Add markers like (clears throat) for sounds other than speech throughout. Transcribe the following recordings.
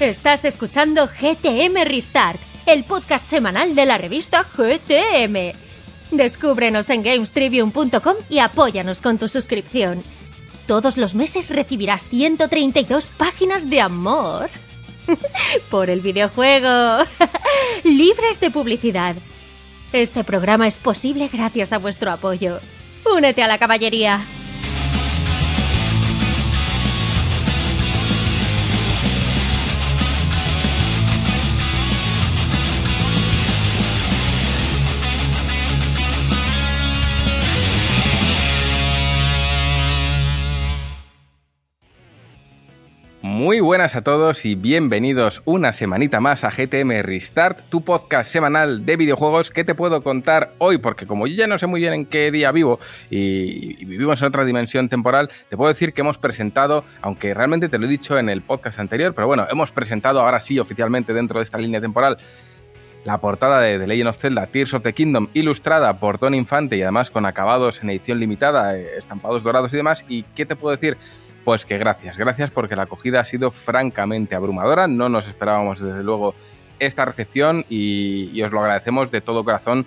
Estás escuchando GTM Restart, el podcast semanal de la revista GTM. Descúbrenos en gamestribune.com y apóyanos con tu suscripción. Todos los meses recibirás 132 páginas de amor (laughs) por el videojuego, (laughs) libres de publicidad. Este programa es posible gracias a vuestro apoyo. Únete a la caballería. Muy buenas a todos y bienvenidos una semanita más a GTM Restart, tu podcast semanal de videojuegos que te puedo contar hoy, porque como yo ya no sé muy bien en qué día vivo y, vivimos en otra dimensión temporal, te puedo decir que hemos presentado, aunque realmente te lo he dicho en el podcast anterior, pero bueno, hemos presentado ahora sí oficialmente dentro de esta línea temporal la portada de The Legend of Zelda Tears of the Kingdom, ilustrada por Don Infante y además con acabados en edición limitada, eh, estampados dorados y demás. ¿Y qué te puedo decir? Pues que gracias, gracias porque la acogida ha sido francamente abrumadora. No nos esperábamos desde luego esta recepción y, os lo agradecemos de todo corazón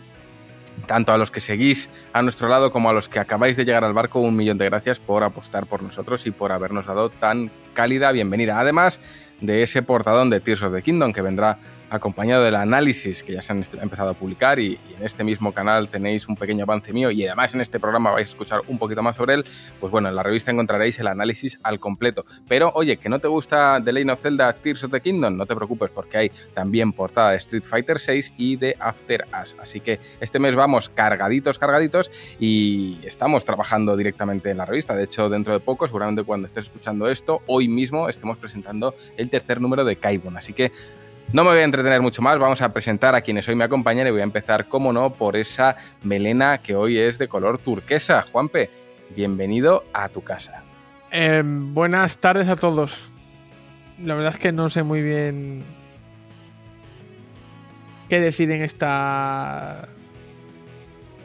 tanto a los que seguís a nuestro lado como a los que acabáis de llegar al barco, un millón de gracias por apostar por nosotros y por habernos dado tan cálida bienvenida. Además de ese portadón de Tears of the Kingdom que vendrá acompañado del análisis que ya se han empezado a publicar y, en este mismo canal tenéis un pequeño avance mío y además en este programa vais a escuchar un poquito más sobre él, pues bueno, en la revista encontraréis el análisis al completo. Pero oye, que no te gusta The Legend of Zelda Tears of the Kingdom, no te preocupes porque hay también portada de Street Fighter 6 y de After Us. Así que este mes vamos cargaditos, cargaditos y estamos trabajando directamente en la revista. De hecho, dentro de poco, seguramente cuando estés escuchando esto, hoy mismo estemos presentando el tercer número de Kaibon. Así que no me voy a entretener mucho más, vamos a presentar a quienes hoy me acompañan y voy a empezar, como no, por esa melena que hoy es de color turquesa. Juanpe, bienvenido a tu casa. Em, buenas tardes a todos. La verdad es que no sé muy bien qué decir en esta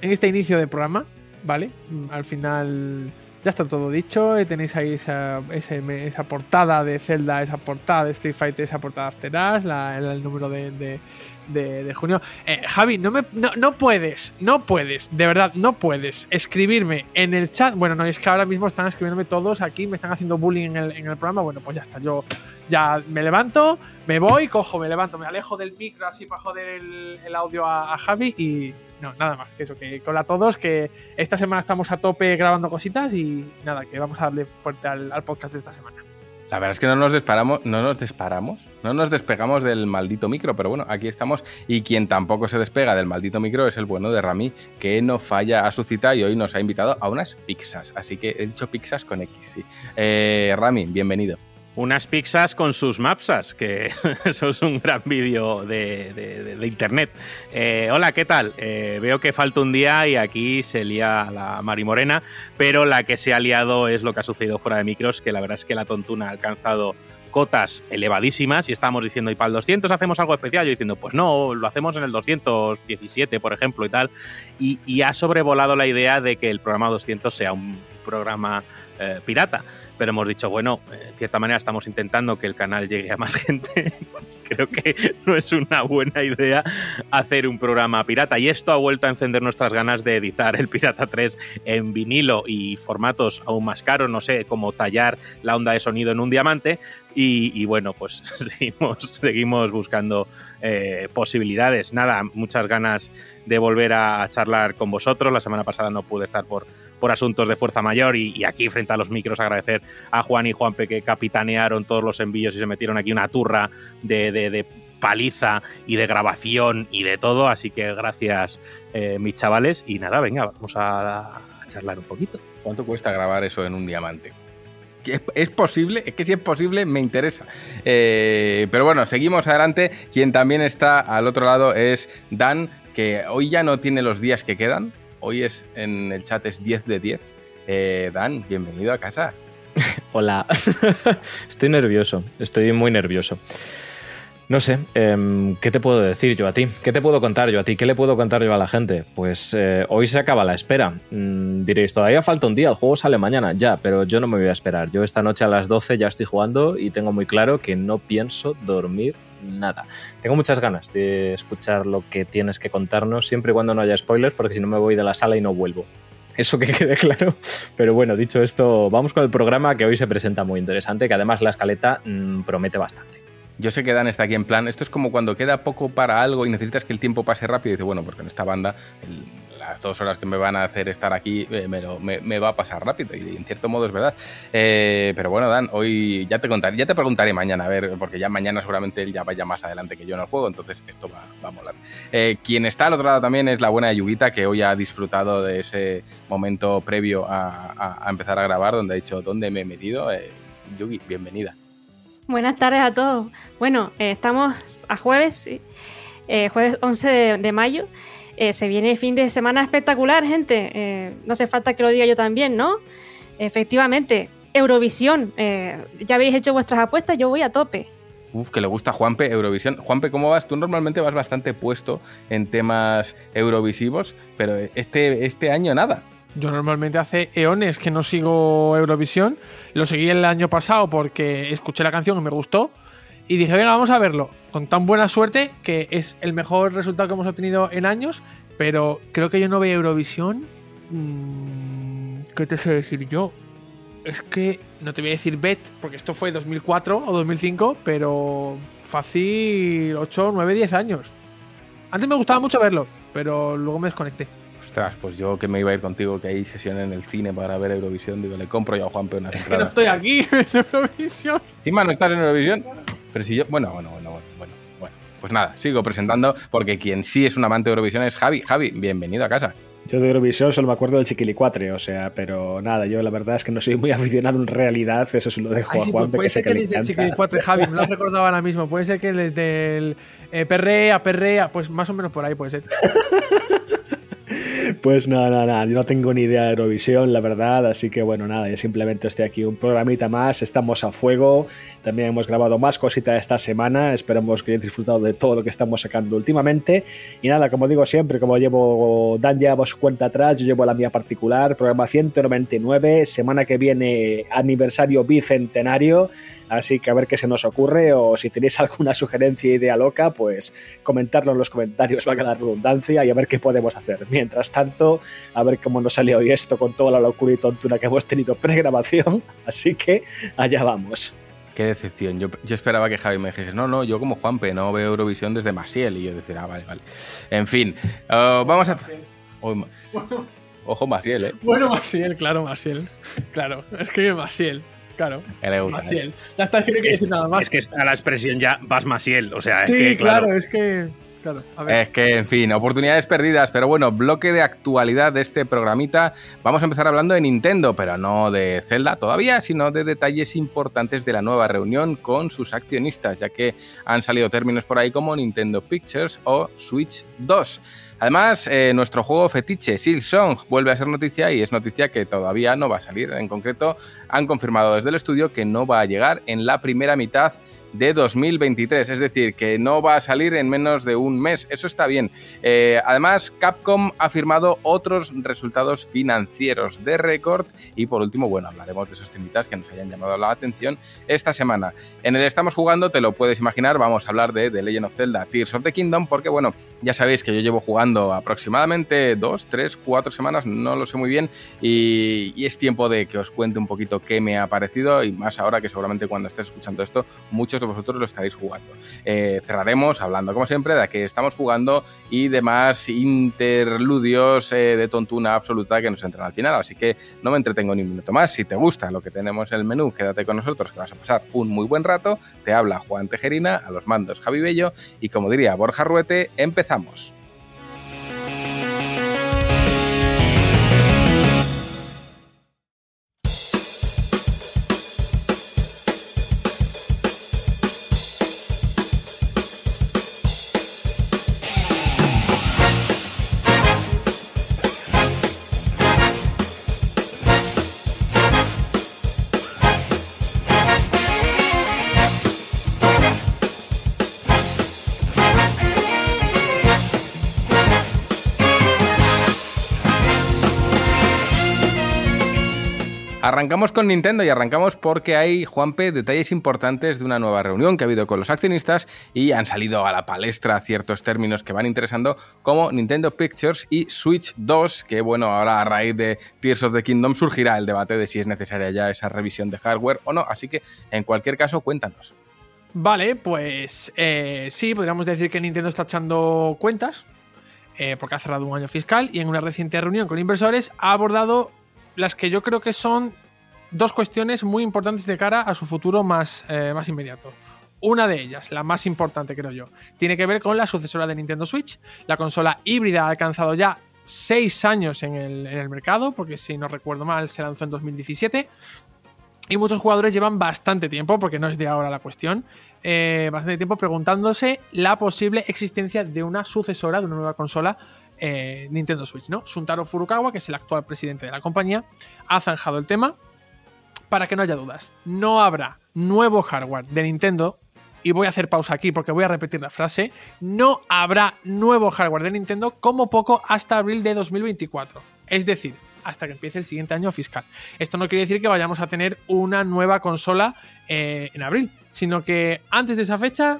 en este inicio de programa, ¿vale? Al final ya está todo dicho. Tenéis ahí esa, esa, portada de Zelda, esa portada de Street Fighter, esa portada de After la, el, número de, de, junio. Eh, Javi, no, me, no, puedes, no puedes, de verdad, no puedes escribirme en el chat. Bueno, no, es que ahora mismo están escribiéndome todos aquí, me están haciendo bullying en el, en el programa. Bueno, pues ya está, yo ya me levanto, me voy, cojo, me levanto, me alejo del micro así para joder el, audio a Javi y no, nada más que eso, que con a todos, que esta semana estamos a tope grabando cositas y nada, que vamos a darle fuerte al, podcast de esta semana. La verdad es que no nos disparamos, no nos disparamos, no nos despegamos del maldito micro, pero bueno, aquí estamos y quien tampoco se despega del maldito micro es el bueno de Rami, que no falla a su cita y hoy nos ha invitado a unas pizzas, así que he dicho pizzas con X, sí. Eh, Rami, bienvenido unas pizzas con sus mapsas, que (laughs) eso es un gran vídeo de, internet. Eh, hola, ¿qué tal? Eh, veo que falta un día y aquí se lía la Marimorena, pero la que se ha liado es lo que ha sucedido fuera de micros, que la verdad es que la tontuna ha alcanzado cotas elevadísimas y estábamos diciendo, y para el 200 hacemos algo especial, yo diciendo, pues no, lo hacemos en el 217, por ejemplo, y tal, y, ha sobrevolado la idea de que el programa 200 sea un programa eh, pirata pero hemos dicho, bueno, eh, de cierta manera estamos intentando que el canal llegue a más gente. (laughs) Creo que no es una buena idea hacer un programa pirata. Y esto ha vuelto a encender nuestras ganas de editar el Pirata 3 en vinilo y formatos aún más caros, no sé, como tallar la onda de sonido en un diamante. Y, bueno, pues (laughs) seguimos, seguimos buscando eh, posibilidades. Nada, muchas ganas de volver a charlar con vosotros. La semana pasada no pude estar por por asuntos de fuerza mayor y, aquí frente a los micros agradecer a Juan y Juanpe que capitanearon todos los envíos y se metieron aquí una turra de, paliza y de grabación y de todo, así que gracias eh, mis chavales y nada, venga, vamos a, charlar un poquito. ¿Cuánto cuesta grabar eso en un diamante? ¿Es, posible? Es que si es posible me interesa. Eh, pero bueno, seguimos adelante. Quien también está al otro lado es Dan, que hoy ya no tiene los días que quedan, Hoy es en el chat es 10 de 10. Eh, Dan, bienvenido a casa. (laughs) Hola. (laughs) estoy nervioso, estoy muy nervioso. No sé, em, ¿qué te puedo decir yo a ti? ¿Qué te puedo contar yo a ti? ¿Qué le puedo contar yo a la gente? Pues eh, hoy se acaba la espera. Mm, diréis, todavía falta un día, el juego sale mañana, ya, pero yo no me voy a esperar. Yo esta noche a las 12 ya estoy jugando y tengo muy claro que no pienso dormir nada. Tengo muchas ganas de escuchar lo que tienes que contarnos, siempre y cuando no haya spoilers, porque si no me voy de la sala y no vuelvo. Eso que (laughs) quede claro. Pero bueno, dicho esto, vamos con el programa que hoy se presenta muy interesante, que además la escaleta mmm, promete bastante. Yo sé que Dan está aquí en plan, esto es como cuando queda poco para algo y necesitas que el tiempo pase rápido y dice, bueno, porque en esta banda el, las dos horas que me van a hacer estar aquí eh, me, lo, me, me, va a pasar rápido y en cierto modo es verdad. Eh, pero bueno, Dan, hoy ya te contaré, ya te preguntaré mañana, a ver, porque ya mañana seguramente él ya vaya más adelante que yo en el juego, entonces esto va, va a molar. Eh, quien está al otro lado también es la buena Yuguita, que hoy ha disfrutado de ese momento previo a, a, a empezar a grabar, donde ha dicho, ¿dónde me he metido? Yugi, bienvenida. Buenas tardes a todos. Bueno, eh, estamos a jueves, eh, jueves 11 de, mayo. Eh, se viene fin de semana espectacular, gente. No hace falta que lo diga yo también, ¿no? Efectivamente, Eurovisión. Ya habéis hecho vuestras apuestas, yo voy a tope. Uf, que le gusta Juanpe, Eurovisión. Juanpe, ¿cómo vas? Tú normalmente vas bastante puesto en temas eurovisivos, pero este, este año nada. Yo normalmente hace eones que no sigo Eurovisión. Lo seguí el año pasado porque escuché la canción y me gustó. Y dije, venga, vamos a verlo. Con tan buena suerte que es el mejor resultado que hemos obtenido en años. Pero creo que yo no veo Eurovisión. Mmm, ¿Qué te sé decir yo? Es que no te voy a decir bet, porque esto fue 2004 o 2005, pero fácil 8, 9, 10 años. Antes me gustaba mucho verlo, pero luego me desconecté. Ostras, pues yo que me iba a ir contigo, que hay sesión en el cine para ver Eurovisión, digo, le compro yo a Juanpe una Es que no estoy aquí (laughs) en Eurovisión. Encima no estás en Eurovisión. Pero si yo. Bueno, bueno, bueno, bueno, bueno. Pues nada, sigo presentando porque quien sí es un amante de Eurovisión es Javi. Javi, bienvenido a casa. Yo de Eurovisión solo me acuerdo del Chiquilicuatre, o sea, pero nada, yo la verdad es que no soy muy (laughs) aficionado en realidad, eso se lo dejo Ay, a sí, Juan, pues puede ser que que le el. Chiquilicuatre, Javi, no lo (laughs) recordaba ahora mismo. Puede ser que el del eh, Perrea, Perrea, pues más o menos por ahí puede ser. Pues no, no, yo no tengo ni idea de Eurovisión, la verdad, así que bueno, nada, yo simplemente estoy aquí un programita más, estamos a fuego, también hemos grabado más cositas esta semana, esperamos que hayáis disfrutado de todo lo que estamos sacando últimamente, y nada, como digo siempre, como llevo, Dan ya vos cuenta atrás, yo llevo la mía particular, programa 199, semana que viene aniversario bicentenario, así que a ver qué se nos ocurre, o si tenéis (laughs) alguna sugerencia, idea loca, pues comentarlo en los comentarios, valga la redundancia, y a ver qué podemos hacer. Mientras tanto, a ver cómo nos salió hoy esto con toda la locura y tontura que hemos tenido pregrabación. (laughs) Así que allá vamos. Qué decepción. Yo, yo, esperaba que Javi me dijese, no, no, yo como Juanpe no veo Eurovisión desde Masiel. Y yo decía, ah, vale, vale. En fin, uh, vamos a. Oh, Ojo, Masiel, ¿eh? Bueno, Masiel, claro, Masiel. Claro, es que Masiel. Claro. Gusta, Masiel. Ya está, no que decir nada más. Es que está la expresión ya vas Masiel. O sea, sí, es que, claro, claro, es que. Es que, en fin, oportunidades perdidas, pero bueno, bloque de actualidad de este programita. Vamos a empezar hablando de Nintendo, pero no de Zelda todavía, sino de detalles importantes de la nueva reunión con sus accionistas, ya que han salido términos por ahí como Nintendo Pictures o Switch 2. Además, eh, nuestro juego fetiche, Silksong, vuelve a ser noticia y es noticia que todavía no va a salir. En concreto, han confirmado desde el estudio que no va a llegar en la primera mitad de 2023, es decir, que no va a salir en menos de un mes. Eso está bien. Eh, además, Capcom ha firmado otros resultados financieros de récord y por último, bueno, hablaremos de esos temitas que nos hayan llamado la atención esta semana. En el Estamos Jugando, te lo puedes imaginar, vamos a hablar de The Legend of Zelda Tears of the Kingdom porque, bueno, ya sabéis que yo llevo jugando aproximadamente dos, tres, cuatro semanas, no lo sé muy bien, y, y es tiempo de que os cuente un poquito qué me ha parecido y más ahora que seguramente cuando estés escuchando esto, muchos vosotros lo estaréis jugando. Eh, cerraremos hablando, como siempre, de que estamos jugando y demás interludios eh, de tontuna absoluta que nos entran al final. Así que no me entretengo ni un minuto más. Si te gusta lo que tenemos en el menú, quédate con nosotros, que vas a pasar un muy buen rato. Te habla Juan Tejerina, a los mandos Javi Bello y como diría Borja Ruete, empezamos. Arrancamos con Nintendo y arrancamos porque hay, Juanpe, detalles importantes de una nueva reunión que ha habido con los accionistas y han salido a la palestra ciertos términos que van interesando como Nintendo Pictures y Switch 2, que bueno, ahora a raíz de Tears of the Kingdom surgirá el debate de si es necesaria ya esa revisión de hardware o no, así que en cualquier caso cuéntanos. Vale, pues eh, sí, podríamos decir que Nintendo está echando cuentas, eh, porque ha cerrado un año fiscal y en una reciente reunión con inversores ha abordado las que yo creo que son dos cuestiones muy importantes de cara a su futuro más, eh, más inmediato. Una de ellas, la más importante creo yo, tiene que ver con la sucesora de Nintendo Switch. La consola híbrida ha alcanzado ya seis años en el, en el mercado, porque si no recuerdo mal se lanzó en 2017. Y muchos jugadores llevan bastante tiempo, porque no es de ahora la cuestión, eh, bastante tiempo preguntándose la posible existencia de una sucesora, de una nueva consola eh, Nintendo Switch, ¿no? Suntaro Furukawa, que es el actual presidente de la compañía, ha zanjado el tema. Para que no haya dudas, no habrá nuevo hardware de Nintendo. Y voy a hacer pausa aquí porque voy a repetir la frase. No habrá nuevo hardware de Nintendo como poco hasta abril de 2024. Es decir, hasta que empiece el siguiente año fiscal. Esto no quiere decir que vayamos a tener una nueva consola eh, en abril, sino que antes de esa fecha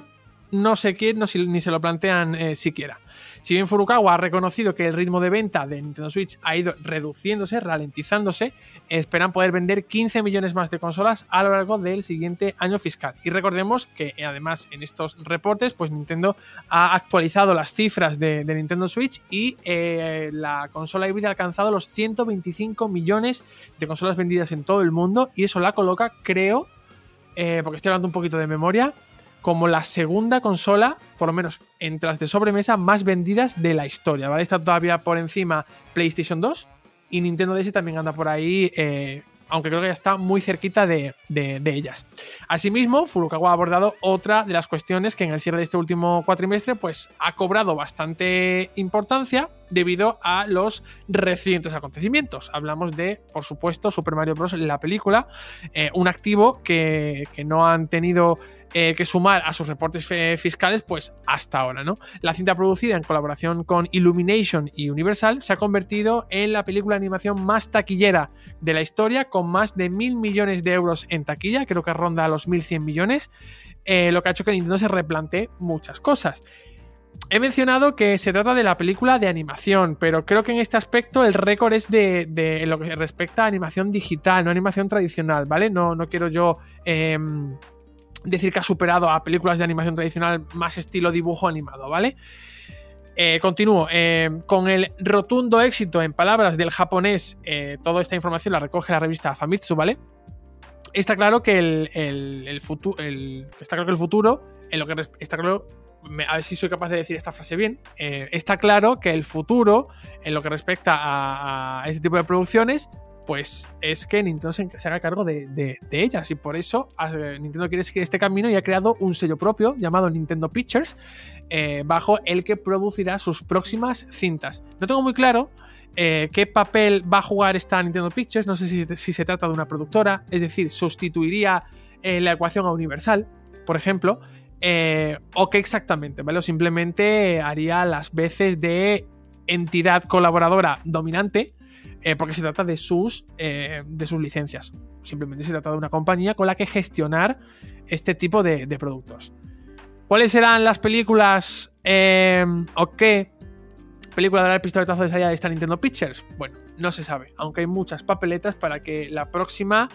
no sé quién, ni se lo plantean eh, siquiera. Si bien Furukawa ha reconocido que el ritmo de venta de Nintendo Switch ha ido reduciéndose, ralentizándose, esperan poder vender 15 millones más de consolas a lo largo del siguiente año fiscal. Y recordemos que además en estos reportes, pues Nintendo ha actualizado las cifras de, Nintendo Switch y eh, la consola híbrida ha alcanzado los 125 millones de consolas vendidas en todo el mundo y eso la coloca, creo, eh, porque estoy hablando un poquito de memoria, como la segunda consola, por lo menos en tras de sobremesa, más vendidas de la historia, ¿vale? Está todavía por encima PlayStation 2 y Nintendo DS también anda por ahí, eh, aunque creo que ya está muy cerquita de, de, de, ellas. Asimismo, Furukawa ha abordado otra de las cuestiones que en el cierre de este último cuatrimestre pues, ha cobrado bastante importancia debido a los recientes acontecimientos. Hablamos de, por supuesto, Super Mario Bros. la película, eh, un activo que, que no han tenido eh, que sumar a sus reportes fiscales, pues hasta ahora, ¿no? La cinta producida en colaboración con Illumination y Universal se ha convertido en la película de animación más taquillera de la historia, con más de mil millones de euros en taquilla, creo que ronda a los 1100 millones, eh, lo que ha hecho que Nintendo se replantee muchas cosas. He mencionado que se trata de la película de animación, pero creo que en este aspecto el récord es de, lo que respecta a animación digital, no animación tradicional, ¿vale? No, no quiero yo eh, decir que ha superado a películas de animación tradicional más estilo dibujo animado, ¿vale? Eh, continúo. Eh, con el rotundo éxito, en palabras del japonés, eh, toda esta información la recoge la revista Famitsu, ¿vale? Está claro que el, el, el futuro. Está claro que el futuro. En lo que está claro. A ver si soy capaz de decir esta frase bien. Eh, está claro que el futuro, en lo que respecta a, este tipo de producciones, pues es que Nintendo se, se haga cargo de, de, ellas. Y por eso Nintendo quiere seguir este camino y ha creado un sello propio llamado Nintendo Pictures, eh, bajo el que producirá sus próximas cintas. No tengo muy claro eh, qué papel va a jugar esta Nintendo Pictures. No sé si, si se trata de una productora, es decir, sustituiría la ecuación a Universal, por ejemplo. O qué exactamente, ¿vale? O simplemente haría las veces de entidad colaboradora dominante eh, porque se trata de sus, eh, de sus licencias. Simplemente se trata de una compañía con la que gestionar este tipo de, productos. ¿Cuáles serán las películas eh, o qué película dará el pistoletazo de salida de esta Nintendo Pictures? Bueno, no se sabe, aunque hay muchas papeletas para que la próxima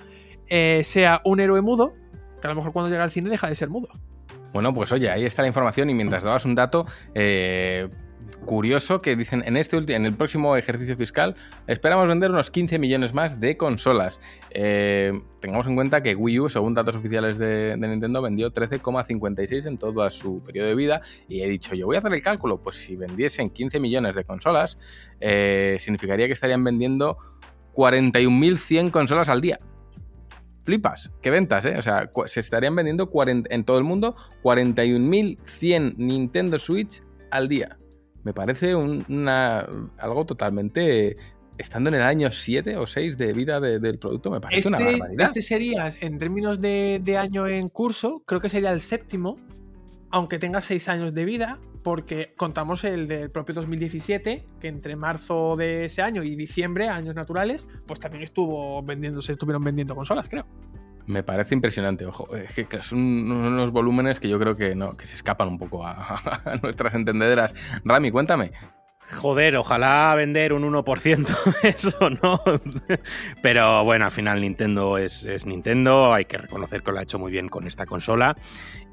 eh, sea un héroe mudo, que a lo mejor cuando llega al cine deja de ser mudo. Bueno, pues oye, ahí está la información y mientras dabas un dato, eh, curioso que dicen en este en el próximo ejercicio fiscal esperamos vender unos 15 millones más de consolas. Eh, tengamos en cuenta que Wii U, según datos oficiales de, de Nintendo, vendió 13,56 en todo su periodo de vida. Y he dicho, yo voy a hacer el cálculo, pues si vendiesen 15 millones de consolas, eh, significaría que estarían vendiendo 41.100 consolas al día. Flipas, qué ventas, ¿eh? O sea, se estarían vendiendo 40, en todo el mundo 41.100 Nintendo Switch al día me parece un, una, algo totalmente estando en el año 7 o 6 de vida de, del producto, me parece este, una barbaridad. Este sería, en términos de, de, año en curso, creo que sería el séptimo, aunque tenga 6 años de vida. Porque contamos el del propio 2017, que entre marzo de ese año y diciembre, años naturales, pues también estuvo vendiéndose, estuvieron vendiendo consolas, creo. Me parece impresionante, ojo. Es que son unos volúmenes que yo creo que no, que se escapan un poco a, (laughs) a nuestras entendederas. Rami, cuéntame. Joder, ojalá vender un 1% eso, ¿no? (laughs) Pero bueno, al final Nintendo es, es, Nintendo, hay que reconocer que lo ha hecho muy bien con esta consola.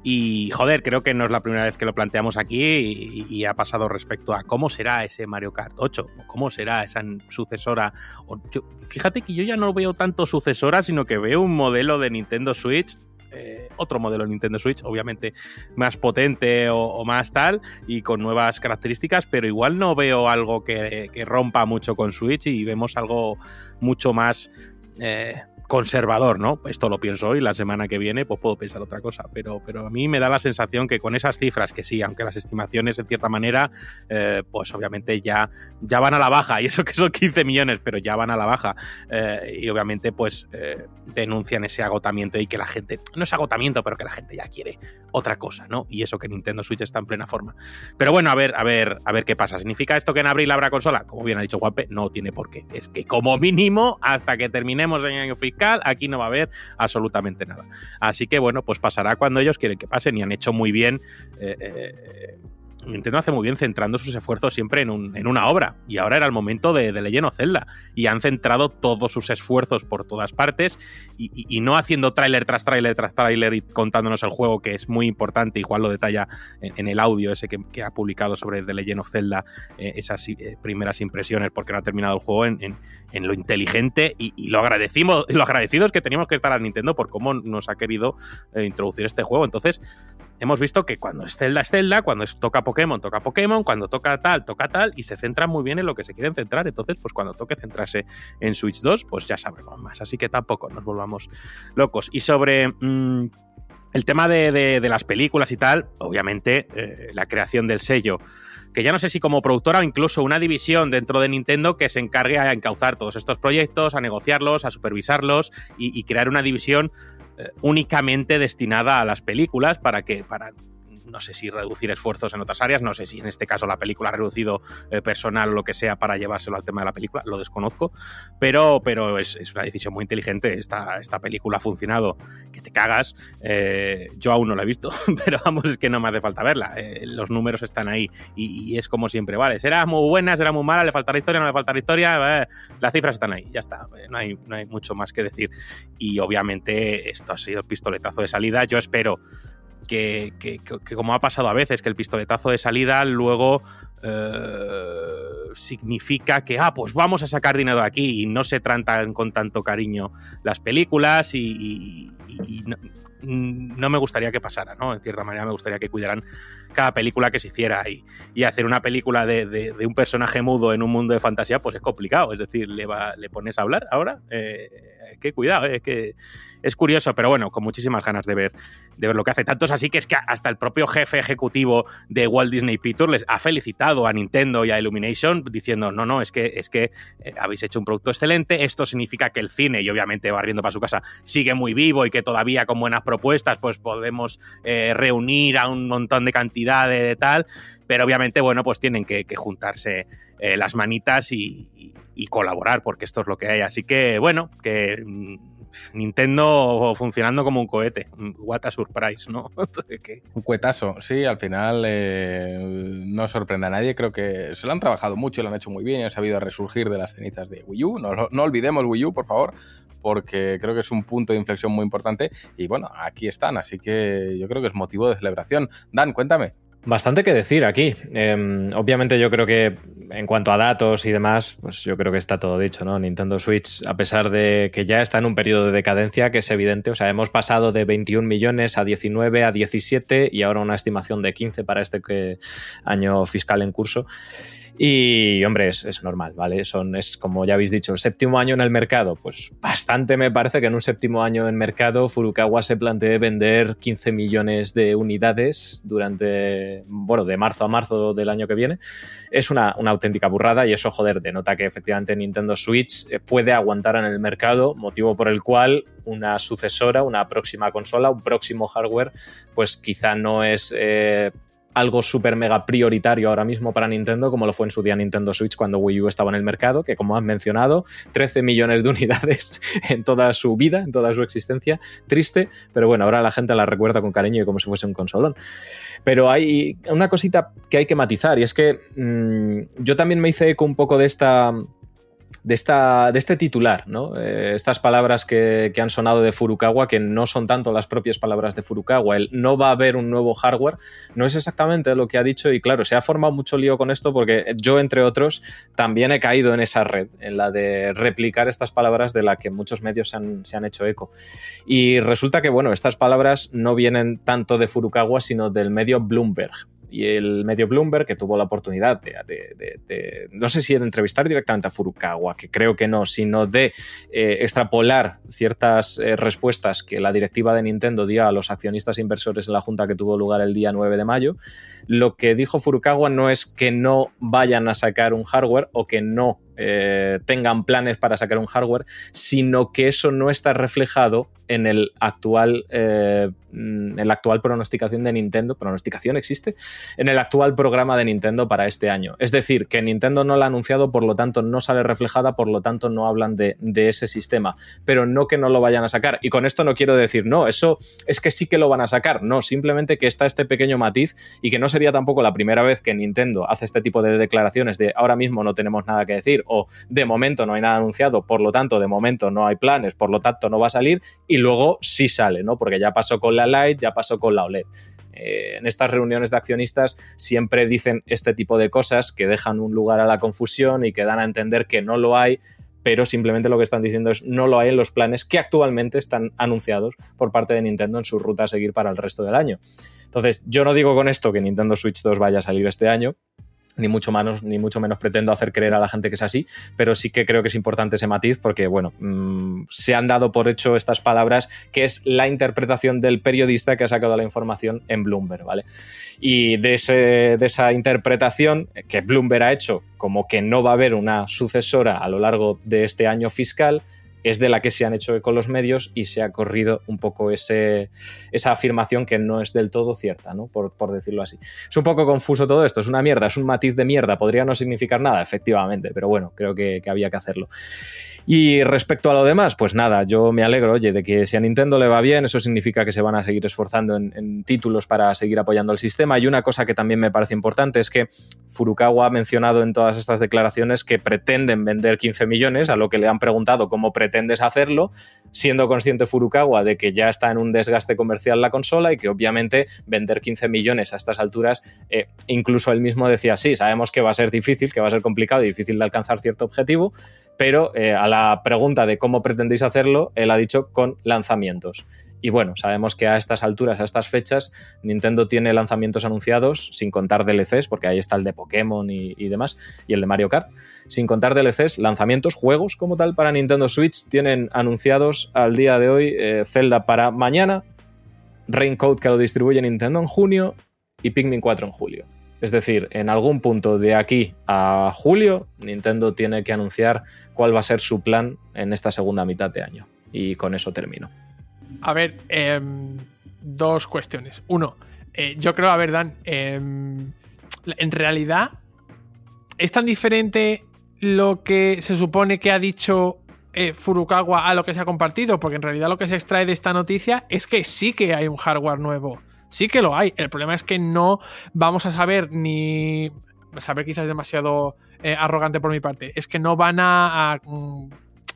Y joder, creo que no es la primera vez que lo planteamos aquí y, ha pasado respecto a cómo será ese Mario Kart 8, o cómo será esa sucesora. Fíjate que yo ya no veo tanto sucesora, sino que veo un modelo de Nintendo Switch eh, otro modelo Nintendo Switch, obviamente más potente o, más tal y con nuevas características, pero igual no veo algo que, que rompa mucho con Switch y vemos algo mucho más eh, conservador, ¿no? Esto lo pienso hoy, la semana que viene pues puedo pensar otra cosa, pero, pero a mí me da la sensación que con esas cifras, que sí, aunque las estimaciones en cierta manera, eh, pues obviamente ya, ya van a la baja, y eso que son 15 millones, pero ya van a la baja, eh, y obviamente pues eh, denuncian ese agotamiento y que la gente, no es agotamiento, pero que la gente ya quiere otra cosa, ¿no? Y eso que Nintendo Switch está en plena forma. Pero bueno, a ver, a ver, a ver qué pasa. ¿Significa esto que en abril habrá consola? Como bien ha dicho Juanpe, no tiene por qué. Es que como mínimo, hasta que terminemos el año fiscal, aquí no va a haber absolutamente nada. Así que bueno, pues pasará cuando ellos quieren que pasen y han hecho muy bien. Eh, eh, Nintendo hace muy bien centrando sus esfuerzos siempre en, un, en, una obra. Y ahora era el momento de, de Legend of Zelda. Y han centrado todos sus esfuerzos por todas partes. Y, y, y no haciendo tráiler tras tráiler tras tráiler y contándonos el juego, que es muy importante. Igual lo detalla en, el audio ese que, ha publicado sobre The Legend of Zelda. Eh, esas eh, primeras impresiones, porque no ha terminado el juego en, en lo inteligente. Y, y, lo agradecimos, (laughs) lo agradecidos que teníamos que estar a Nintendo por cómo nos ha querido eh, introducir este juego. Entonces hemos visto que cuando es Zelda, es Zelda, cuando es, toca Pokémon, toca Pokémon, cuando toca tal, toca tal, y se centran muy bien en lo que se quieren centrar. Entonces, pues cuando toque centrarse en Switch 2, pues ya sabremos más. Así que tampoco nos volvamos locos. Y sobre. Mmm, el tema de, las películas y tal, obviamente, eh, la creación del sello que ya no sé si como productora o incluso una división dentro de Nintendo que se encargue a encauzar todos estos proyectos, a negociarlos, a supervisarlos y, crear una división únicamente destinada a las películas para que para no sé si reducir esfuerzos en otras áreas, no sé si en este caso la película ha reducido eh, personal o lo que sea para llevárselo al tema de la película, lo desconozco, pero, pero es, es una decisión muy inteligente. Esta, esta, película ha funcionado, que te cagas. Eh, yo aún no la he visto, (laughs) pero vamos, es que no me hace falta verla. Eh, los números están ahí y, es como siempre, vale, será muy buena, será muy mala, le faltará historia, no le faltará historia, las cifras están ahí, ya está, no hay, no hay mucho más que decir. Y obviamente esto ha sido el pistoletazo de salida. Yo espero que, como ha pasado a veces, que el pistoletazo de salida luego eh, significa que, ah, pues vamos a sacar dinero de aquí y no se tratan con tanto cariño las películas y, no, me gustaría que pasara, ¿no? En cierta manera me gustaría que cuidaran cada película que se hiciera y, y hacer una película de, de, de, un personaje mudo en un mundo de fantasía, pues es complicado. Es decir, le, va, le pones a hablar ahora, eh, que cuidado, eh, es que es curioso, pero bueno, con muchísimas ganas de ver, de ver lo que hace. Tanto es así que es que hasta el propio jefe ejecutivo de Walt Disney Pictures les ha felicitado a Nintendo y a Illumination diciendo, no, no, es que, es que eh, habéis hecho un producto excelente, esto significa que el cine, y obviamente barriendo para su casa, sigue muy vivo y que todavía con buenas propuestas pues podemos eh, reunir a un montón de cantidad de, tal, pero obviamente, bueno, pues tienen que, juntarse eh, las manitas y, colaborar, porque esto es lo que hay. Así que, bueno, que Nintendo funcionando como un cohete. What a surprise, ¿no? (laughs) un cuetazo, sí, al final eh, no sorprende a nadie. Creo que se lo han trabajado mucho, lo han hecho muy bien y han sabido resurgir de las cenizas de Wii U. No olvidemos Wii U, por favor, porque creo que es un punto de inflexión muy importante. Y bueno, aquí están, así que yo creo que es motivo de celebración. Dan, cuéntame. Bastante que decir aquí. Eh, obviamente yo creo que en cuanto a datos y demás, pues yo creo que está todo dicho, ¿no? Nintendo Switch, a pesar de que ya está en un periodo de decadencia que es evidente, o sea, hemos pasado de 21 millones a 19, a 17 y ahora una estimación de 15 para este que, año fiscal en curso. Y, hombre, es, normal, ¿vale? Son, es como ya habéis dicho, el séptimo año en el mercado. Pues bastante me parece que en un séptimo año en mercado Furukawa se plantee vender 15 millones de unidades durante, bueno, de marzo a marzo del año que viene. Es una, auténtica burrada y eso, joder, denota que efectivamente Nintendo Switch puede aguantar en el mercado, motivo por el cual una sucesora, una próxima consola, un próximo hardware, pues quizá no es... Eh, algo súper mega prioritario ahora mismo para Nintendo, como lo fue en su día Nintendo Switch cuando Wii U estaba en el mercado, que como has mencionado, 13 millones de unidades (laughs) en toda su vida, en toda su existencia. Triste, pero bueno, ahora la gente la recuerda con cariño y como si fuese un consolón. Pero hay una cosita que hay que matizar y es que mmm, yo también me hice eco un poco de esta de, esta, de este titular, ¿no? Eh, estas palabras que, que, han sonado de Furukawa, que no son tanto las propias palabras de Furukawa, el no va a haber un nuevo hardware, no es exactamente lo que ha dicho y claro, se ha formado mucho lío con esto porque yo, entre otros, también he caído en esa red, en la de replicar estas palabras de la que muchos medios se han, se han hecho eco. Y resulta que, bueno, estas palabras no vienen tanto de Furukawa, sino del medio Bloomberg y el medio Bloomberg, que tuvo la oportunidad de, no sé si de entrevistar directamente a Furukawa, que creo que no, sino de eh, extrapolar ciertas eh, respuestas que la directiva de Nintendo dio a los accionistas e inversores en la junta que tuvo lugar el día 9 de mayo, lo que dijo Furukawa no es que no vayan a sacar un hardware o que no eh, tengan planes para sacar un hardware, sino que eso no está reflejado en el actual, eh, en la actual pronosticación de Nintendo. ¿Pronosticación existe? En el actual programa de Nintendo para este año. Es decir, que Nintendo no lo ha anunciado, por lo tanto no sale reflejada, por lo tanto no hablan de, de ese sistema. Pero no que no lo vayan a sacar. Y con esto no quiero decir, no, eso es que sí que lo van a sacar. No, simplemente que está este pequeño matiz y que no sería tampoco la primera vez que Nintendo hace este tipo de declaraciones de ahora mismo no tenemos nada que decir o de momento no hay nada anunciado, por lo tanto de momento no hay planes, por lo tanto no va a salir y luego sí sale, ¿no? Porque ya pasó con la Lite, ya pasó con la OLED. Eh, en estas reuniones de accionistas siempre dicen este tipo de cosas que dejan un lugar a la confusión y que dan a entender que no lo hay, pero simplemente lo que están diciendo es no lo hay en los planes que actualmente están anunciados por parte de Nintendo en su ruta a seguir para el resto del año. Entonces, yo no digo con esto que Nintendo Switch 2 vaya a salir este año, ni mucho menos, ni mucho menos pretendo hacer creer a la gente que es así, pero sí que creo que es importante ese matiz porque, bueno, mmm, se han dado por hecho estas palabras, que es la interpretación del periodista que ha sacado la información en Bloomberg, ¿vale? Y de, ese, de esa interpretación que Bloomberg ha hecho como que no va a haber una sucesora a lo largo de este año fiscal, es de la que se han hecho con los medios y se ha corrido un poco ese, esa afirmación que no es del todo cierta, ¿no? Por, por, decirlo así. Es un poco confuso todo esto, es una mierda, es un matiz de mierda, podría no significar nada, efectivamente, pero bueno, creo que, que había que hacerlo. Y respecto a lo demás, pues nada, yo me alegro, oye, de que si a Nintendo le va bien, eso significa que se van a seguir esforzando en, títulos para seguir apoyando el sistema. Y una cosa que también me parece importante es que Furukawa ha mencionado en todas estas declaraciones que pretenden vender 15 millones, a lo que le han preguntado cómo pretendes hacerlo, siendo consciente Furukawa de que ya está en un desgaste comercial la consola y que obviamente vender 15 millones a estas alturas, eh, incluso él mismo decía, sí, sabemos que va a ser difícil, que va a ser complicado y difícil de alcanzar cierto objetivo, pero eh, a la pregunta de cómo pretendéis hacerlo, él ha dicho con lanzamientos. Y bueno, sabemos que a estas alturas, a estas fechas, Nintendo tiene lanzamientos anunciados, sin contar DLCs, porque ahí está el de Pokémon y, demás, y el de Mario Kart. Sin contar DLCs, lanzamientos, juegos como tal para Nintendo Switch tienen anunciados al día de hoy eh, Zelda para mañana, Raincoat que lo distribuye Nintendo en junio y Pikmin 4 en julio. Es decir, en algún punto de aquí a julio, Nintendo tiene que anunciar cuál va a ser su plan en esta segunda mitad de año. Y con eso termino. A ver, eh, dos cuestiones. Uno, eh, yo creo, a ver, Dan, eh, en realidad es tan diferente lo que se supone que ha dicho eh, Furukawa a lo que se ha compartido, porque en realidad lo que se extrae de esta noticia es que sí que hay un hardware nuevo. Sí que lo hay. El problema es que no vamos a saber ni. Saber quizás demasiado eh, arrogante por mi parte. Es que no van a, a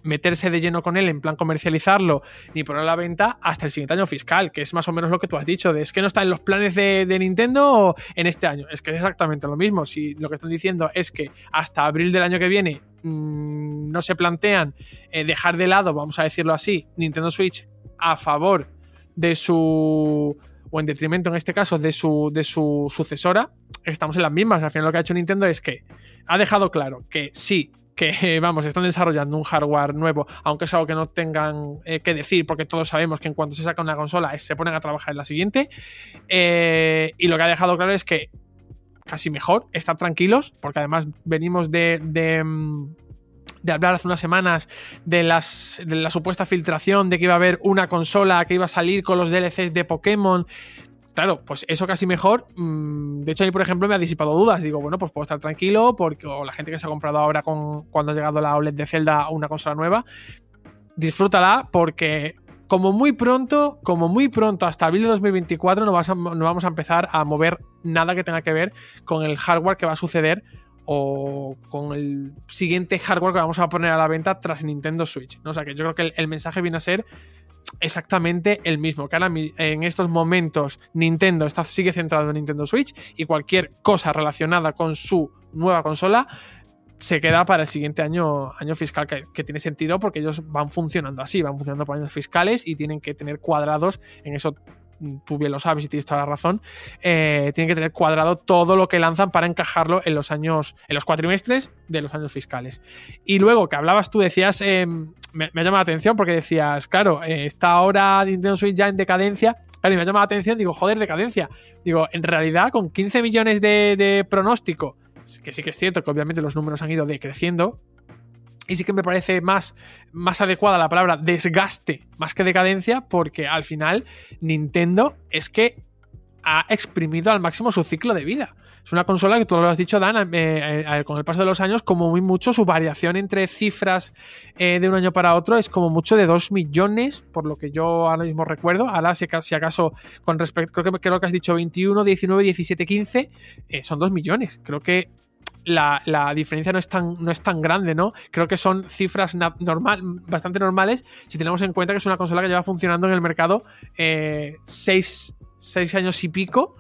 meterse de lleno con él en plan comercializarlo ni ponerlo a la venta hasta el siguiente año fiscal, que es más o menos lo que tú has dicho, es que no está en los planes de, Nintendo en este año. Es que es exactamente lo mismo. Si lo que están diciendo es que hasta abril del año que viene mmm, no se plantean eh, dejar de lado, vamos a decirlo así, Nintendo Switch a favor de su o en detrimento en este caso de su, de su sucesora, estamos en las mismas. Al final lo que ha hecho Nintendo es que ha dejado claro que sí, que (laughs) vamos, están desarrollando un hardware nuevo, aunque es algo que no tengan eh, que decir, porque todos sabemos que en cuanto se saca una consola se ponen a trabajar en la siguiente. Eh, y lo que ha dejado claro es que casi mejor estar tranquilos, porque además venimos de, de de hablar hace unas semanas de, las, de la supuesta filtración de que iba a haber una consola que iba a salir con los DLCs de Pokémon claro, pues eso casi mejor. mm, de hecho, a mí, por ejemplo, me ha disipado dudas. Digo, bueno, pues puedo estar tranquilo porque o la gente que se ha comprado ahora con, cuando ha llegado la OLED de Zelda a una consola nueva, disfrútala porque como muy pronto, como muy pronto, hasta abril de 2024 no, vas a- no vamos a empezar a mover nada que tenga que ver con el hardware que va a suceder o con el siguiente hardware que vamos a poner a la venta tras Nintendo Switch. ¿no? O sea que yo creo que el, mensaje viene a ser exactamente el mismo. Que ahora en estos momentos Nintendo está, sigue centrado en Nintendo Switch y cualquier cosa relacionada con su nueva consola se queda para el siguiente año, año fiscal, que, que tiene sentido porque ellos van funcionando así, van funcionando por años fiscales y tienen que tener cuadrados, en eso tú bien lo sabes y tienes toda la razón, eh, tienen que tener cuadrado todo lo que lanzan para encajarlo en los años, en los cuatrimestres de los años fiscales. Y luego que hablabas tú, decías, eh, me, me ha llamado la atención porque decías, claro, eh, está ahora Nintendo Switch ya en decadencia. Claro, y me ha llamado la atención, digo, joder, decadencia. Digo, en realidad, con 15 millones de, de pronóstico, que sí que es cierto que obviamente los números han ido decreciendo, y sí que me parece más, más adecuada la palabra desgaste más que decadencia, porque al final Nintendo es que ha exprimido al máximo su ciclo de vida. Es una consola que tú lo has dicho, Dan, eh, eh, con el paso de los años, como muy mucho, su variación entre cifras eh, de un año para otro es como mucho de 2 millones, por lo que yo ahora mismo recuerdo. Ahora, si, si acaso, con respecto, creo que, creo que has dicho 21, 19, 17, 15, eh, son 2 millones. Creo que la, la diferencia no es, tan, no es tan grande, ¿no? Creo que son cifras normal, bastante normales si tenemos en cuenta que es una consola que lleva funcionando en el mercado 6 años y pico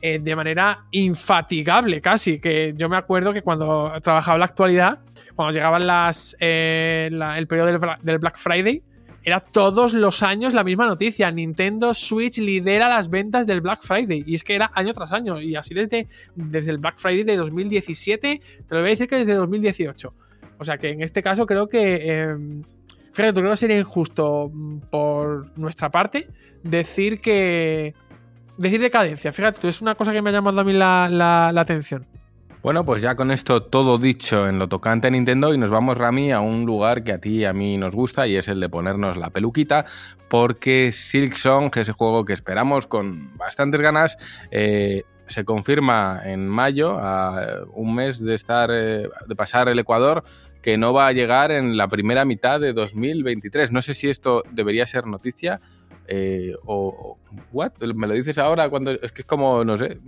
eh, de manera infatigable casi. Que yo me acuerdo que cuando trabajaba en la actualidad, cuando llegaban las, eh, el periodo del, del Black Friday, era todos los años la misma noticia. Nintendo Switch lidera las ventas del Black Friday. Y es que era año tras año. Y así desde, desde el Black Friday de 2017, te lo voy a decir que desde 2018. O sea que en este caso creo que... eh, fíjate, creo que sería injusto mm, por nuestra parte decir que... Decir decadencia, fíjate, tú, es una cosa que me ha llamado a mí la- la atención. Bueno, pues ya con esto todo dicho en lo tocante a Nintendo y nos vamos, Rami, a un lugar que a ti y a mí nos gusta y es el de ponernos la peluquita porque Silksong, que es el juego que esperamos con bastantes ganas, eh, se confirma en mayo, a un mes de estar, eh, de pasar el Ecuador, que no va a llegar en la primera mitad de 2023. No sé si esto debería ser noticia eh, o, o- what? Me lo dices ahora cuando es que es como no sé.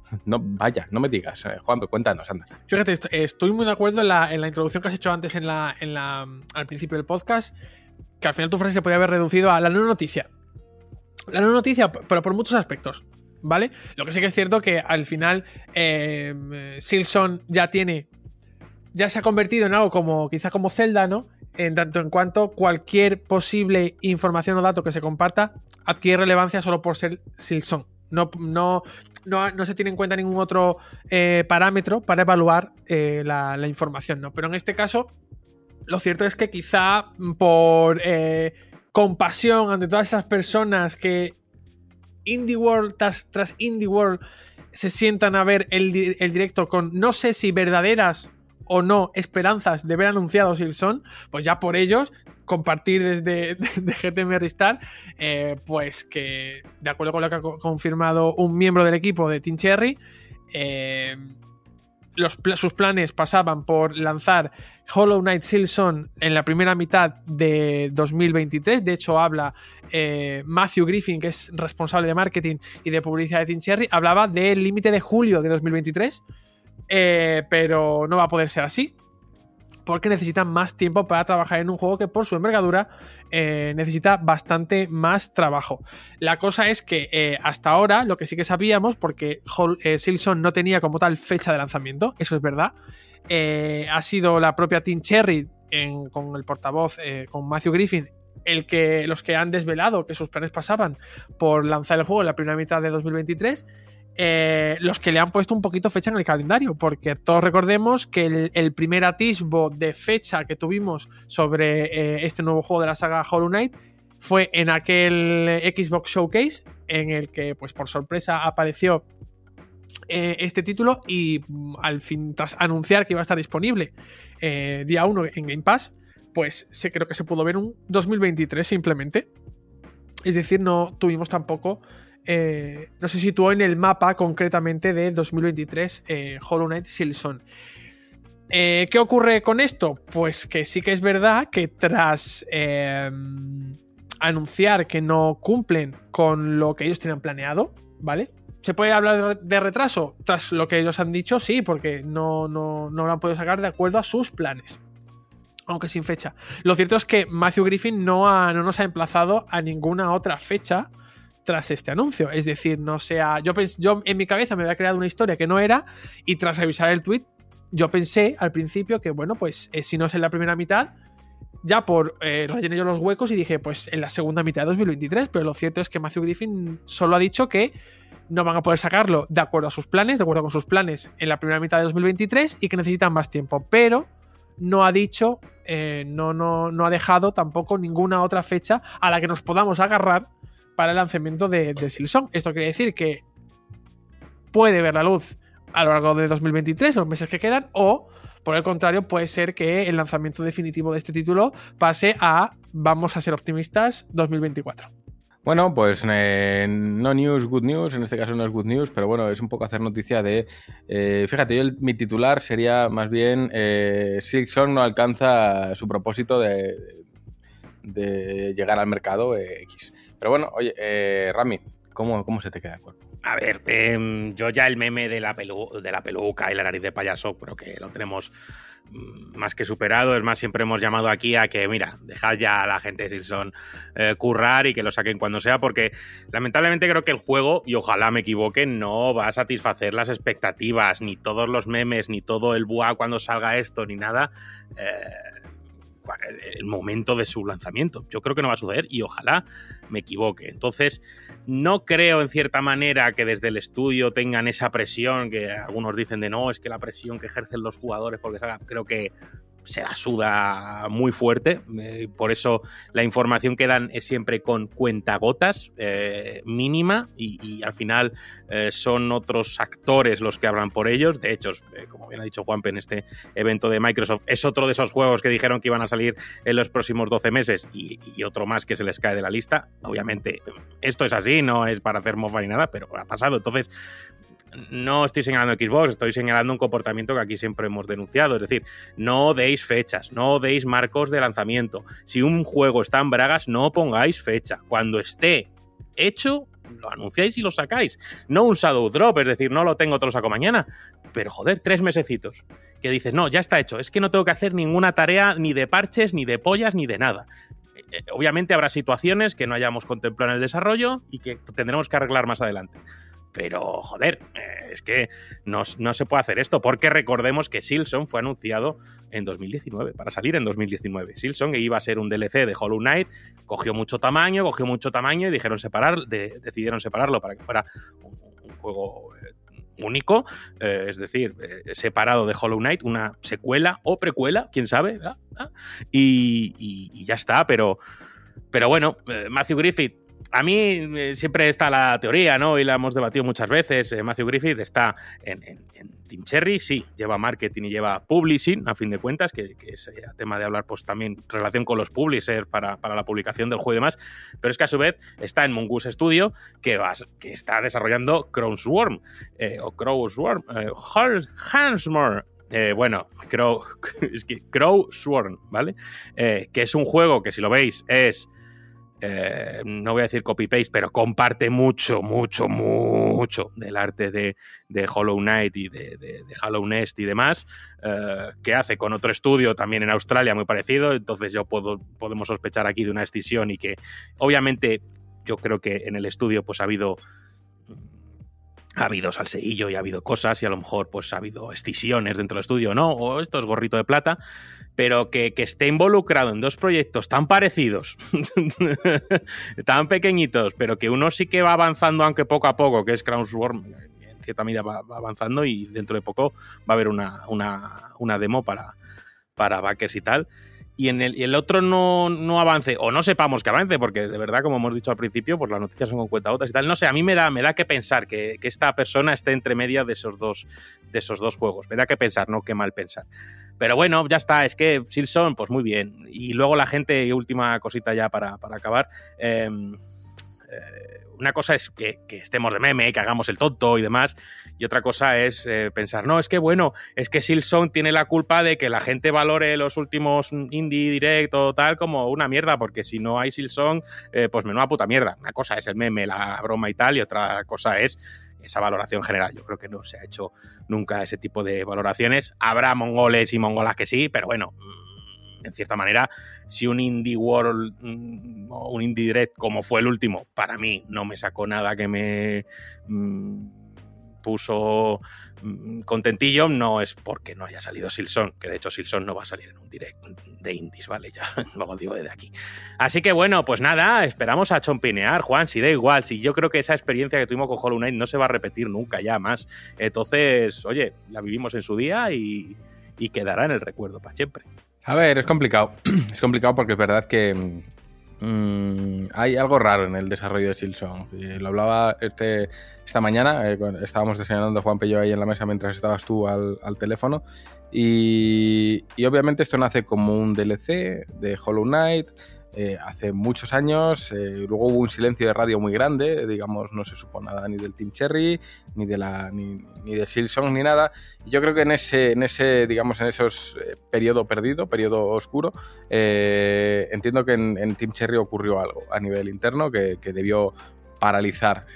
(laughs) No, vaya, no me digas, eh, Juan, cuéntanos, anda. Fíjate, est- estoy muy de acuerdo en la, en la introducción que has hecho antes en la, la, al principio del podcast, que al final tu frase se podía haber reducido a la no noticia. La no noticia, pero por muchos aspectos, ¿vale? Lo que sí que es cierto que al final eh, Silson ya tiene, ya se ha convertido en algo como, quizá como Zelda, ¿no? En tanto en cuanto cualquier posible información o dato que se comparta adquiere relevancia solo por ser Silson. No, no, no, se tiene en cuenta ningún otro eh, parámetro para evaluar eh, la, información, ¿no? Pero en este caso, lo cierto es que quizá por eh, compasión ante todas esas personas que Indie World tras, tras Indie World se sientan a ver el, el directo con no sé si verdaderas o no esperanzas de ver anunciado Silson, pues ya por ellos compartir desde (laughs) de, GTM Restart, eh, pues que de acuerdo con lo que ha co- confirmado un miembro del equipo de Team Cherry, eh, los sus planes pasaban por lanzar Hollow Knight Silson en la primera mitad de 2023. De hecho, habla eh, Matthew Griffin, que es responsable de marketing y de publicidad de Team Cherry, hablaba del límite de julio de 2023. eh, pero no va a poder ser así. Porque necesitan más tiempo para trabajar en un juego que por su envergadura eh, necesita bastante más trabajo. La cosa es que eh, hasta ahora lo que sí que sabíamos, porque Hol- eh, Silson no tenía como tal fecha de lanzamiento, eso es verdad, ha sido la propia Team Cherry con el portavoz, con Matthew Griffin, el que, los que han desvelado que sus planes pasaban por lanzar el juego en la primera mitad de 2023. Eh, los que le han puesto un poquito fecha en el calendario, porque todos recordemos que el, primer atisbo de fecha que tuvimos sobre eh, este nuevo juego de la saga Hollow Knight fue en aquel Xbox Showcase, en el que, pues por sorpresa, apareció eh, este título y mm, al fin, tras anunciar que iba a estar disponible día 1 en Game Pass, pues se, creo que se pudo ver un 2023 simplemente. Es decir, no tuvimos tampoco eh, no se situó en el mapa concretamente de 2023 eh, Hollow Knight Silson. Eh, ¿Qué ocurre con esto? Pues que sí que es verdad que tras em, anunciar que no cumplen con lo que ellos tenían planeado, ¿vale? ¿Se puede hablar de retraso? Tras lo que ellos han dicho, sí, porque no, no, no lo han podido sacar de acuerdo a sus planes. Aunque sin fecha. Lo cierto es que Matthew Griffin no, ha- no nos ha emplazado a ninguna otra fecha tras este anuncio. Es decir, no sea. Yo, pens- yo en mi cabeza me había creado una historia que no era, y tras revisar el tweet, yo pensé al principio que, bueno, pues eh, si no es en la primera mitad, ya por eh, rellené yo los huecos y dije, pues en la segunda mitad de 2023. Pero lo cierto es que Matthew Griffin solo ha dicho que no van a poder sacarlo de acuerdo a sus planes, de acuerdo con sus planes en la primera mitad de 2023 y que necesitan más tiempo. Pero no ha dicho, eh, no, no, no ha dejado tampoco ninguna otra fecha a la que nos podamos agarrar para el lanzamiento de, de Silsong. Esto quiere decir que puede ver la luz a lo largo de 2023, los meses que quedan, o por el contrario, puede ser que el lanzamiento definitivo de este título pase a, vamos a ser optimistas, 2024. Bueno, pues eh, no news, good news, en este caso no es good news, pero bueno, es un poco hacer noticia de... eh, fíjate, yo mi titular sería más bien eh, Silksong no alcanza su propósito de, de llegar al mercado eh, X. Pero bueno, oye, eh, Rami, ¿cómo, ¿cómo se te queda el cuerpo? A ver, em, yo ya el meme de la, pelu- de la peluca y la nariz de payaso, creo que lo tenemos mm, más que superado. Es más, siempre hemos llamado aquí a que, mira, dejad ya a la gente de Silson eh, currar y que lo saquen cuando sea, porque lamentablemente creo que el juego, y ojalá me equivoque, no va a satisfacer las expectativas, ni todos los memes, ni todo el buah cuando salga esto, ni nada. eh, el- momento de su lanzamiento. Yo creo que no va a suceder y ojalá me equivoque. Entonces, no creo en cierta manera que desde el estudio tengan esa presión que algunos dicen de no, es que la presión que ejercen los jugadores porque creo que se la suda muy fuerte. eh, por eso la información que dan es siempre con cuentagotas eh, mínima y, al final eh, son otros actores los que hablan por ellos. De hecho, eh, como bien ha dicho Juanpe en este evento de Microsoft, es otro de esos juegos que dijeron que iban a salir en los próximos 12 meses y, y otro más que se les cae de la lista. Obviamente, esto es así, no es para hacer mofa ni nada, pero ha pasado. Entonces, no estoy señalando Xbox, estoy señalando un comportamiento que aquí siempre hemos denunciado. Es decir, no deis fechas, no deis marcos de lanzamiento. Si un juego está en bragas, no pongáis fecha. Cuando esté hecho, lo anunciáis y lo sacáis. No un shadow drop, es decir, no lo tengo, te lo saco mañana. Pero joder, tres mesecitos. Que dices, no, ya está hecho. Es que no tengo que hacer ninguna tarea ni de parches, ni de pollas, ni de nada. Eh, Obviamente habrá situaciones que no hayamos contemplado en el desarrollo y que tendremos que arreglar más adelante. Pero, joder, eh, es que no, no se puede hacer esto, porque recordemos que Silson fue anunciado en 2019, para salir en 2019. Silson iba a ser un DLC de Hollow Knight, cogió mucho tamaño, cogió mucho tamaño y dijeron separar, de- decidieron separarlo para que fuera un, juego eh, único, eh, es decir, separado de Hollow Knight, una secuela o precuela, quién sabe. Y, y- y ya está, pero, pero bueno, Matthew Griffith a mí eh, siempre está la teoría, ¿no? Y la hemos debatido muchas veces. eh, Matthew Griffith está en, Team Cherry, sí, lleva marketing y lleva publishing, a fin de cuentas, que, es eh, tema de hablar, pues también relación con los publishers para, para la publicación del juego y demás. Pero es que a su vez está en Mongoose Studio, que, vas- que está desarrollando Crow Swarm, eh, o Crow Swarm, Hans- Hansmore. Bueno, Crow, (laughs) es que Crow Swarm, ¿vale? Que es un juego que si lo veis es eh, no voy a decir copy-paste, pero comparte mucho, mucho, mucho del arte de, Hollow Knight y de, de, de Hollow Nest y demás, eh, que hace con otro estudio también en Australia muy parecido, entonces yo puedo, podemos sospechar aquí de una escisión y que obviamente yo creo que en el estudio pues ha habido ha habido salseillo y ha habido cosas y a lo mejor pues ha habido escisiones dentro del estudio, ¿no? O esto es gorrito de plata, pero que, que esté involucrado en dos proyectos tan parecidos, (laughs) tan pequeñitos, pero que uno sí que va avanzando, aunque poco a poco, que es Crown Swarm, en cierta medida va, va avanzando y dentro de poco va a haber una, una, una demo para, para backers y tal. Y en el, y el otro no, no avance, o no sepamos que avance, porque de verdad, como hemos dicho al principio, pues las noticias son con cuentagotas y tal. No sé, a mí me da, me da que pensar que, que esta persona esté entre media de esos, dos, de esos dos juegos. Me da que pensar, no que mal pensar. Pero bueno, ya está, es que Silson, pues muy bien. Y luego la gente, y última cosita ya para, para acabar, eh, eh, una cosa es que, estemos de meme, que hagamos el tonto y demás, y otra cosa es eh, pensar, no, es que bueno, es que Silson tiene la culpa de que la gente valore los últimos indie direct o tal como una mierda, porque si no hay Silson, eh, pues menuda puta mierda. Una cosa es el meme, la broma y tal, y otra cosa es esa valoración general. Yo creo que no se ha hecho nunca ese tipo de valoraciones. Habrá mongoles y mongolas que sí, pero bueno, en cierta manera, si un Indie World mm, o un Indie Direct como fue el último, para mí no me sacó nada que me mm, puso mm, contentillo, no es porque no haya salido Silson, que de hecho Silson no va a salir en un direct de indies, ¿vale? Ya (laughs) lo digo desde aquí. Así que bueno, pues nada, esperamos a chompinear, Juan, si da igual, si yo creo que esa experiencia que tuvimos con Hollow Knight no se va a repetir nunca ya más. Entonces, oye, la vivimos en su día y, y quedará en el recuerdo para siempre. A ver, es complicado. (clears throat) Es complicado porque es verdad que mm, hay algo raro en el desarrollo de Silson. Lo hablaba este, esta mañana, eh, estábamos desayunando Juan Pello ahí en la mesa mientras estabas tú al, teléfono. Y, y, obviamente esto nace como un DLC de Hollow Knight. Eh, hace muchos años. Eh, luego hubo un silencio de radio muy grande, digamos, no se supo nada ni del Team Cherry, ni de la ni, de Silson, ni nada. Y yo creo que en ese, en ese digamos, en esos eh, periodo perdido, periodo oscuro, entiendo que en, Team Cherry ocurrió algo a nivel interno que, debió paralizar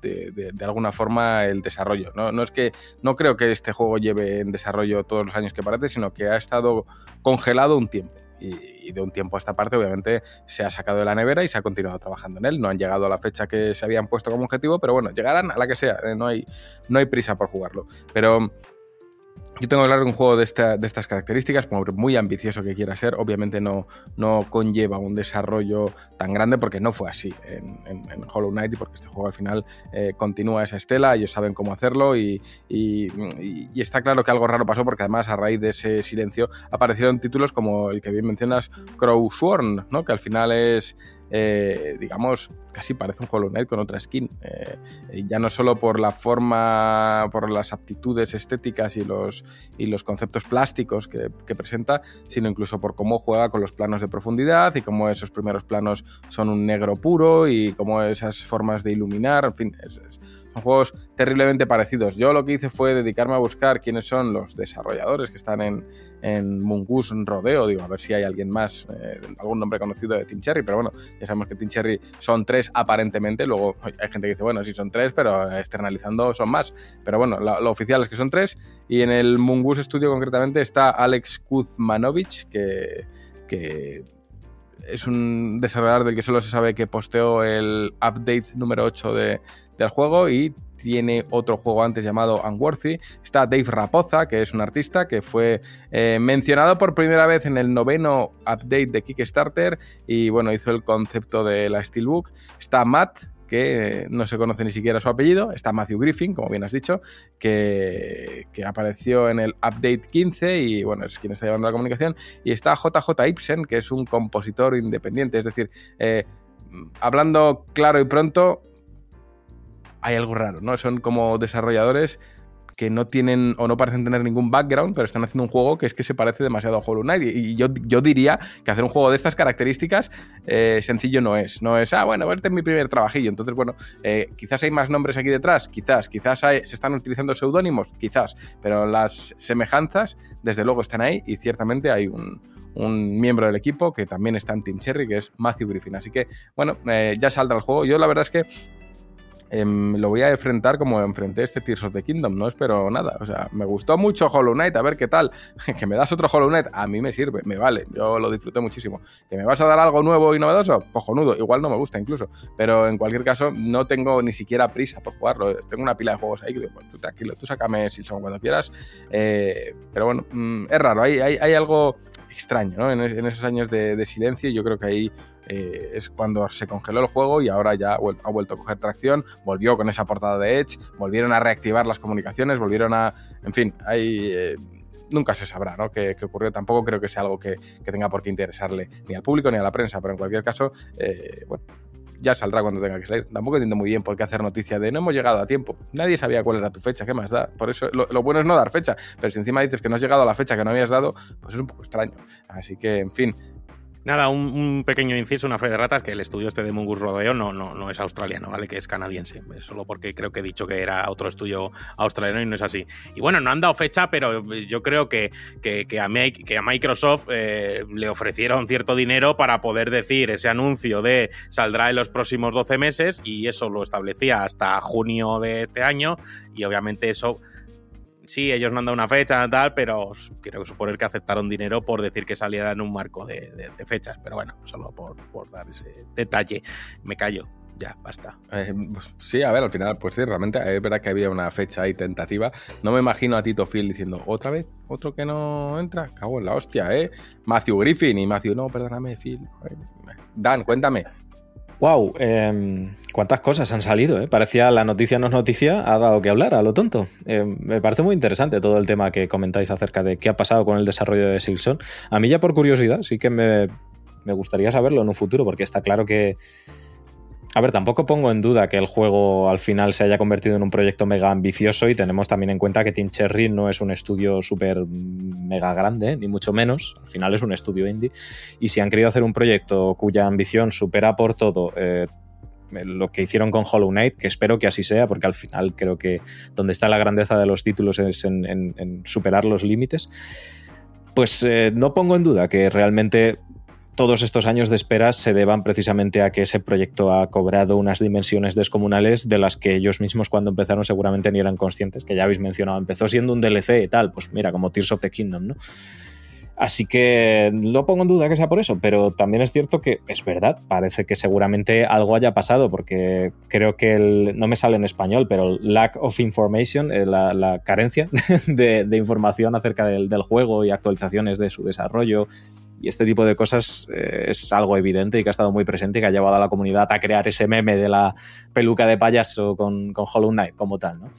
de, alguna forma el desarrollo. ¿no? ¿no? es que no creo que este juego lleve en desarrollo todos los años que parece, sino que ha estado congelado un tiempo y, de un tiempo a esta parte obviamente se ha sacado de la nevera y se ha continuado trabajando en él. No han llegado a la fecha que se habían puesto como objetivo, pero bueno, llegarán a la que sea, eh, no, hay, no hay prisa por jugarlo. Pero yo tengo que hablar de un juego de, estas características, como muy ambicioso que quiera ser, obviamente no, no conlleva un desarrollo tan grande porque no fue así en, Hollow Knight y porque este juego al final eh, continúa esa estela, ellos saben cómo hacerlo y, está claro que algo raro pasó porque además a raíz de ese silencio aparecieron títulos como el que bien mencionas, Crow Sworn, ¿no? que al final es eh, digamos, casi parece un Hollow Knight con otra skin. Eh, ya no solo por la forma, por las aptitudes estéticas y los, y los conceptos plásticos que, presenta, sino incluso por cómo juega con los planos de profundidad y cómo esos primeros planos son un negro puro y cómo esas formas de iluminar, en fin, es son juegos terriblemente parecidos. Yo lo que hice fue dedicarme a buscar quiénes son los desarrolladores que están en, en Mungus Rodeo. Digo, a ver si hay alguien más, eh, algún nombre conocido de Team Cherry. Pero bueno, ya sabemos que Team Cherry son tres aparentemente. Luego hay gente que dice, bueno, sí son tres, pero externalizando son más. Pero bueno, lo, oficial es que son tres. Y en el Mungus Studio concretamente está Alex Kuzmanovic, que, que es un desarrollador del que solo se sabe que posteó el update número 8 de, del juego y tiene otro juego antes llamado Unworthy. Está Dave Rapoza, que es un artista que fue eh, mencionado por primera vez en el noveno update de Kickstarter y bueno, hizo el concepto de la Steelbook. Está Matt, que no se conoce ni siquiera su apellido. Está Matthew Griffin, como bien has dicho, que, apareció en el update 15 y bueno, es quien está llevando la comunicación. Y está JJ Ibsen, que es un compositor independiente, es decir, eh, hablando claro y pronto, hay algo raro, ¿no? Son como desarrolladores que no tienen o no parecen tener ningún background, pero están haciendo un juego que es que se parece demasiado a Hollow Knight. Y yo, yo diría que hacer un juego de estas características eh, sencillo no es. No es, ah, bueno, es mi primer trabajillo. Entonces, bueno, eh, quizás hay más nombres aquí detrás, quizás, quizás se están utilizando seudónimos, quizás, pero las semejanzas, desde luego, están ahí y ciertamente hay un, miembro del equipo que también está en Team Cherry, que es Matthew Griffin. Así que, bueno, eh, ya saldrá el juego. Yo la verdad es que Em, lo voy a enfrentar como enfrenté este Tears of the Kingdom, no espero nada. O sea, me gustó mucho Hollow Knight, a ver qué tal. (laughs) que me das otro Hollow Knight, a mí me sirve, me vale, yo lo disfruté muchísimo. Que me vas a dar algo nuevo y novedoso, cojonudo, igual no me gusta incluso. Pero en cualquier caso, no tengo ni siquiera prisa por jugarlo. Tengo una pila de juegos ahí que digo, pues tú tranquilo, tú sácame Silson cuando quieras. Eh, pero bueno, mm, es raro, hay, hay, algo extraño ¿no? en, esos años de, de silencio. Yo creo que ahí eh, es cuando se congeló el juego y ahora ya ha vuelto a coger tracción, volvió con esa portada de Edge, volvieron a reactivar las comunicaciones, volvieron a... En fin, hay... Eh, nunca se sabrá ¿no? qué, ocurrió. Tampoco creo que sea algo que, tenga por qué interesarle ni al público ni a la prensa, pero en cualquier caso, eh, bueno, ya saldrá cuando tenga que salir. Tampoco entiendo muy bien por qué hacer noticia de no hemos llegado a tiempo. Nadie sabía cuál era tu fecha, ¿qué más da? Por eso lo, lo, bueno es no dar fecha, pero si encima dices que no has llegado a la fecha que no habías dado, pues es un poco extraño. Así que, en fin, Nada, un, pequeño inciso, una fe de ratas, que el estudio este de Mungus Rodeo no, no, no es australiano, ¿vale? Que es canadiense. Solo porque creo que he dicho que era otro estudio australiano y no es así. Y bueno, no han dado fecha, pero yo creo que, que, a, que a, Microsoft eh, le ofrecieron cierto dinero para poder decir ese anuncio de saldrá en los próximos 12 meses y eso lo establecía hasta junio de este año y obviamente eso sí, ellos no han dado una fecha, tal, pero quiero suponer que aceptaron dinero por decir que saliera en un marco de, fechas. Pero bueno, solo por, dar ese detalle. Me callo. Ya, basta. Eh, sí, a ver, al final, pues sí, realmente es verdad que había una fecha ahí tentativa. No me imagino a Tito Phil diciendo, ¿otra vez? ¿Otro que no entra? Cago en la hostia, ¿eh? Matthew Griffin y Matthew, no, perdóname, Phil. Dan, cuéntame. Wow, em, cuántas cosas han salido, ¿eh? Parecía la noticia no es noticia, ha dado que hablar, a lo tonto. Em, me parece muy interesante todo el tema que comentáis acerca de qué ha pasado con el desarrollo de Silson. A mí ya por curiosidad sí que me, me gustaría saberlo en un futuro, porque está claro que a ver, tampoco pongo en duda que el juego al final se haya convertido en un proyecto mega ambicioso y tenemos también en cuenta que Team Cherry no es un estudio súper mega grande, ni mucho menos. Al final es un estudio indie. Y si han querido hacer un proyecto cuya ambición supera por todo eh, lo que hicieron con Hollow Knight, que espero que así sea, porque al final creo que donde está la grandeza de los títulos es en, superar los límites, pues eh, no pongo en duda que realmente todos estos años de espera se deban precisamente a que ese proyecto ha cobrado unas dimensiones descomunales de las que ellos mismos cuando empezaron seguramente ni eran conscientes, que ya habéis mencionado, empezó siendo un DLC y tal, pues mira, como Tears of the Kingdom, ¿no? Así que no pongo en duda que sea por eso, pero también es cierto que es verdad, parece que seguramente algo haya pasado, porque creo que el, no me sale en español, pero lack of information, eh, la, carencia (laughs) de, información acerca del, juego y actualizaciones de su desarrollo y este tipo de cosas eh, es algo evidente y que ha estado muy presente y que ha llevado a la comunidad a crear ese meme de la peluca de payaso con, con Hollow Knight como tal, ¿no?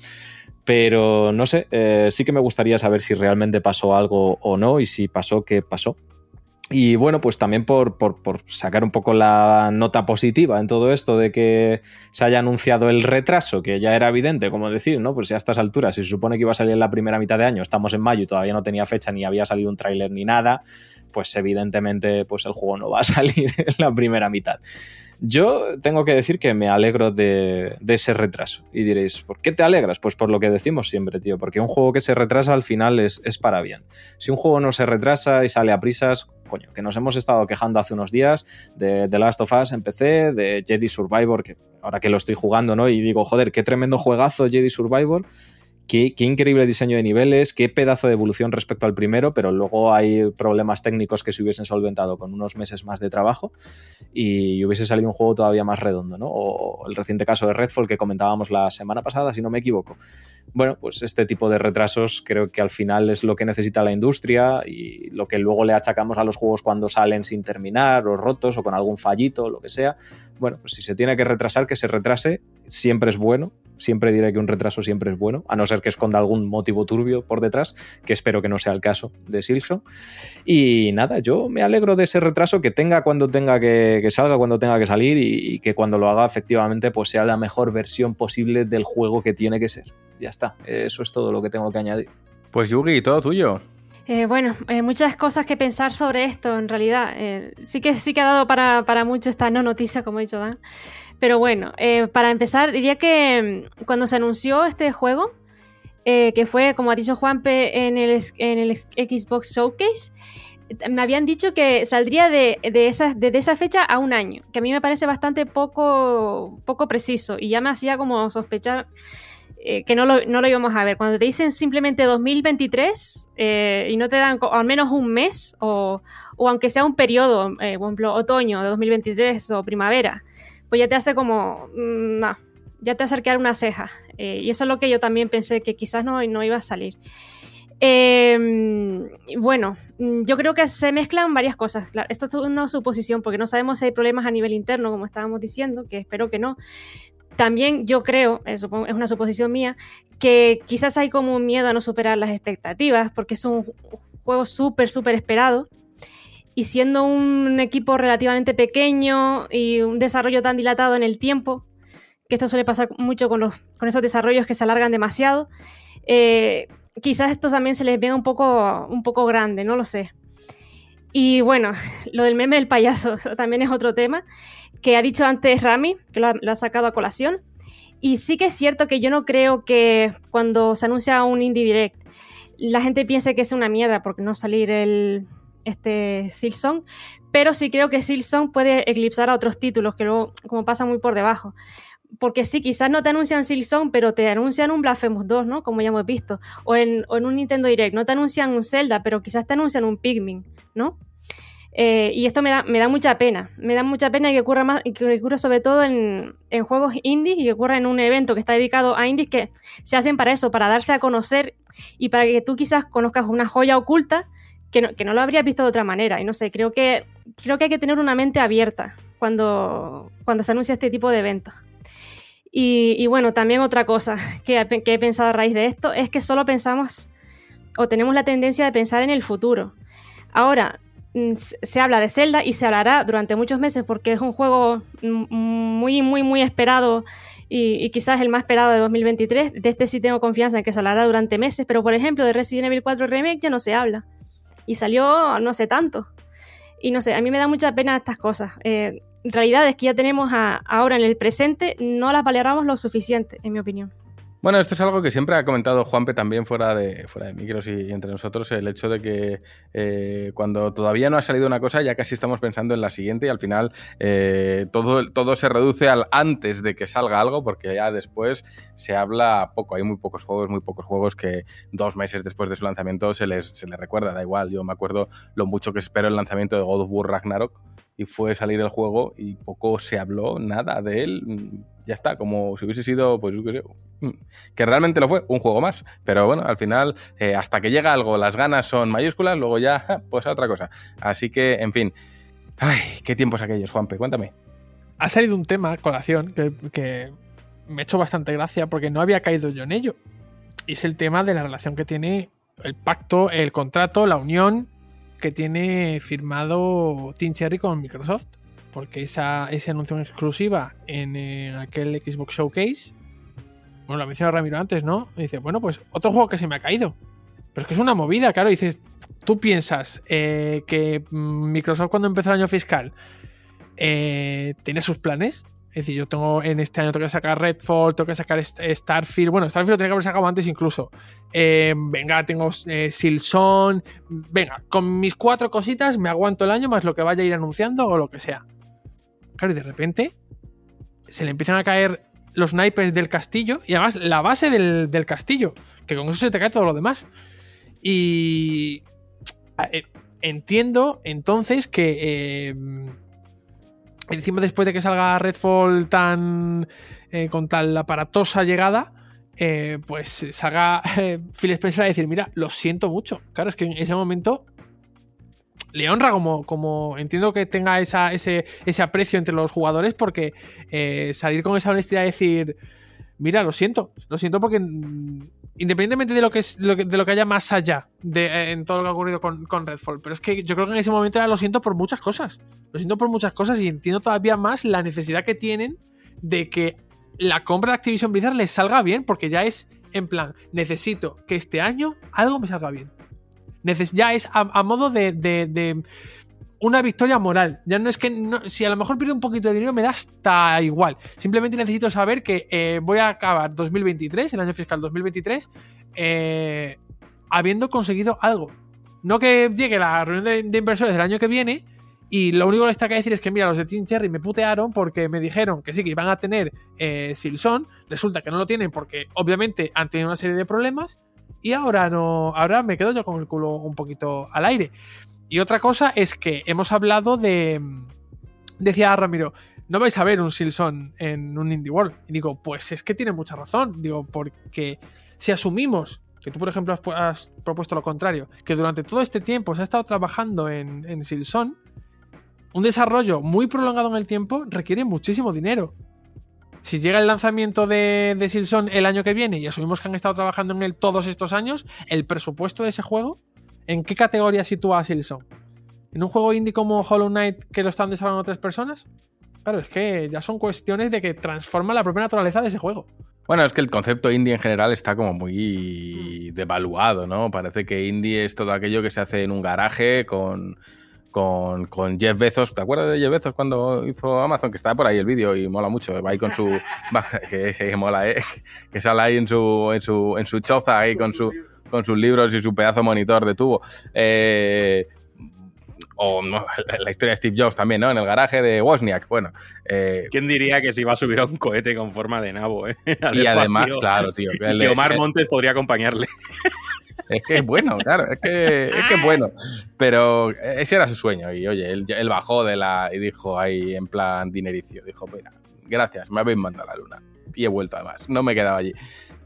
Pero no sé, eh, sí que me gustaría saber si realmente pasó algo o no y si pasó, qué pasó. Y bueno, pues también por, por, sacar un poco la nota positiva en todo esto de que se haya anunciado el retraso, que ya era evidente, como decir, ¿no? Pues ya a estas alturas, si se supone que iba a salir en la primera mitad de año, estamos en mayo y todavía no tenía fecha ni había salido un tráiler ni nada, pues evidentemente pues el juego no va a (laughs) salir en la primera mitad. Yo tengo que decir que me alegro de, ese retraso. Y diréis, ¿por qué te alegras? Pues por lo que decimos siempre, tío. Porque un juego que se retrasa al final es, es para bien. Si un juego no se retrasa y sale a prisas, coño, que nos hemos estado quejando hace unos días de The Last of Us en PC, de Jedi Survivor, que ahora que lo estoy jugando, ¿no? Y digo, joder, qué tremendo juegazo Jedi Survivor Qué, increíble diseño de niveles, qué pedazo de evolución respecto al primero, pero luego hay problemas técnicos que se hubiesen solventado con unos meses más de trabajo y hubiese salido un juego todavía más redondo, ¿no? O el reciente caso de Redfall que comentábamos la semana pasada, si no me equivoco. Bueno, pues este tipo de retrasos creo que al final es lo que necesita la industria y lo que luego le achacamos a los juegos cuando salen sin terminar o rotos o con algún fallito o lo que sea. Bueno, pues si se tiene que retrasar, que se retrase, siempre es bueno siempre diré que un retraso siempre es bueno, a no ser que esconda algún motivo turbio por detrás, que espero que no sea el caso de Silson. Y nada, yo me alegro de ese retraso que tenga cuando tenga que, salga, cuando tenga que salir y, que cuando lo haga efectivamente pues sea la mejor versión posible del juego que tiene que ser. Ya está, eso es todo lo que tengo que añadir. Pues Yugi, todo tuyo. Eh, bueno, eh, muchas cosas que pensar sobre esto en realidad. Eh, sí que sí que ha dado para, para mucho esta no noticia, como ha dicho Dan. Pero bueno, eh, para empezar, diría que mm, cuando se anunció este juego, eh, que fue, como ha dicho Juanpe, en el, en el Xbox Showcase, me habían dicho que saldría de, esa, fecha a un año, que a mí me parece bastante poco, preciso y ya me hacía como sospechar eh, que no lo, íbamos a ver. Cuando te dicen simplemente 2023 y no te dan al menos un mes o, aunque sea un periodo, por ejemplo, otoño de 2023 o primavera, pues ya te hace como, mm, no, ya te hace arquear una ceja. Eh, y eso es lo que yo también pensé que quizás no, no iba a salir. Em, bueno, mm, yo creo que se mezclan varias cosas. Claro, esto es una suposición porque no sabemos si hay problemas a nivel interno, como estábamos diciendo, que espero que no. También yo creo, es una suposición mía, que quizás hay como un miedo a no superar las expectativas porque es un juego súper, súper esperado y siendo un equipo relativamente pequeño y un desarrollo tan dilatado en el tiempo, que esto suele pasar mucho con, los, con esos desarrollos que se alargan demasiado, eh, quizás esto también se les venga un poco, un poco grande, no lo sé. Y bueno, (laughs) lo del meme del payaso (laughs) también es otro tema que ha dicho antes Rami, que lo ha, sacado a colación. Y sí que es cierto que yo no creo que cuando se anuncia un Indie Direct la gente piense que es una mierda porque no salir el este Silsong, pero sí creo que Silsong puede eclipsar a otros títulos que luego como pasa muy por debajo porque sí, quizás no te anuncian Silksong, pero te anuncian un Blasphemous 2, ¿no? Como ya hemos visto. O en, un Nintendo Direct, no te anuncian un Zelda, pero quizás te anuncian un Pikmin, ¿no? Eh, y esto me da, me da mucha pena. Me da mucha pena que ocurra, más, que ocurra sobre todo en, juegos indies y que ocurra en un evento que está dedicado a indies que se hacen para eso, para darse a conocer y para que tú quizás conozcas una joya oculta que no, que no lo habrías visto de otra manera. Y no sé, creo que, creo que hay que tener una mente abierta cuando, cuando se anuncia este tipo de eventos. Y, bueno, también otra cosa que, he pensado a raíz de esto es que solo pensamos o tenemos la tendencia de pensar en el futuro. Ahora, mm, se habla de Zelda y se hablará durante muchos meses porque es un juego muy, muy, muy esperado y, quizás el más esperado de 2023. De este sí tengo confianza en que se hablará durante meses, pero por ejemplo de Resident Evil 4 Remake ya no se habla. Y salió no sé tanto. Y no sé, a mí me da mucha pena estas cosas. Eh, realidades que ya tenemos ahora en el presente no las valoramos lo suficiente, en mi opinión. Bueno, esto es algo que siempre ha comentado Juanpe también fuera de, fuera de micros y, entre nosotros, el hecho de que eh, cuando todavía no ha salido una cosa ya casi estamos pensando en la siguiente y al final eh, todo, todo se reduce al antes de que salga algo porque ya después se habla poco, hay muy pocos juegos, muy pocos juegos que dos meses después de su lanzamiento se les, se les recuerda, da igual, yo me acuerdo lo mucho que espero el lanzamiento de God of War Ragnarok y fue salir el juego y poco se habló, nada de él. Ya está, como si hubiese sido, pues yo qué sé, que realmente lo fue, un juego más. Pero bueno, al final, eh, hasta que llega algo, las ganas son mayúsculas, luego ya, pues otra cosa. Así que, en fin. Ay, qué tiempos aquellos, Juanpe, cuéntame. Ha salido un tema, colación, que, que me ha hecho bastante gracia porque no había caído yo en ello. Y es el tema de la relación que tiene el pacto, el contrato, la unión que tiene firmado Team Cherry con Microsoft. Porque esa, esa anuncio exclusiva en, aquel Xbox Showcase. Bueno, lo mencionado Ramiro antes, ¿no? dice, bueno, pues otro juego que se me ha caído. Pero es que es una movida, claro. Dices, tú piensas eh, que Microsoft cuando empezó el año fiscal eh, tiene sus planes es decir, yo tengo en este año tengo que sacar Redfall, tengo que sacar Starfield. Bueno, Starfield lo tenía que haber sacado antes incluso. Eh, venga, tengo eh, Silson. Venga, con mis cuatro cositas me aguanto el año más lo que vaya a ir anunciando o lo que sea. Claro, y de repente se le empiezan a caer los naipes del castillo y además la base del, castillo, que con eso se te cae todo lo demás. Y eh, entiendo entonces que encima después de que salga Redfall tan eh, con tal aparatosa llegada, eh, pues salga eh, Phil Spencer a decir, mira, lo siento mucho. Claro, es que en ese momento le honra como, como entiendo que tenga esa, ese, ese aprecio entre los jugadores porque salir con esa honestidad y decir, mira, lo siento, lo siento porque independientemente de lo que es de lo que haya más allá de, eh, en todo lo que ha ocurrido con, con, Redfall, pero es que yo creo que en ese momento ya lo siento por muchas cosas. Lo siento por muchas cosas y entiendo todavía más la necesidad que tienen de que la compra de Activision Blizzard les salga bien, porque ya es en plan, necesito que este año algo me salga bien. ya es a, modo de una victoria moral. Ya no es que si a lo mejor pierdo un poquito de dinero me da hasta igual. Simplemente necesito saber que eh, voy a acabar 2023, el año fiscal 2023, eh, habiendo conseguido algo. No que llegue la reunión de, inversores del año que viene y lo único que está que decir es que, mira, los de Team Cherry me putearon porque me dijeron que sí, que iban a tener eh, Silson. Resulta que no lo tienen porque, obviamente, han tenido una serie de problemas. Y ahora no. Ahora me quedo yo con el culo un poquito al aire. Y otra cosa es que hemos hablado de. Decía Ramiro, no vais a ver un Silson en un Indie World. Y digo, pues es que tiene mucha razón. Digo, porque si asumimos que tú, por ejemplo, has, propuesto lo contrario, que durante todo este tiempo se ha estado trabajando en, en Silson, un desarrollo muy prolongado en el tiempo requiere muchísimo dinero. Si llega el lanzamiento de, de Silson el año que viene y asumimos que han estado trabajando en él todos estos años, el presupuesto de ese juego ¿En qué categoría sitúa a Silson? ¿En un juego indie como Hollow Knight que lo están desarrollando tres personas? Claro, es que ya son cuestiones de que transforma la propia naturaleza de ese juego. Bueno, es que el concepto indie en general está como muy devaluado, ¿no? Parece que indie es todo aquello que se hace en un garaje con con, con Jeff Bezos. ¿Te acuerdas de Jeff Bezos cuando hizo Amazon? Que está por ahí el vídeo y mola mucho. Va ahí con su. (laughs) (laughs) que, que mola, ¿eh? Que sale ahí en su, en su, en su choza ahí con, su, con sus libros y su pedazo monitor de tubo. Eh, o no, (laughs) la historia de Steve Jobs también, ¿no? En el garaje de Wozniak. Bueno. eh, ¿Quién diría que se iba a subir a un cohete con forma de nabo, eh? (laughs) Al y además, claro, tío. Y el- que Omar es- Montes podría acompañarle. Es que es bueno, claro, es que es, que es bueno. Pero ese era su sueño. Y oye, él, él bajó de la. y dijo ahí en plan dinericio: dijo, mira, gracias, me habéis mandado a la luna. Y he vuelto además, no me he quedado allí.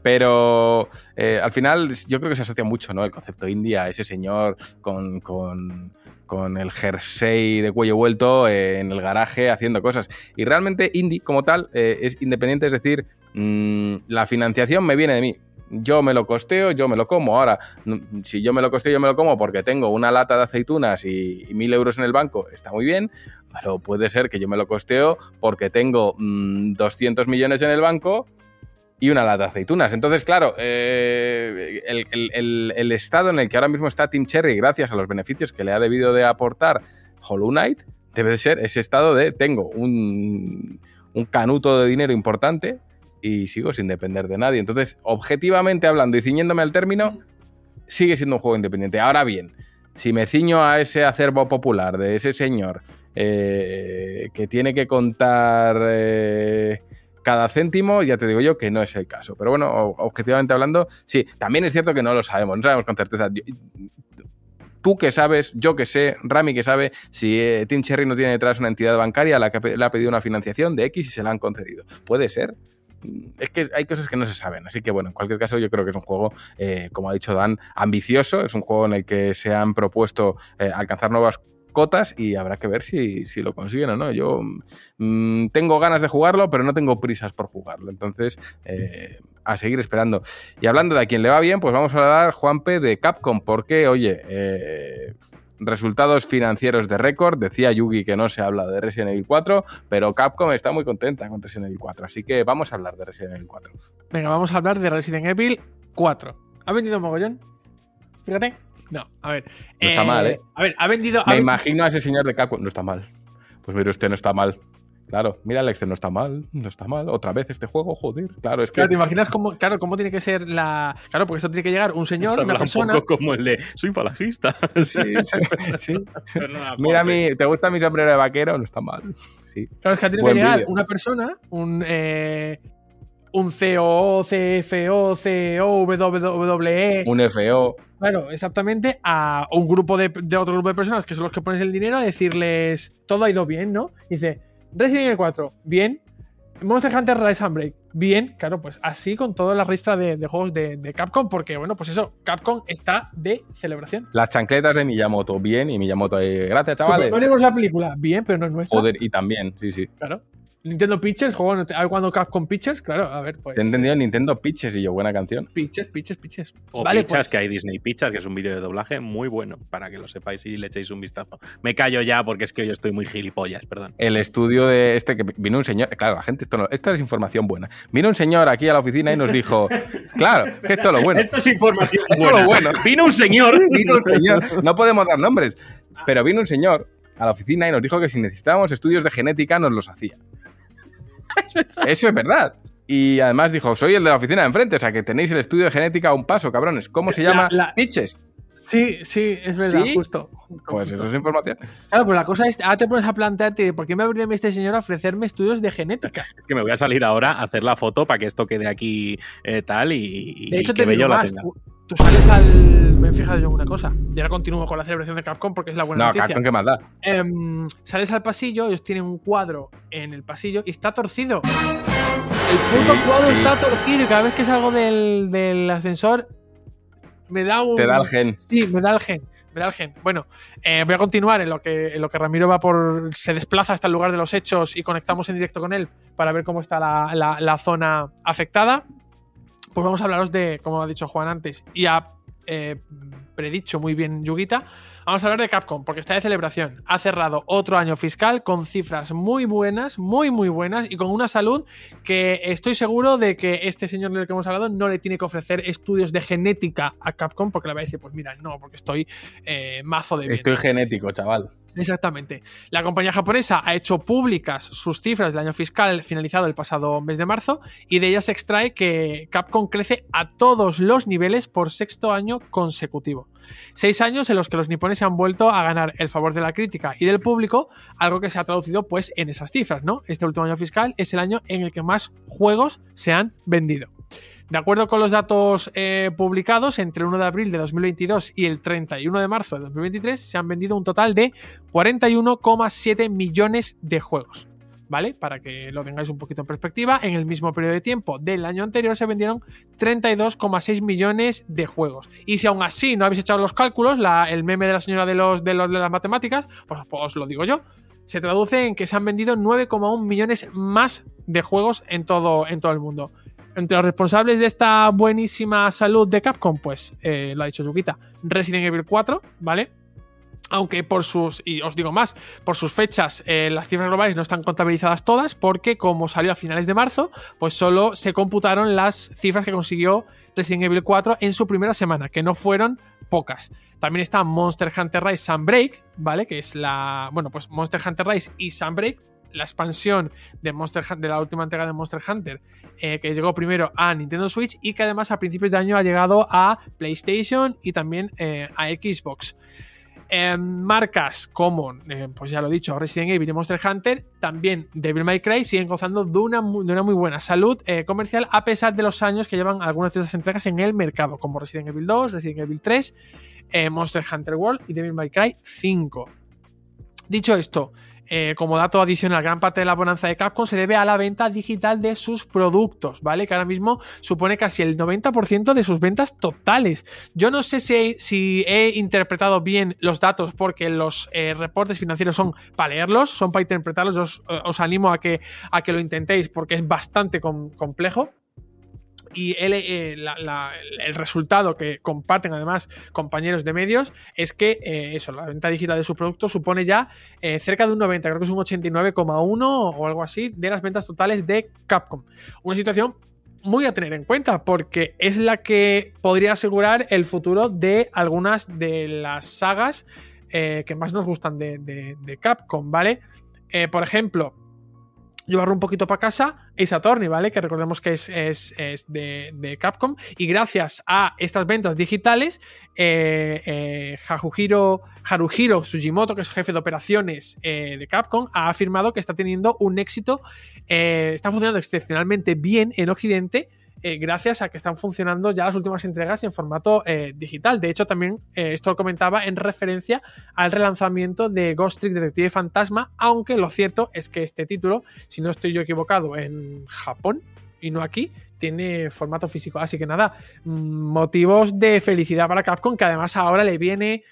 Pero eh, al final yo creo que se asocia mucho, ¿no? El concepto indie a ese señor con. con con el jersey de cuello vuelto eh, en el garaje haciendo cosas. Y realmente indie como tal eh, es independiente, es decir, mm, la financiación me viene de mí. Yo me lo costeo, yo me lo como. Ahora, mm, si yo me lo costeo, yo me lo como porque tengo una lata de aceitunas y, mil euros en el banco, está muy bien, pero puede ser que yo me lo costeo porque tengo mm, 200 millones en el banco y una lata de aceitunas. Entonces, claro, eh, el, estado en el que ahora mismo está Tim Cherry, gracias a los beneficios que le ha debido de aportar Hollow Knight, debe de ser ese estado de tengo un, un canuto de dinero importante y sigo sin depender de nadie. Entonces, objetivamente hablando y ciñéndome al término, sigue siendo un juego independiente. Ahora bien, si me ciño a ese acervo popular de ese señor eh, que tiene que contar eh, cada céntimo, ya te digo yo que no es el caso. Pero bueno, objetivamente hablando, sí, también es cierto que no lo sabemos, no sabemos con certeza. Tú que sabes, yo que sé, Rami que sabe, si eh, Tim Cherry no tiene detrás una entidad bancaria a la que le ha pedido una financiación de X y se la han concedido. Puede ser. Mm, Es que hay cosas que no se saben, así que bueno, en cualquier caso yo creo que es un juego, eh, como ha dicho Dan, ambicioso, es un juego en el que se han propuesto eh, alcanzar nuevas y habrá que ver si, si lo consiguen o no. Yo mm, tengo ganas de jugarlo, pero no tengo prisas por jugarlo, entonces eh, a seguir esperando. Y hablando de a quien le va bien, pues vamos a hablar, Juanpe, de Capcom, porque, oye, eh, resultados financieros de récord, decía Yugi que no se habla de Resident Evil 4, pero Capcom está muy contenta con Resident Evil 4, así que vamos a hablar de Resident Evil 4. Venga, vamos a hablar de Resident Evil 4. ¿Ha vendido mogollón? Fíjate. No, a ver. No está mal, ¿eh? A ver, ha vendido. Me imagino a ese señor de Capcom, no está mal. Pues mire usted, no está mal. Claro, mira Alex, no está mal, no está mal. Otra vez este juego, joder. Claro, es que... Claro, ¿te imaginas cómo, claro, cómo tiene que ser la. Claro, porque esto tiene que llegar un señor, una persona. un poco como el de soy falangista. (laughs) Sí, sí, sí. Perdona, Mira, mi, ¿te gusta mi sombrero de vaquero? No está mal. Sí. Claro, es que tiene Buen que llegar una persona, un. eh, un COO, CFO, CO, WWE. Un FO. Claro, exactamente, a un grupo de, de otro grupo de personas que son los que pones el dinero a decirles todo ha ido bien, ¿no? Dice, Resident Evil 4, bien. Monster Hunter Rise and Break, bien. Claro, pues así con toda la lista de, de juegos de, de Capcom, porque bueno, pues eso, Capcom está de celebración. Las chancletas de Miyamoto, bien. Y Miyamoto gracias, chavales. Super Mario Bros. la película, bien, pero no es nuestra. Joder, y también, sí, sí. Claro. Nintendo Pictures, juego, a ver cuando Capcom claro, a ver, pues. Te he entendido Nintendo Pitches y yo, buena canción. Pitches, pitches, pitches. O Vale, Pichas, pues. que hay Disney Pichas, que es un vídeo de doblaje muy bueno, para que lo sepáis y le echéis un vistazo. Me callo ya porque es que yo estoy muy gilipollas, perdón. El estudio de este que vino un señor, claro, la gente, esto, no, esto es información buena. Vino un señor aquí a la oficina y nos dijo, (laughs) claro, que esto es lo bueno. Esto es información Esto buena. lo bueno. Vino un señor. (laughs) Vino un señor, no podemos dar nombres, pero vino un señor a la oficina y nos dijo que si necesitábamos estudios de genética nos los hacía. Eso es verdad. Y además dijo, soy el de la oficina de enfrente, o sea que tenéis el estudio de genética a un paso, cabrones. ¿Cómo se La- llama? la- Pitches. Sí, sí, es verdad, ¿Sí? justo. Pues eso es información. Claro, pues la cosa es, ahora te pones a plantearte, ¿por qué me ha venido este señor a ofrecerme estudios de genética? Es que me voy a salir ahora a hacer la foto para que esto quede aquí eh, tal y, y De hecho, que te digo la más, tenga. Tú, sales al... Me he fijado yo en una cosa, y ahora continúo con la celebración de Capcom porque es la buena No, noticia. Capcom, ¿qué más da? Em, sales al pasillo, ellos tienen un cuadro en el pasillo y está torcido. El puto Sí, cuadro sí. está torcido y cada vez que salgo del, del ascensor me da un... Te da el gen. Sí, me da el gen. Me da el gen. Bueno, eh, voy a continuar en lo, que, en lo que Ramiro va por. se desplaza hasta el lugar de los hechos y conectamos en directo con él para ver cómo está la, la- la zona afectada. Pues vamos a hablaros de, como ha dicho Juan antes, y ha eh, predicho muy bien Yugita. Vamos a hablar de Capcom, porque está de celebración. Ha cerrado otro año fiscal con cifras muy buenas, muy, muy buenas, y con una salud que estoy seguro de que este señor del que hemos hablado no le tiene que ofrecer estudios de genética a Capcom, porque le va a decir, pues mira, no, porque estoy eh, mazo de bien. Estoy genético, chaval. Exactamente. La compañía japonesa ha hecho públicas sus cifras del año fiscal finalizado el pasado mes de marzo y de ellas se extrae que Capcom crece a todos los niveles por sexto año consecutivo. Seis años en los que los nipones se han vuelto a ganar el favor de la crítica y del público, algo que se ha traducido pues en esas cifras, ¿no? Este último año fiscal es el año en el que más juegos se han vendido. De acuerdo con los datos eh, publicados, entre el 1 de abril de 2022 y el 31 de marzo de 2023 se han vendido un total de 41,7 millones de juegos. ¿Vale? Para que lo tengáis un poquito en perspectiva, en el mismo periodo de tiempo del año anterior se vendieron 32,6 millones de juegos. Y si aún así no habéis echado los cálculos, el meme de la señora de, los, de, los, de las matemáticas, pues, pues os lo digo yo se traduce en que se han vendido 9,1 millones más de juegos en todo, en todo el mundo. Entre los responsables de esta buenísima salud de Capcom, pues eh, lo ha dicho Yukita, Resident Evil 4, ¿vale? Aunque por sus, y os digo más, por sus fechas, eh, las cifras globales no están contabilizadas todas, porque como salió a finales de marzo, pues solo se computaron las cifras que consiguió Resident Evil 4 en su primera semana, que no fueron pocas. También está Monster Hunter Rise Sunbreak, ¿vale? Que es la. Bueno, pues Monster Hunter Rise y Sunbreak la expansión de, Monster, de la última entrega de Monster Hunter, eh, que llegó primero a Nintendo Switch y que además a principios de año ha llegado a PlayStation y también eh, a Xbox. Em, marcas como, eh, pues ya lo he dicho, Resident Evil y Monster Hunter, también Devil May Cry siguen gozando de una, de una muy buena salud comercial a pesar de los años que llevan algunas de esas entregas en el mercado, como Resident Evil 2, Resident Evil 3, Monster Hunter World y Devil May Cry 5. Dicho esto, eh, como dato adicional, gran parte de la bonanza de Capcom se debe a la venta digital de sus productos, ¿vale? Que ahora mismo supone casi el 90% de sus ventas totales. Yo no sé si, he interpretado bien los datos porque los eh, reportes financieros son para leerlos, son para interpretarlos. Os, os animo a que, a que lo intentéis porque es bastante complejo y eh, el resultado que comparten además compañeros de medios es que eh, eso, la venta digital de sus productos supone ya eh, cerca de un 90, creo que es un 89,1 o algo así de las ventas totales de Capcom. Una situación muy a tener en cuenta porque es la que podría asegurar el futuro de algunas de las sagas que más nos gustan de, de Capcom, ¿vale? por ejemplo, llevarlo un poquito para casa, Ace Attorney, ¿vale? Que recordemos que es, de, Capcom. Y gracias a estas ventas digitales, eh, eh, Haruhiro, Tsujimoto, que es jefe de operaciones eh, de Capcom, ha afirmado que está teniendo un éxito, eh, está funcionando excepcionalmente bien en Occidente eh, gracias a que están funcionando ya las últimas entregas en formato eh, digital. De hecho, también eh, esto lo comentaba en referencia al relanzamiento de Ghost Trick Detective Fantasma, aunque lo cierto es que este título, si no estoy yo equivocado, en Japón y no aquí, tiene formato físico. Así que nada, mm, motivos de felicidad para Capcom, que además ahora le viene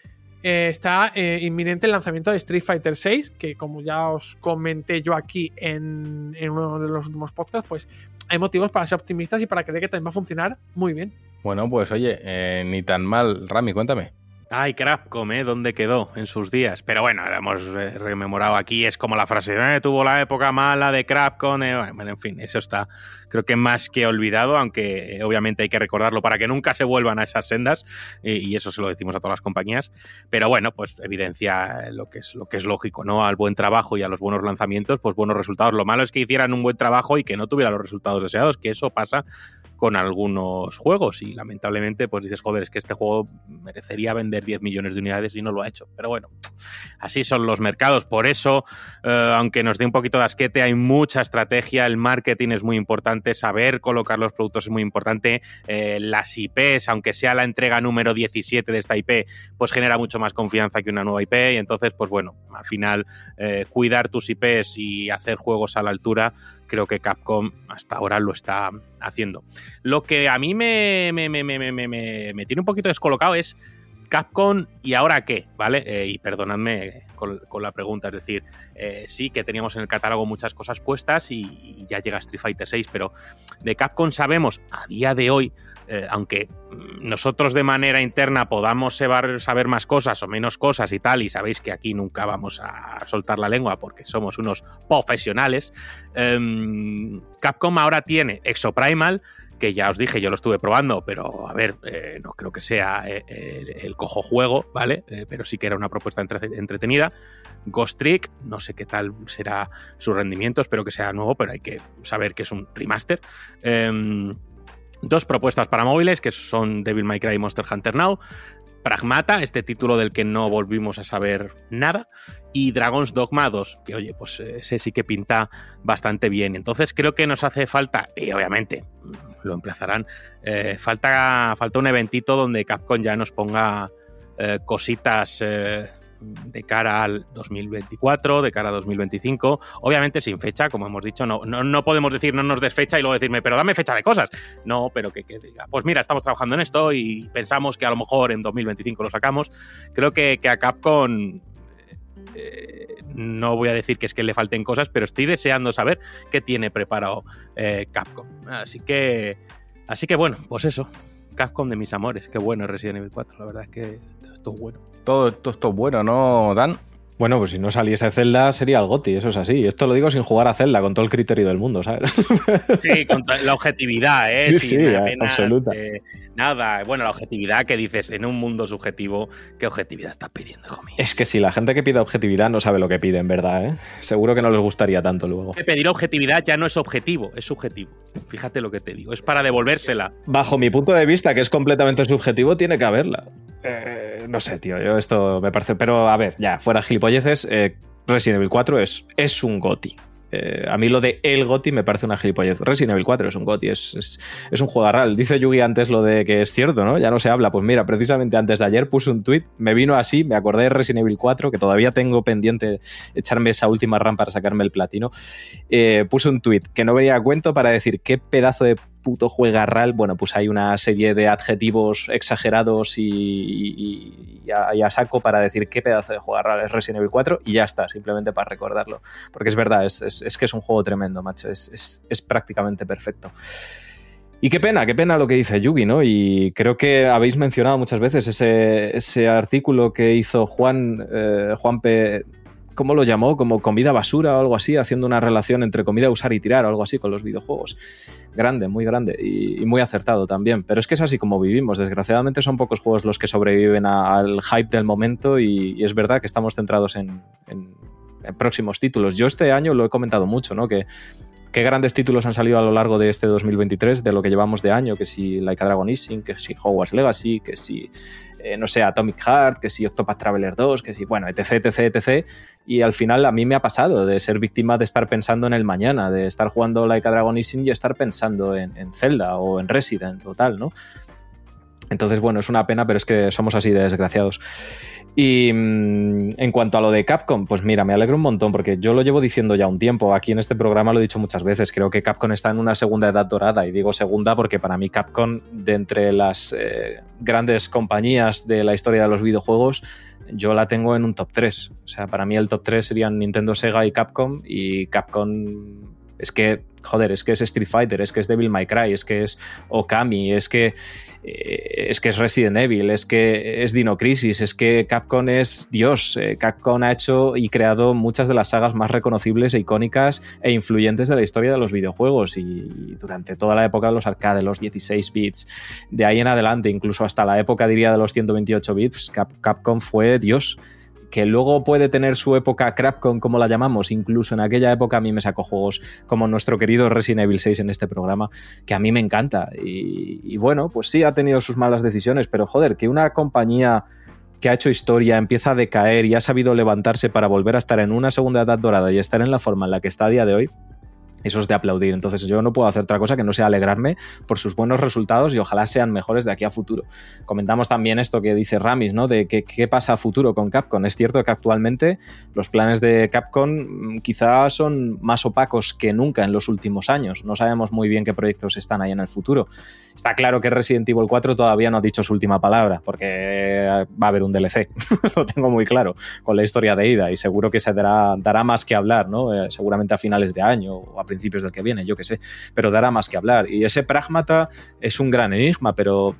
está inminente el lanzamiento de Street Fighter VI, que como ya os comenté yo aquí en, en, uno de los últimos podcasts, pues hay motivos para ser optimistas y para creer que también va a funcionar muy bien. Bueno, pues oye, eh, ni tan mal. Rami, cuéntame. Ay, Crapcom, ¿eh? ¿Dónde quedó en sus días? Pero bueno, hemos eh, rememorado aquí. Es como la frase, eh, tuvo la época mala de Crapcom. Eh, bueno, en fin, eso está, creo que más que olvidado, aunque obviamente hay que recordarlo para que nunca se vuelvan a esas sendas. y eso se lo decimos a todas las compañías. Pero bueno, pues evidencia lo que es lo que es lógico, ¿no? Al buen trabajo y a los buenos lanzamientos, pues buenos resultados. Lo malo es que hicieran un buen trabajo y que no tuvieran los resultados deseados, que eso pasa con algunos juegos y lamentablemente pues dices, joder, es que este juego merecería vender 10 millones de unidades y no lo ha hecho. Pero bueno, así son los mercados. Por eso, eh, aunque nos dé un poquito de asquete, hay mucha estrategia, el marketing es muy importante, saber colocar los productos es muy importante, eh, las IPs, aunque sea la entrega número 17 de esta IP, pues genera mucho más confianza que una nueva IP y entonces, pues bueno, al final eh, cuidar tus IPs y hacer juegos a la altura creo que Capcom hasta ahora lo está haciendo. Lo que a mí me, me, me, me tiene un poquito descolocado es Capcom y ahora qué, ¿vale? Eh, y perdonadme con, la pregunta, es decir, eh, sí que teníamos en el catálogo muchas cosas puestas y, ya llega Street Fighter 6, pero de Capcom sabemos a día de hoy, eh, aunque nosotros de manera interna podamos saber, más cosas o menos cosas y tal, y sabéis que aquí nunca vamos a soltar la lengua porque somos unos profesionales, em, Capcom ahora tiene Exoprimal, que ya os dije, yo lo estuve probando, pero a ver, eh, no creo que sea eh, el, cojo juego, ¿vale? pero sí que era una propuesta entretenida. Ghost Trick, no sé qué tal será su rendimiento, espero que sea nuevo, pero hay que saber que es un remaster. Em, dos propuestas para móviles, que son Devil May Cry y Monster Hunter Now. Pragmata, este título del que no volvimos a saber nada, y Dragon's Dogma 2, que oye, pues ese sí que pinta bastante bien. Entonces creo que nos hace falta, y obviamente lo emplazarán, eh, falta, falta un eventito donde Capcom ya nos ponga eh, cositas eh, de cara al 2024, de cara a 2025, obviamente sin fecha, como hemos dicho, no, no, podemos decir no nos des fecha y luego decirme, pero dame fecha de cosas. No, pero que, diga, pues mira, estamos trabajando en esto y pensamos que a lo mejor en 2025 lo sacamos. Creo que, a Capcom eh, no voy a decir que es que le falten cosas, pero estoy deseando saber qué tiene preparado eh, Capcom. Así que, así que bueno, pues eso. Capcom de mis amores, qué bueno Resident Evil 4, la verdad es que esto es bueno todo, esto es bueno, ¿no, Dan? Bueno, pues si no saliese Zelda sería el GOTI, eso es así. Esto lo digo sin jugar a Zelda, con todo el criterio del mundo, ¿sabes? (laughs) Sí, con la objetividad, ¿eh? Sí, sí, absoluta. nada, bueno, la objetividad que dices en un mundo subjetivo, ¿qué objetividad estás pidiendo, hijo mío? Es que si la gente que pide objetividad no sabe lo que pide, en verdad, ¿eh? Seguro que no les gustaría tanto luego. pedir objetividad ya no es objetivo, es subjetivo. Fíjate lo que te digo, es para devolvérsela. Bajo mi punto de vista, que es completamente subjetivo, tiene que haberla. Eh, no sé, tío, yo esto me parece... Pero a ver, ya, fuera gilipolleces, eh, Resident Evil 4 es, es un GOTI. Eh, a mí lo de el GOTI me parece una gilipollez. Resident Evil 4 es un GOTI, es, es, un juego real. Dice Yugi antes lo de que es cierto, ¿no? Ya no se habla. Pues mira, precisamente antes de ayer puse un tweet, me vino así, me acordé de Resident Evil 4, que todavía tengo pendiente echarme esa última RAM para sacarme el platino. puse un tweet que no venía a cuento para decir qué pedazo de puto juegarral, bueno, pues hay una serie de adjetivos exagerados y, a, saco para decir qué pedazo de juegarral es Resident Evil 4 y ya está, simplemente para recordarlo. Porque es verdad, es, que es un juego tremendo, macho, es, prácticamente perfecto. Y qué pena, qué pena lo que dice Yugi, ¿no? Y creo que habéis mencionado muchas veces ese, artículo que hizo Juan, eh, Juan P ¿cómo lo llamó? Como comida basura o algo así, haciendo una relación entre comida usar y tirar o algo así con los videojuegos. Grande, muy grande y, muy acertado también. Pero es que es así como vivimos. Desgraciadamente son pocos juegos los que sobreviven al hype del momento y, es verdad que estamos centrados en, próximos títulos. Yo este año lo he comentado mucho, ¿no? Que qué grandes títulos han salido a lo largo de este 2023, de lo que llevamos de año, que si Like a Dragon Ising, que si Hogwarts Legacy, que si, eh, no sé, Atomic Heart, que si Octopath Traveler 2, que si, bueno, etc, etc, etc. Y al final a mí me ha pasado de ser víctima de estar pensando en el mañana, de estar jugando Like a Dragon Ising y estar pensando en, en Zelda o en Resident o tal, ¿no? Entonces, bueno, es una pena, pero es que somos así de desgraciados. Y mm, en cuanto a lo de Capcom, pues mira, me alegro un montón porque yo lo llevo diciendo ya un tiempo. Aquí en este programa lo he dicho muchas veces. Creo que Capcom está en una segunda edad dorada. Y digo segunda porque para mí Capcom, de entre las eh, grandes compañías de la historia de los videojuegos, yo la tengo en un top 3. O sea, para mí el top 3 serían Nintendo, Sega y Capcom. Y Capcom es que, joder, es que es Street Fighter, es que es Devil May Cry, es que es Okami, es que eh, es que es Resident Evil, es que es Dino Crisis, es que Capcom es Dios. Eh, Capcom ha hecho y creado muchas de las sagas más reconocibles e icónicas e influyentes de la historia de los videojuegos y durante toda la época de los arcades, los 16 bits, de ahí en adelante, incluso hasta la época diría de los 128 bits, Capcom fue Dios que luego puede tener su época Crapcon, como la llamamos, incluso en aquella época a mí me sacó juegos como nuestro querido Resident Evil 6 en este programa, que a mí me encanta. Y, bueno, pues sí ha tenido sus malas decisiones, pero joder, que una compañía que ha hecho historia empieza a decaer y ha sabido levantarse para volver a estar en una segunda edad dorada y estar en la forma en la que está a día de hoy, eso es de aplaudir. Entonces yo no puedo hacer otra cosa que no sea alegrarme por sus buenos resultados y ojalá sean mejores de aquí a futuro. Comentamos también esto que dice Ramis, ¿no? De que, qué pasa a futuro con Capcom. Es cierto que actualmente los planes de Capcom mm, quizá son más opacos que nunca en los últimos años. No sabemos muy bien qué proyectos están ahí en el futuro. Está claro que Resident Evil 4 todavía no ha dicho su última palabra, porque va a haber un DLC, (laughs) lo tengo muy claro, con la historia de Ida, y seguro que se dará, dará más que hablar, ¿no? Eh, seguramente a finales de año o a principios del que viene, yo qué sé, pero dará más que hablar. Y ese Pragmata es un gran enigma, pero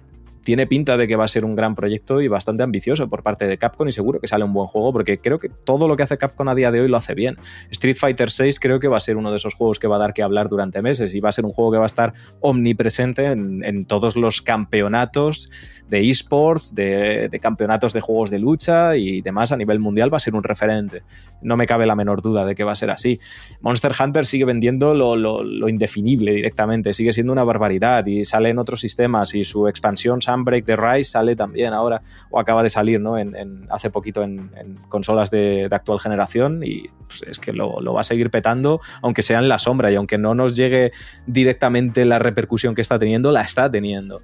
tiene pinta de que va a ser un gran proyecto y bastante ambicioso por parte de Capcom y seguro que sale un buen juego porque creo que todo lo que hace Capcom a día de hoy lo hace bien. Street Fighter VI creo que va a ser uno de esos juegos que va a dar que hablar durante meses y va a ser un juego que va a estar omnipresente en, todos los campeonatos de esports, de, campeonatos de juegos de lucha y demás a nivel mundial va a ser un referente. No me cabe la menor duda de que va a ser así. Monster Hunter sigue vendiendo lo, indefinible directamente, sigue siendo una barbaridad y sale en otros sistemas y su expansión Sunbreak de Rise sale también ahora o acaba de salir ¿no? en, hace poquito en, consolas de, actual generación y pues, es que lo va a seguir petando aunque sea en la sombra y aunque no nos llegue directamente la repercusión que está teniendo, la está teniendo.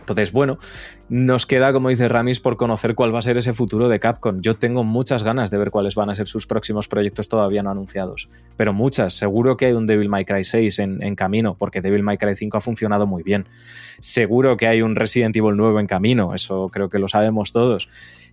Entonces, bueno, nos queda, como dice Ramis, por conocer cuál va a ser ese futuro de Capcom. Yo tengo muchas ganas de ver cuáles van a ser sus próximos proyectos todavía no anunciados. Pero muchas. Seguro que hay un Devil May Cry 6 en, camino, porque Devil May Cry 5 ha funcionado muy bien. Seguro que hay un Resident Evil nuevo en camino, eso creo que lo sabemos todos.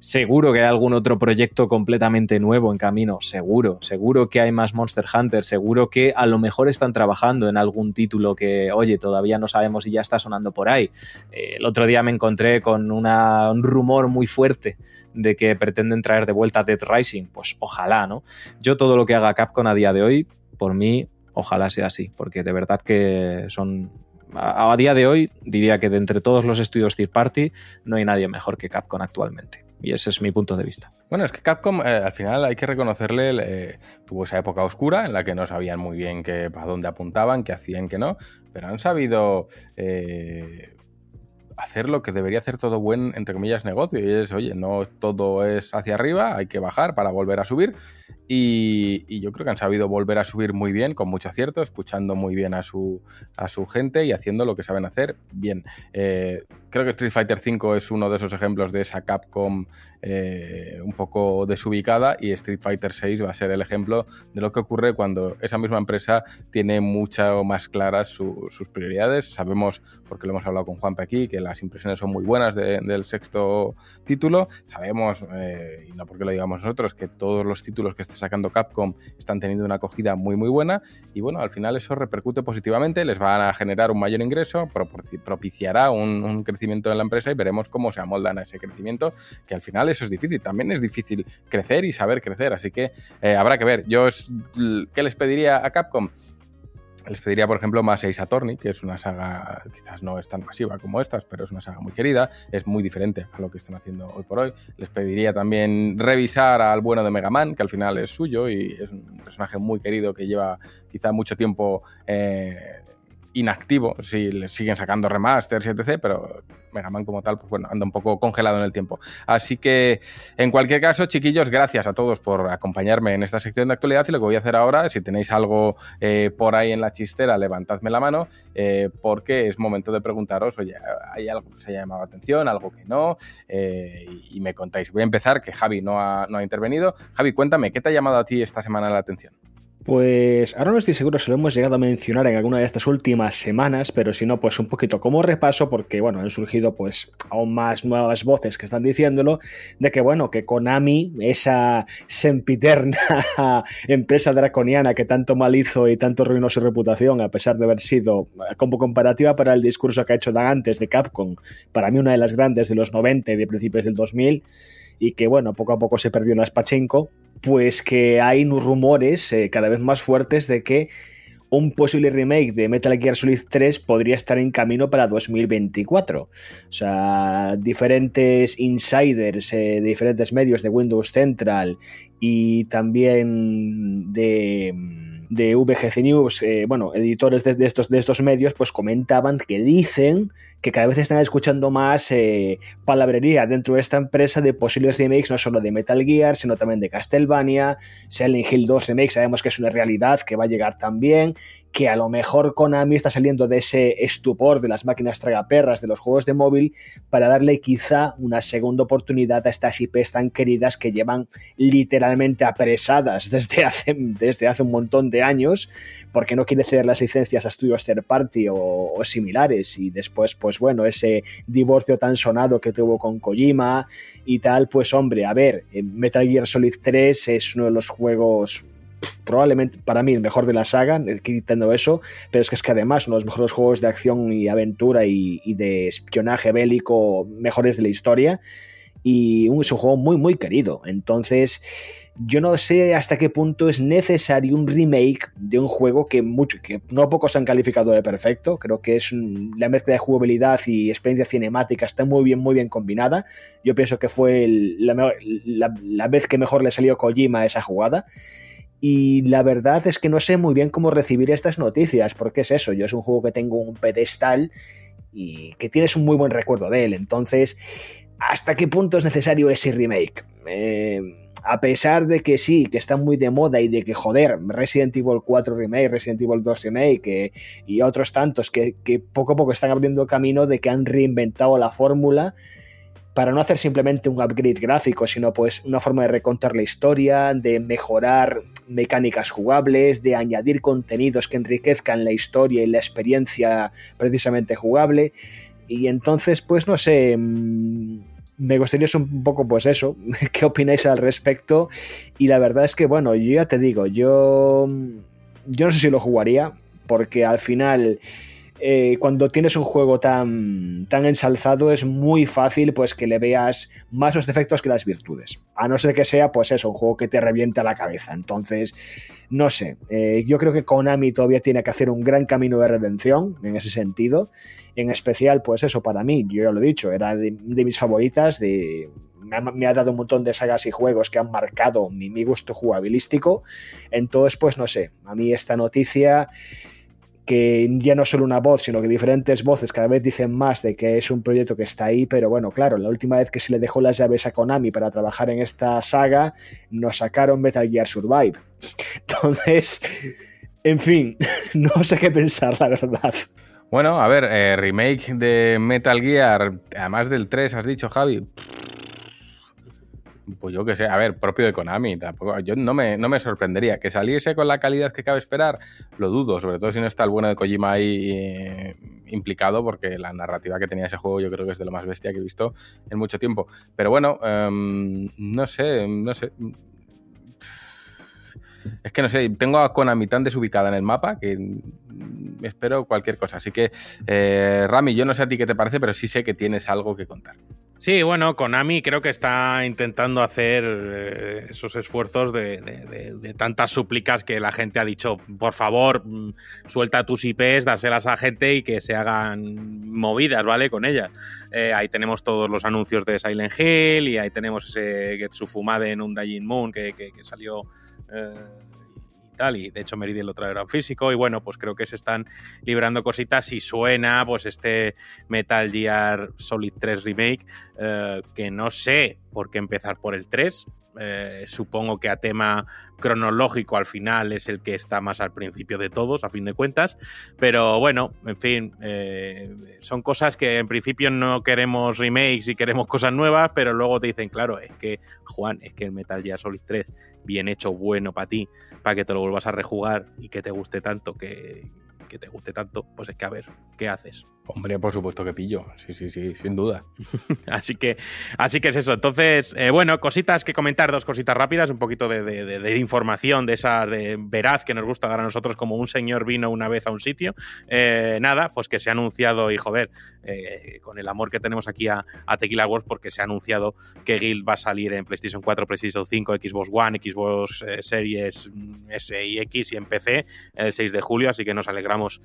Seguro que hay algún otro proyecto completamente nuevo en camino, seguro. Seguro que hay más Monster Hunter, seguro que a lo mejor están trabajando en algún título que, oye, todavía no sabemos y ya está sonando por ahí. Eh, el otro día me encontré con un rumor muy fuerte de que pretenden traer de vuelta Dead Rising. Pues ojalá, ¿no? Yo todo lo que haga Capcom a día de hoy, por mí, ojalá sea así, porque de verdad que son a, día de hoy diría que de entre todos los estudios third party no hay nadie mejor que Capcom actualmente. Y ese es mi punto de vista. Bueno, es que Capcom eh, al final hay que reconocerle, eh, tuvo esa época oscura en la que no sabían muy bien qué, para dónde apuntaban, qué hacían, qué no, pero han sabido eh, hacer lo que debería hacer todo buen, entre comillas, negocio. Y es, oye, no todo es hacia arriba, hay que bajar para volver a subir. Y, yo creo que han sabido volver a subir muy bien, con mucho acierto, escuchando muy bien a su, a su gente y haciendo lo que saben hacer bien. Eh, creo que Street Fighter V es uno de esos ejemplos de esa Capcom eh, un poco desubicada y Street Fighter VI va a ser el ejemplo de lo que ocurre cuando esa misma empresa tiene mucho más claras sus prioridades. Sabemos, porque lo hemos hablado con Juan aquí, que las impresiones son muy buenas del sexto título. Sabemos, eh, y no porque lo digamos nosotros, que todos los títulos que está sacando Capcom están teniendo una acogida muy muy buena y bueno, al final eso repercute positivamente, les va a generar un mayor ingreso, propiciará un, crecimiento en la empresa y veremos cómo se amoldan a ese crecimiento, que al final es eso es difícil. También es difícil crecer y saber crecer. Así que eh, habrá que ver. Yo, ¿qué les pediría a Capcom? Les pediría, por ejemplo, más Ace Attorney, que es una saga, quizás no es tan masiva como estas, pero es una saga muy querida, es muy diferente a lo que están haciendo hoy por hoy. Les pediría también revisar al bueno de Mega Man, que al final es suyo y es un personaje muy querido que lleva quizá mucho tiempo eh, inactivo, si le siguen sacando remasters, etc., pero Mega Man como tal, pues bueno, anda un poco congelado en el tiempo. Así que, en cualquier caso, chiquillos, gracias a todos por acompañarme en esta sección de actualidad y lo que voy a hacer ahora, si tenéis algo eh, por ahí en la chistera, levantadme la mano, eh, porque es momento de preguntaros, oye, ¿hay algo que os haya llamado la atención, algo que no? Eh, y me contáis. Voy a empezar, que Javi no ha, no ha intervenido. Javi, cuéntame, ¿qué te ha llamado a ti esta semana la atención? Pues ahora no estoy seguro si lo hemos llegado a mencionar en alguna de estas últimas semanas, pero si no, pues un poquito como repaso, porque bueno, han surgido pues aún más nuevas voces que están diciéndolo, de que bueno, que Konami, esa sempiterna (laughs) empresa draconiana que tanto mal hizo y tanto arruinó su reputación, a pesar de haber sido como comparativa para el discurso que ha hecho Dan antes de Capcom, para mí una de las grandes de los 90 y de principios del 2000, y que bueno, poco a poco se perdió en Spachenko, pues que hay rumores eh, cada vez más fuertes de que un posible remake de Metal Gear Solid 3 podría estar en camino para 2024. O sea, diferentes insiders eh, de diferentes medios de Windows Central y también de de VGC News, eh, bueno, editores de, estos, de estos medios, pues comentaban que dicen que cada vez están escuchando más eh, palabrería dentro de esta empresa de posibles remakes, no solo de Metal Gear, sino también de Castlevania, Silent Hill 2 Remake, sabemos que es una realidad que va a llegar también, que a lo mejor Konami está saliendo de ese estupor de las máquinas tragaperras de los juegos de móvil para darle quizá una segunda oportunidad a estas IPs tan queridas que llevan literalmente apresadas (laughs) desde hace, desde hace un montón de años porque no quiere ceder las licencias a estudios third party o, o similares. Y después pues bueno ese divorcio tan sonado que tuvo con Kojima y tal pues hombre a ver Metal Gear Solid 3 es uno de los juegos probablemente para mí el mejor de la saga, quitando eso, pero es que es que además uno de los mejores juegos de acción y aventura y, de espionaje bélico mejores de la historia y es un juego muy muy querido. Entonces, yo no sé hasta qué punto es necesario un remake de un juego que, mucho, que no pocos han calificado de perfecto. Creo que es la mezcla de jugabilidad y experiencia cinemática está muy bien, muy bien combinada. Yo pienso que fue la, la, vez que mejor le salió Kojima a esa jugada. Y la verdad es que no sé muy bien cómo recibir estas noticias, porque es eso, yo es un juego que tengo un pedestal y que tienes un muy buen recuerdo de él. Entonces, ¿hasta qué punto es necesario ese remake? Eh, a pesar de que sí, que está muy de moda y de que, joder, Resident Evil 4 Remake, Resident Evil 2 Remake que, y otros tantos que, que, poco a poco están abriendo camino de que han reinventado la fórmula para no hacer simplemente un upgrade gráfico, sino pues una forma de recontar la historia, de mejorar mecánicas jugables, de añadir contenidos que enriquezcan la historia y la experiencia precisamente jugable. Y entonces, pues no sé, me gustaría un poco, pues eso, (laughs) qué opináis al respecto. Y la verdad es que, bueno, yo ya te digo, yo, yo no sé si lo jugaría, porque al final, eh, cuando tienes un juego tan, tan ensalzado, es muy fácil pues que le veas más los defectos que las virtudes. A no ser que sea, pues eso, un juego que te revienta la cabeza. Entonces, no sé, eh, yo creo que Konami todavía tiene que hacer un gran camino de redención en ese sentido. En especial, pues eso, para mí, yo ya lo he dicho, era de, mis favoritas, de, me ha, me ha, dado un montón de sagas y juegos que han marcado mi, mi, gusto jugabilístico. Entonces, pues no sé, a mí esta noticia, que ya no solo una voz, sino que diferentes voces cada vez dicen más de que es un proyecto que está ahí, pero bueno, claro, la última vez que se le dejó las llaves a Konami para trabajar en esta saga, nos sacaron Metal Gear Survive. (laughs) Entonces, en fin, (laughs) no sé qué pensar, la verdad. Bueno, a ver, eh, remake de Metal Gear, además del 3, has dicho, Javi. Pues yo qué sé, a ver, propio de Konami, tampoco, yo no me, no me sorprendería. Que saliese con la calidad que cabe esperar, lo dudo, sobre todo si no está el bueno de Kojima ahí eh, implicado, porque la narrativa que tenía ese juego yo creo que es de lo más bestia que he visto en mucho tiempo. Pero bueno, um, no sé, no sé. Es que no sé, tengo a Konami tan desubicada en el mapa que espero cualquier cosa. Así que, eh, Rami, yo no sé a ti qué te parece, pero sí sé que tienes algo que contar. Sí, bueno, Konami creo que está intentando hacer eh, esos esfuerzos de, tantas súplicas que la gente ha dicho, por favor, mm, suelta tus IPs, dáselas a gente y que se hagan movidas, ¿vale? Con ellas. Eh, ahí tenemos todos los anuncios de Silent Hill y ahí tenemos ese Getsu Fumade en un Dying Moon que, que, que salió... Eh, tal, y de hecho Meridian lo traerá en físico, y bueno, pues creo que se están librando cositas y suena pues este Metal Gear Solid 3 Remake, eh, que no sé por qué empezar por el 3, eh, supongo que a tema cronológico al final es el que está más al principio de todos, a fin de cuentas. Pero bueno, en fin, eh, son cosas que en principio no queremos remakes y queremos cosas nuevas, pero luego te dicen, claro, es que, Juan, es que el Metal Gear Solid 3, bien hecho, bueno para ti, para que te lo vuelvas a rejugar y que te guste tanto, que, que te guste tanto, pues es que a ver, ¿qué haces? Hombre, por supuesto que pillo. Sí, sí, sí, sin duda. (laughs) así que, así que es eso. Entonces, eh, bueno, cositas que comentar, dos cositas rápidas, un poquito de, de, información de esa de veraz que nos gusta dar a nosotros como un señor vino una vez a un sitio. Eh, nada, pues que se ha anunciado, y joder, eh, con el amor que tenemos aquí a, a, Tequila Wars, porque se ha anunciado que Guild va a salir en PlayStation 4, PlayStation 5, Xbox One, Xbox eh, Series S y X y en PC el 6 de julio, así que nos alegramos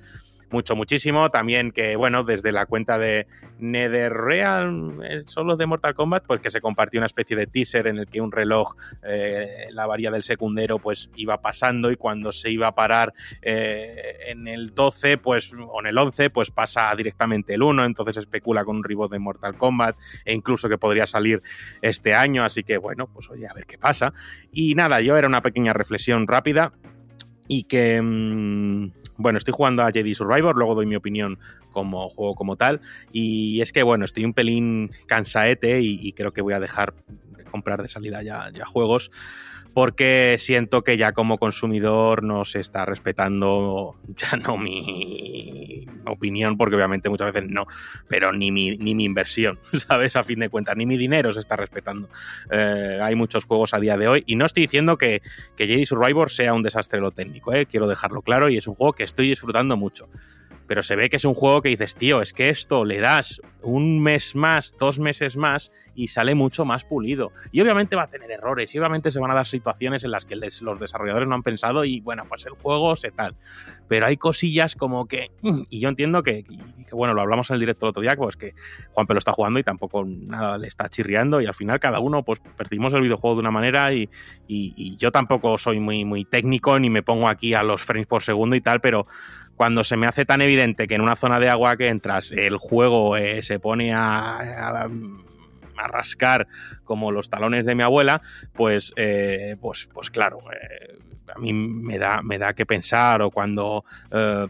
mucho, muchísimo. También que, bueno, desde la cuenta de NetherReal, eh, solo de Mortal Kombat, pues que se compartió una especie de teaser en el que un reloj, eh, la varía del secundero, pues iba pasando y cuando se iba a parar eh, en el 12, pues, o en el 11, pues pasa directamente el 1, entonces especula con un reboot de Mortal Kombat e incluso que podría salir este año, así que, bueno, pues oye, a ver qué pasa. Y nada, yo era una pequeña reflexión rápida y que, mmm, bueno, estoy jugando a Jedi Survivor, luego doy mi opinión como juego como tal, y es que, bueno, estoy un pelín cansaete y, y creo que voy a dejar de comprar de salida ya, ya juegos porque siento que ya como consumidor no se está respetando (laughs) ya no mi opinión, porque obviamente muchas veces no, pero ni mi, ni mi inversión, (laughs) ¿sabes? A fin de cuentas, ni mi dinero se está respetando. Eh, hay muchos juegos a día de hoy y no estoy diciendo que, que Jedi Survivor sea un desastre lo técnico, ¿eh? quiero dejarlo claro y es un juego que estoy disfrutando mucho pero se ve que es un juego que dices, tío, es que esto le das un mes más, dos meses más y sale mucho más pulido. Y obviamente va a tener errores y obviamente se van a dar situaciones en las que los desarrolladores no han pensado y bueno, pues el juego se tal. Pero hay cosillas como que, y yo entiendo que, bueno, lo hablamos en el directo el otro día, pues que Juan Pelo está jugando y tampoco nada le está chirriando y al final cada uno pues percibimos el videojuego de una manera y, y yo tampoco soy muy, muy técnico ni me pongo aquí a los frames por segundo y tal, pero cuando se me hace tan evidente que en una zona de agua que entras el juego eh, se pone a, rascar como los talones de mi abuela, pues, eh, pues, pues claro, eh, a mí me da, me da que pensar, o cuando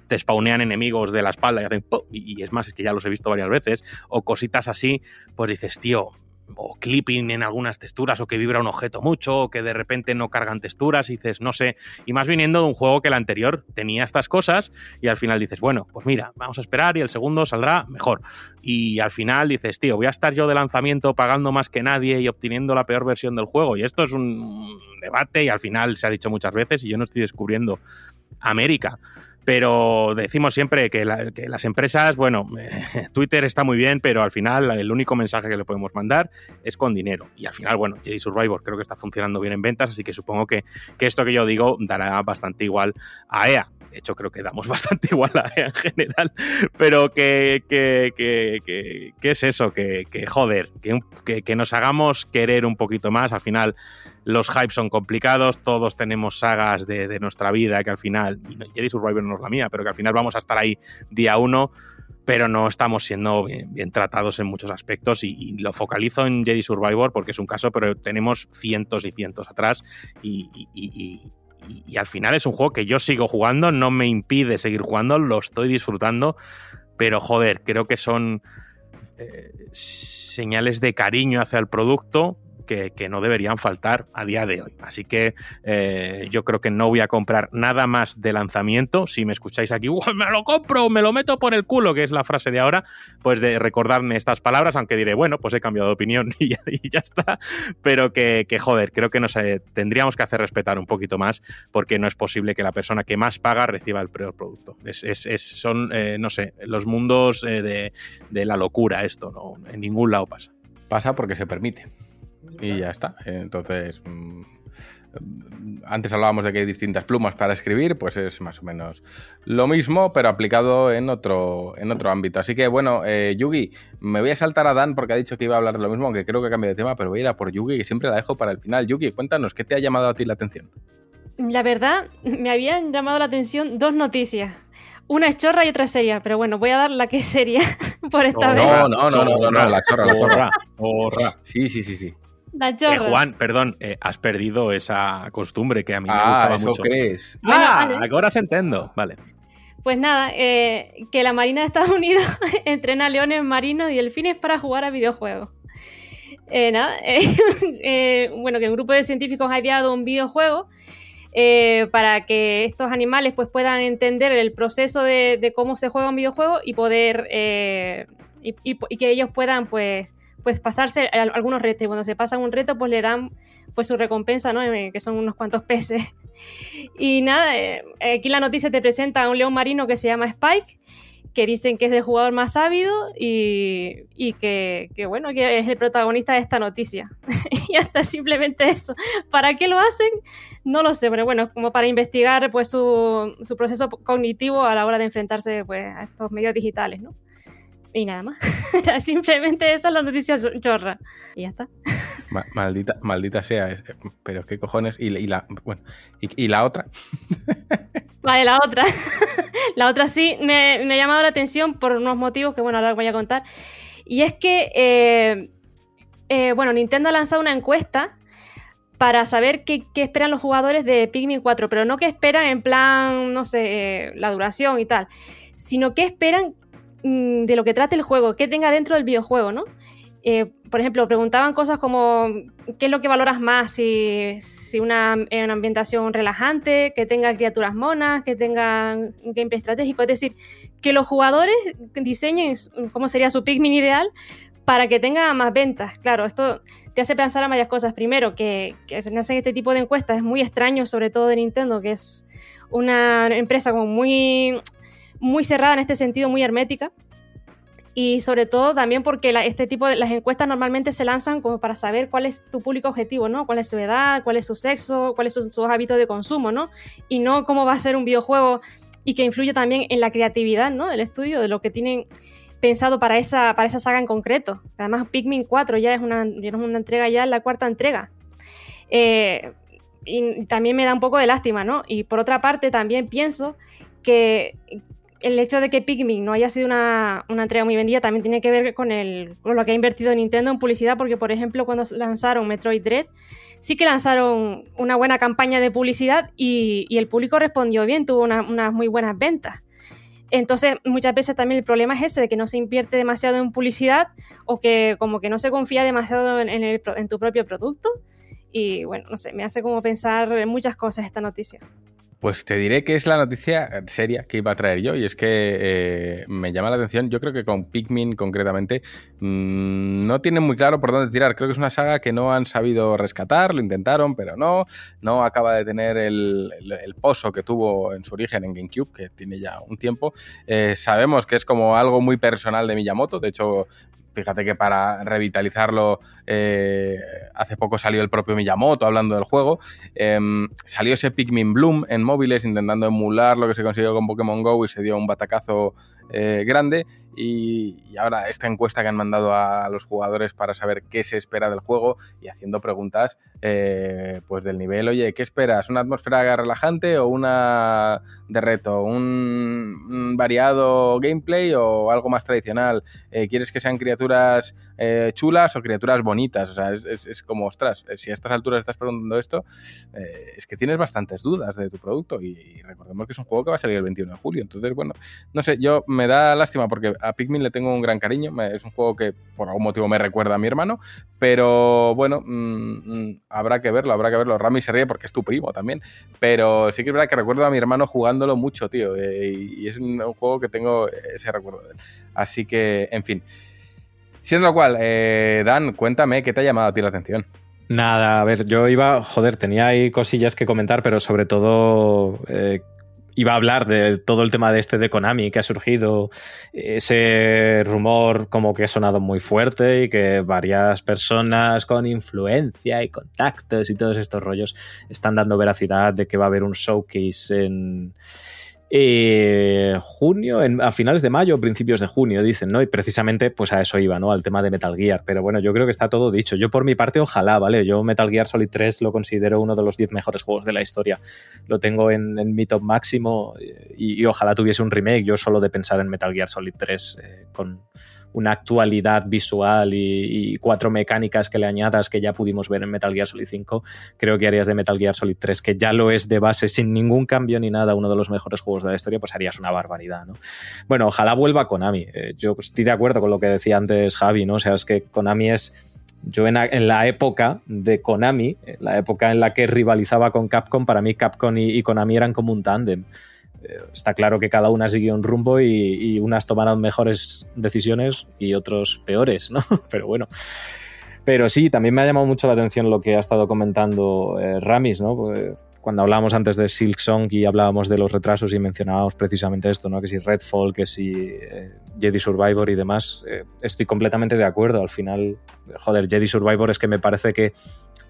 te spawnean enemigos de la espalda y hacen y es más, es que ya los he visto varias veces, o cositas así, pues dices, tío, o clipping en algunas texturas o que vibra un objeto mucho o que de repente no cargan texturas y dices, no sé, y más viniendo de un juego que el anterior tenía estas cosas y al final dices, bueno, pues mira, vamos a esperar y el segundo saldrá mejor. Y al final dices, tío, voy a estar yo de lanzamiento pagando más que nadie y obteniendo la peor versión del juego. Y esto es un debate y al final se ha dicho muchas veces y yo no estoy descubriendo América pero decimos siempre que, las empresas, bueno, (laughs) Twitter está muy bien, pero al final el único mensaje que le podemos mandar es con dinero. Y al final, bueno, Jedi Survivor creo que está funcionando bien en ventas, así que supongo que, esto que yo digo dará bastante igual a EA. De hecho, creo que damos (laughs) bastante igual en general, pero que, es eso, que, joder, que, nos hagamos querer un poquito más. Al final, los hypes son complicados, todos tenemos sagas de, nuestra vida que al final, y Jedi Survivor no es la mía, pero que al final vamos a estar ahí día uno, pero no estamos siendo bien, tratados en muchos aspectos y, lo focalizo en Jedi Survivor porque es un caso, pero tenemos cientos y cientos atrás y al final es un juego que yo sigo jugando, no me impide seguir jugando, lo estoy disfrutando, pero joder, creo que son... Eh, señales de cariño hacia el producto, que, no deberían faltar a día de hoy. Así que eh, yo creo que no voy a comprar nada más de lanzamiento. Si me escucháis aquí, me lo compro, me lo meto por el culo, que es la frase de ahora, pues de recordarme estas palabras, aunque diré, bueno, pues he cambiado de opinión (laughs) y ya, está. Pero que, joder, creo que nos tendríamos que hacer respetar un poquito más, porque no es posible que la persona que más paga reciba el peor producto. Es, son, eh, no sé, los mundos eh, de, de la locura esto, ¿no? En ningún lado pasa. Pasa porque se permite y ya está. Entonces, mm, antes hablábamos de que hay distintas plumas para escribir, pues es más o menos lo mismo, pero aplicado en otro, en otro ámbito. Así que bueno, eh, Yugi, me voy a saltar a Dan porque ha dicho que iba a hablar de lo mismo, aunque creo que cambia de tema, pero voy a ir a por Yugi, que siempre la dejo para el final. Yugi, cuéntanos, ¿qué te ha llamado a ti la atención? La verdad, me habían llamado la atención dos noticias. Una es chorra y otra es seria, pero bueno, voy a dar la que es seria (laughs) por esta vez. No, no, no, no, no, la chorra, la chorra. chorra. Sí, sí, sí, sí. Eh, Juan, perdón, eh, has perdido esa costumbre que a mí me ah, gustaba eso mucho. crees? ah, ahora se entiendo. Vale. Pues nada, eh, que la Marina de Estados Unidos (laughs) entrena leones marinos y delfines para jugar a videojuegos. nada, (laughs) bueno, que un grupo de científicos ha ideado un videojuego para que estos animales pues, puedan entender el proceso de, cómo se juega un videojuego y poder y, que ellos puedan pues pues pasarse algunos retos. Cuando se pasan un reto, pues le dan pues su recompensa, ¿no? Eh, que son unos cuantos peces. (laughs) Y nada, eh, aquí la noticia te presenta a un león marino que se llama Spike, que dicen que es el jugador más ávido y, y que, que, bueno, que es el protagonista de esta noticia. (laughs) y hasta simplemente eso. ¿Para qué lo hacen? No lo sé, pero bueno, como para investigar pues su, su proceso cognitivo a la hora de enfrentarse pues, a estos medios digitales, ¿no? Y nada más. (laughs) Simplemente esa es la noticia chorra. Y ya está. maldita, maldita sea. Pero qué cojones. Y, la, bueno, y, la otra. (laughs) Vale, la otra. (laughs) la otra sí me, ha llamado la atención por unos motivos que, bueno, ahora voy a contar. Y es que, eh, eh, bueno, Nintendo ha lanzado una encuesta para saber qué, esperan los jugadores de Pikmin 4, pero no qué esperan en plan, no sé, eh, la duración y tal, sino qué esperan Mm, de lo que trate el juego, que tenga dentro del videojuego, ¿no? eh, por ejemplo, preguntaban cosas como ¿qué es lo que valoras más? Si, eh, una, ambientación relajante, que tenga criaturas monas, que tenga gameplay estratégico. Es decir, que los jugadores diseñen cómo sería su Pikmin ideal para que tenga más ventas. Claro, esto te hace pensar a varias cosas. Primero, que, que se hacen este tipo de encuestas es muy extraño, sobre todo de Nintendo, que es una empresa como muy, muy cerrada en este sentido, muy hermética y sobre todo también porque este tipo de las encuestas normalmente se lanzan como para saber cuál es tu público objetivo, ¿no? Cuál es su edad, cuál es su sexo, cuáles son sus hábitos de consumo, ¿no? Y no cómo va a ser un videojuego y que influye también en la creatividad, ¿no? Del estudio, de lo que tienen pensado para esa, para esa saga en concreto. Además, Pikmin 4 ya es una, ya es una entrega, ya la cuarta entrega. Eh, y también me da un poco de lástima, ¿no? Y por otra parte, también pienso que, el hecho de que Pikmin no haya sido una, entrega muy vendida también tiene que ver con, lo que ha invertido Nintendo en publicidad, porque por ejemplo cuando lanzaron Metroid Dread, sí que lanzaron una buena campaña de publicidad y, el público respondió bien, tuvo unas muy buenas ventas. Entonces, muchas veces también el problema es ese, de que no se invierte demasiado en publicidad o que como que no se confía demasiado en, en tu propio producto. Y bueno, no sé, me hace como pensar en muchas cosas esta noticia. Pues te diré que es la noticia seria que iba a traer yo y es que eh, me llama la atención, yo creo que con Pikmin concretamente mmm, no tienen muy claro por dónde tirar, creo que es una saga que no han sabido rescatar, lo intentaron pero no, no acaba de tener el, el, pozo que tuvo en su origen en GameCube, que tiene ya un tiempo, eh, sabemos que es como algo muy personal de Miyamoto, de hecho Fíjate que para revitalizarlo, eh, hace poco salió el propio Miyamoto hablando del juego. Em, salió ese Pikmin Bloom en móviles intentando emular lo que se consiguió con Pokémon Go y se dio un batacazo eh, grande. Y, ahora esta encuesta que han mandado a los jugadores para saber qué se espera del juego y haciendo preguntas eh, pues del nivel, oye, ¿qué esperas? ¿Una atmósfera relajante o una de reto? ¿Un, variado gameplay o algo más tradicional? Eh, ¿Quieres que sean criaturas chulas o criaturas bonitas. O sea, es, como, ostras, si a estas alturas estás preguntando esto, es que tienes bastantes dudas de tu producto y, recordemos que es un juego que va a salir el 21 de julio. Entonces, bueno, no sé, yo me da lástima porque a Pikmin le tengo un gran cariño. es un juego que por algún motivo me recuerda a mi hermano, pero bueno, mm, mm, habrá que verlo, habrá que verlo. Rami se ríe porque es tu primo también, pero sí que es verdad que recuerdo a mi hermano jugándolo mucho, tío, y, es un, un juego que tengo ese recuerdo de él. Así que, en fin. Siendo lo cual, eh, Dan, cuéntame qué te ha llamado a ti la atención. Nada, a ver, yo iba, joder, tenía ahí cosillas que comentar, pero sobre todo eh, iba a hablar de todo el tema de este de Konami que ha surgido, ese rumor como que ha sonado muy fuerte y que varias personas con influencia y contactos y todos estos rollos están dando veracidad de que va a haber un showcase en eh, junio, a finales de mayo o principios de junio, dicen, ¿no? Y precisamente pues a eso iba, ¿no? Al tema de Metal Gear. Pero bueno, yo creo que está todo dicho. Yo por mi parte, ojalá, ¿vale? Yo Metal Gear Solid 3 lo considero uno de los 10 mejores juegos de la historia. Lo tengo en, mi top máximo y, ojalá tuviese un remake. Yo solo de pensar en Metal Gear Solid 3 eh, con una actualidad visual y, cuatro mecánicas que le añadas que ya pudimos ver en Metal Gear Solid 5, creo que harías de Metal Gear Solid 3, que ya lo es de base sin ningún cambio ni nada, uno de los mejores juegos de la historia, pues harías una barbaridad, ¿no? Bueno, ojalá vuelva Konami. Eh, yo estoy de acuerdo con lo que decía antes Javi, ¿no? O sea, es que Konami es yo en, la época de Konami, en la época en la que rivalizaba con Capcom, para mí Capcom y, y Konami eran como un tándem. Eh, está claro que cada una siguió un rumbo y, unas tomaron mejores decisiones y otros peores, ¿no? (laughs) Pero bueno. Pero sí, también me ha llamado mucho la atención lo que ha estado comentando eh, Ramis, ¿no? Pues, cuando hablábamos antes de Silk Song y hablábamos de los retrasos y mencionábamos precisamente esto, ¿no? Que si Redfall, que si eh, Jedi Survivor y demás, estoy completamente de acuerdo. Al final, joder, Jedi Survivor es que me parece que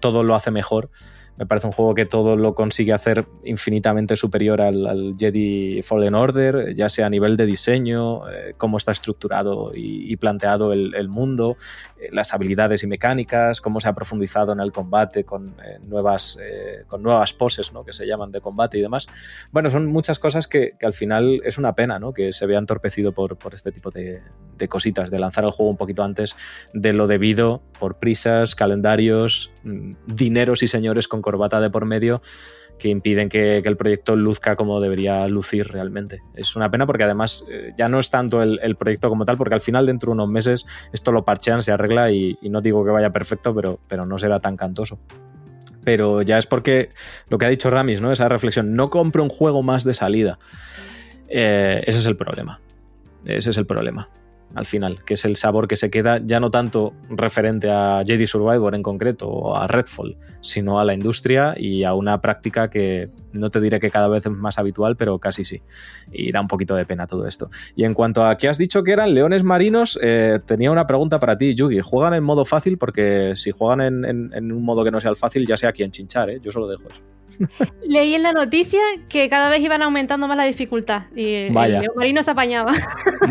todo lo hace mejor me parece un juego que todo lo consigue hacer infinitamente superior al, Jedi Fallen Order, ya sea a nivel de diseño, eh, cómo está estructurado y, planteado el, mundo, eh, las habilidades y mecánicas, cómo se ha profundizado en el combate con, eh, nuevas, con nuevas poses ¿no? que se llaman de combate y demás. Bueno, son muchas cosas que, al final es una pena ¿no? que se vean entorpecido por, por este tipo de, de cositas, de lanzar el juego un poquito antes de lo debido, por prisas, calendarios, mm, dineros y señores con corbata de por medio que impiden que, el proyecto luzca como debería lucir realmente. Es una pena porque además eh, ya no es tanto el, proyecto como tal, porque al final dentro de unos meses esto lo parchean, se arregla y, y no digo que vaya perfecto, pero, pero no será tan cantoso pero ya es porque lo que ha dicho Ramis, ¿no? Esa reflexión, no compro un juego más de salida. Eh, ese es el problema. Ese es el problema al final, que es el sabor que se queda ya no tanto referente a Jedi Survivor en concreto o a Redfall, sino a la industria y a una práctica que no te diré que cada vez es más habitual, pero casi sí. Y da un poquito de pena todo esto. Y en cuanto a que has dicho que eran leones marinos, eh, tenía una pregunta para ti, Yugi. ¿Juegan en modo fácil? Porque si juegan en, un modo que no sea el fácil, ya sé a quién chinchar, ¿eh? Yo solo dejo eso. Leí en la noticia que cada vez iban aumentando más la dificultad y Vaya. el marino se apañaba.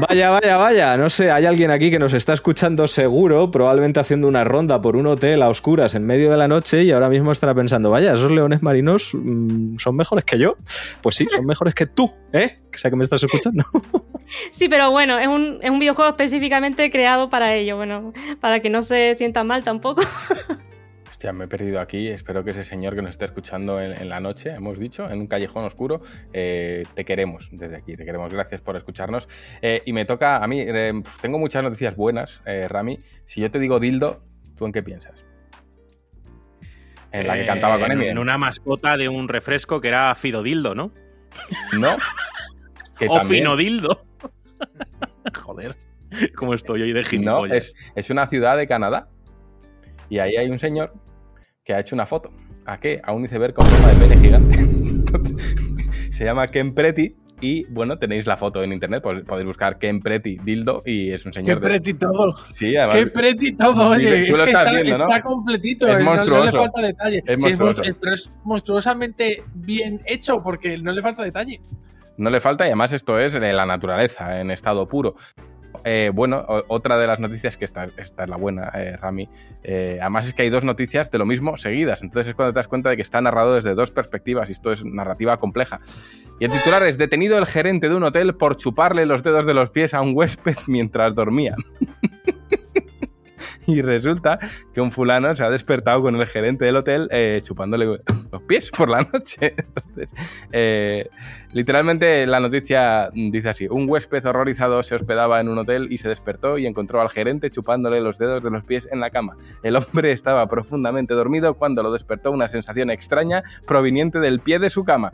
Vaya, vaya, vaya. No sé, hay alguien aquí que nos está escuchando seguro, probablemente haciendo una ronda por un hotel a oscuras en medio de la noche y ahora mismo estará pensando, vaya, esos leones marinos mm, son mejores que yo. Pues sí, son mejores que tú, ¿eh? Que sea que me estás escuchando. (laughs) Sí, pero bueno, es un, es un videojuego específicamente creado para ello, bueno, para que no se sientan mal tampoco. (laughs) Hostia, me he perdido aquí. Espero que ese señor que nos esté escuchando en, en la noche, hemos dicho, en un callejón oscuro, eh, te queremos desde aquí. Te queremos. Gracias por escucharnos. Eh, y me toca, a mí, eh, tengo muchas noticias buenas, Rami. Si yo te digo dildo, ¿tú en qué piensas? En la que cantaba con Eh, en, una mascota de un refresco que era Fidodildo, ¿no? No. (laughs) Que o también- Finodildo. (laughs) Joder, ¿cómo estoy hoy de No, gilipollas? es, es una ciudad de Canadá. Y ahí hay un señor que ha hecho una foto. ¿A qué? A un iceberg con forma de pene gigante. (laughs) Se llama Ken Pretty. Y bueno, tenéis la foto en internet. pod- Podéis buscar Ken Pretty dildo. Y es un señor. de- pretty todo. Sí, además- Qué pretty todo, oye. Tú Es lo que estás está, viendo, ¿no? está completito. Es eh, no- No, le falta detalle. Es Sí, monstruoso. monstru- pero es monstruosamente bien hecho porque no le falta detalle. No le falta, y además esto es la naturaleza en estado puro. Eh, bueno, otra de las noticias, que esta, esta es la buena, eh, Rami, eh, además es que hay dos noticias de lo mismo seguidas, entonces es cuando te das cuenta de que está narrado desde dos perspectivas y esto es narrativa compleja. Y el titular es detenido el gerente de un hotel por chuparle los dedos de los pies a un huésped mientras dormía. Y resulta que un fulano se ha despertado con el gerente del hotel eh, chupándole los pies por la noche. (laughs) Entonces, eh, literalmente la noticia dice así: un huésped horrorizado se hospedaba en un hotel y se despertó y encontró al gerente chupándole los dedos de los pies en la cama. El hombre estaba profundamente dormido cuando lo despertó una sensación extraña proveniente del pie de su cama.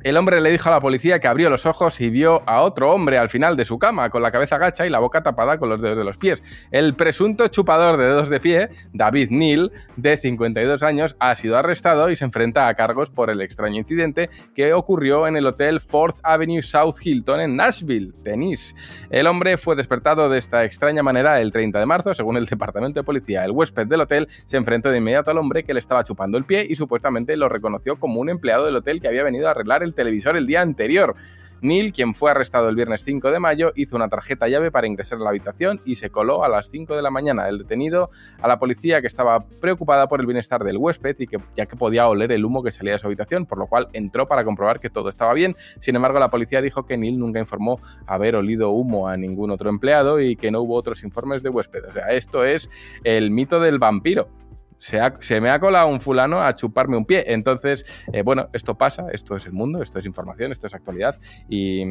El hombre le dijo a la policía que abrió los ojos y vio a otro hombre al final de su cama, con la cabeza gacha y la boca tapada con los dedos de los pies. El presunto chupador de dedos de pie, David Neal, de 52 años, ha sido arrestado y se enfrenta a cargos por el extraño incidente que ocurrió en el hotel Fourth Avenue South Hilton en Nashville, Tennessee. El hombre fue despertado de esta extraña manera el 30 de marzo, según el departamento de policía. El huésped del hotel se enfrentó de inmediato al hombre que le estaba chupando el pie y supuestamente lo reconoció como un empleado del hotel que había venido a arreglar el televisor el día anterior. Neil, quien fue arrestado el viernes 5 de mayo, hizo una tarjeta llave para ingresar a la habitación y se coló a las 5 de la mañana. El detenido a la policía que estaba preocupada por el bienestar del huésped y que ya que podía oler el humo que salía de su habitación, por lo cual entró para comprobar que todo estaba bien. Sin embargo, la policía dijo que Neil nunca informó haber olido humo a ningún otro empleado y que no hubo otros informes de huésped. O sea, esto es el mito del vampiro se, me ha colado un fulano a chuparme un pie. Entonces, eh, bueno, esto pasa, esto es el mundo, esto es información, esto es actualidad y,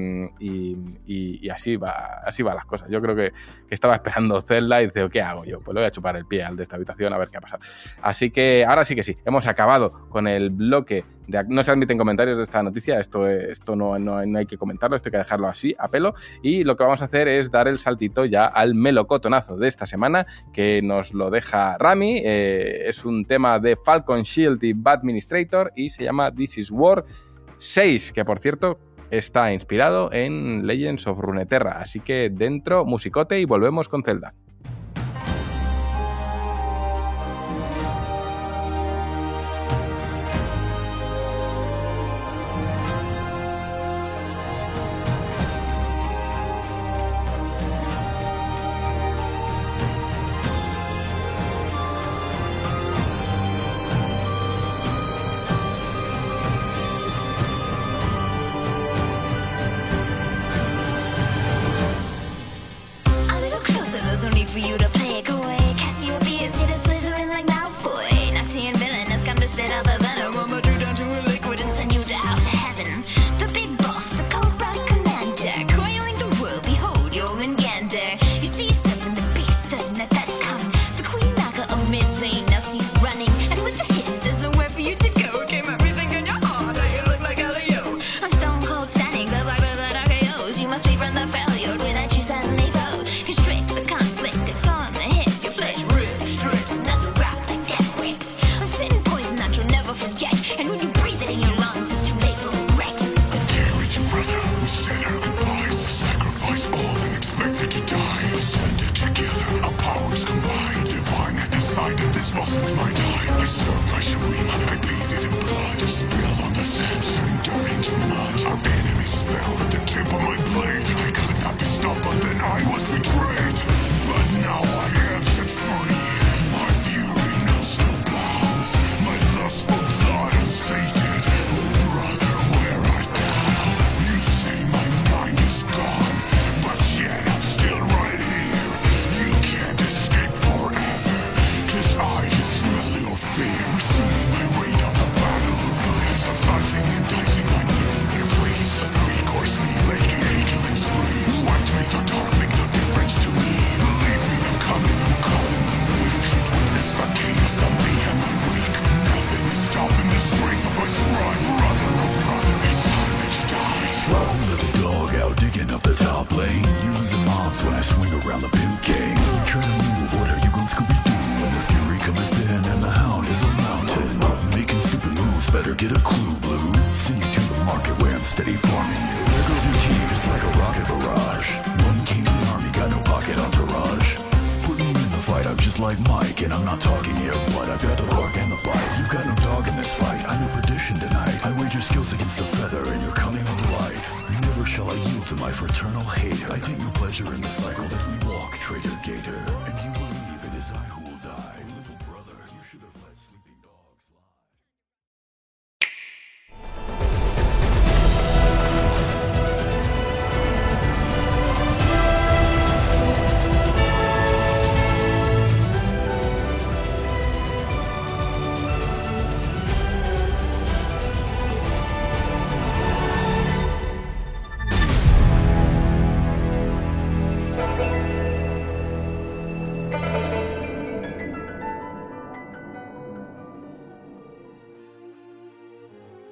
así va así van las cosas. Yo creo que, que estaba esperando Zelda y dice, ¿qué hago yo? Pues le voy a chupar el pie al de esta habitación a ver qué ha pasado. Así que ahora sí que sí, hemos acabado con el bloque de... No se admiten comentarios de esta noticia, esto, es- esto no, no- no hay que comentarlo, esto hay que dejarlo así, a pelo. Y lo que vamos a hacer es dar el saltito ya al melocotonazo de esta semana, que nos lo deja Rami. eh, es un tema de Falcon Shield y Bad Administrator y se llama This is War 6, que por cierto está inspirado en Legends of Runeterra. Así que dentro, musicote y volvemos con Zelda.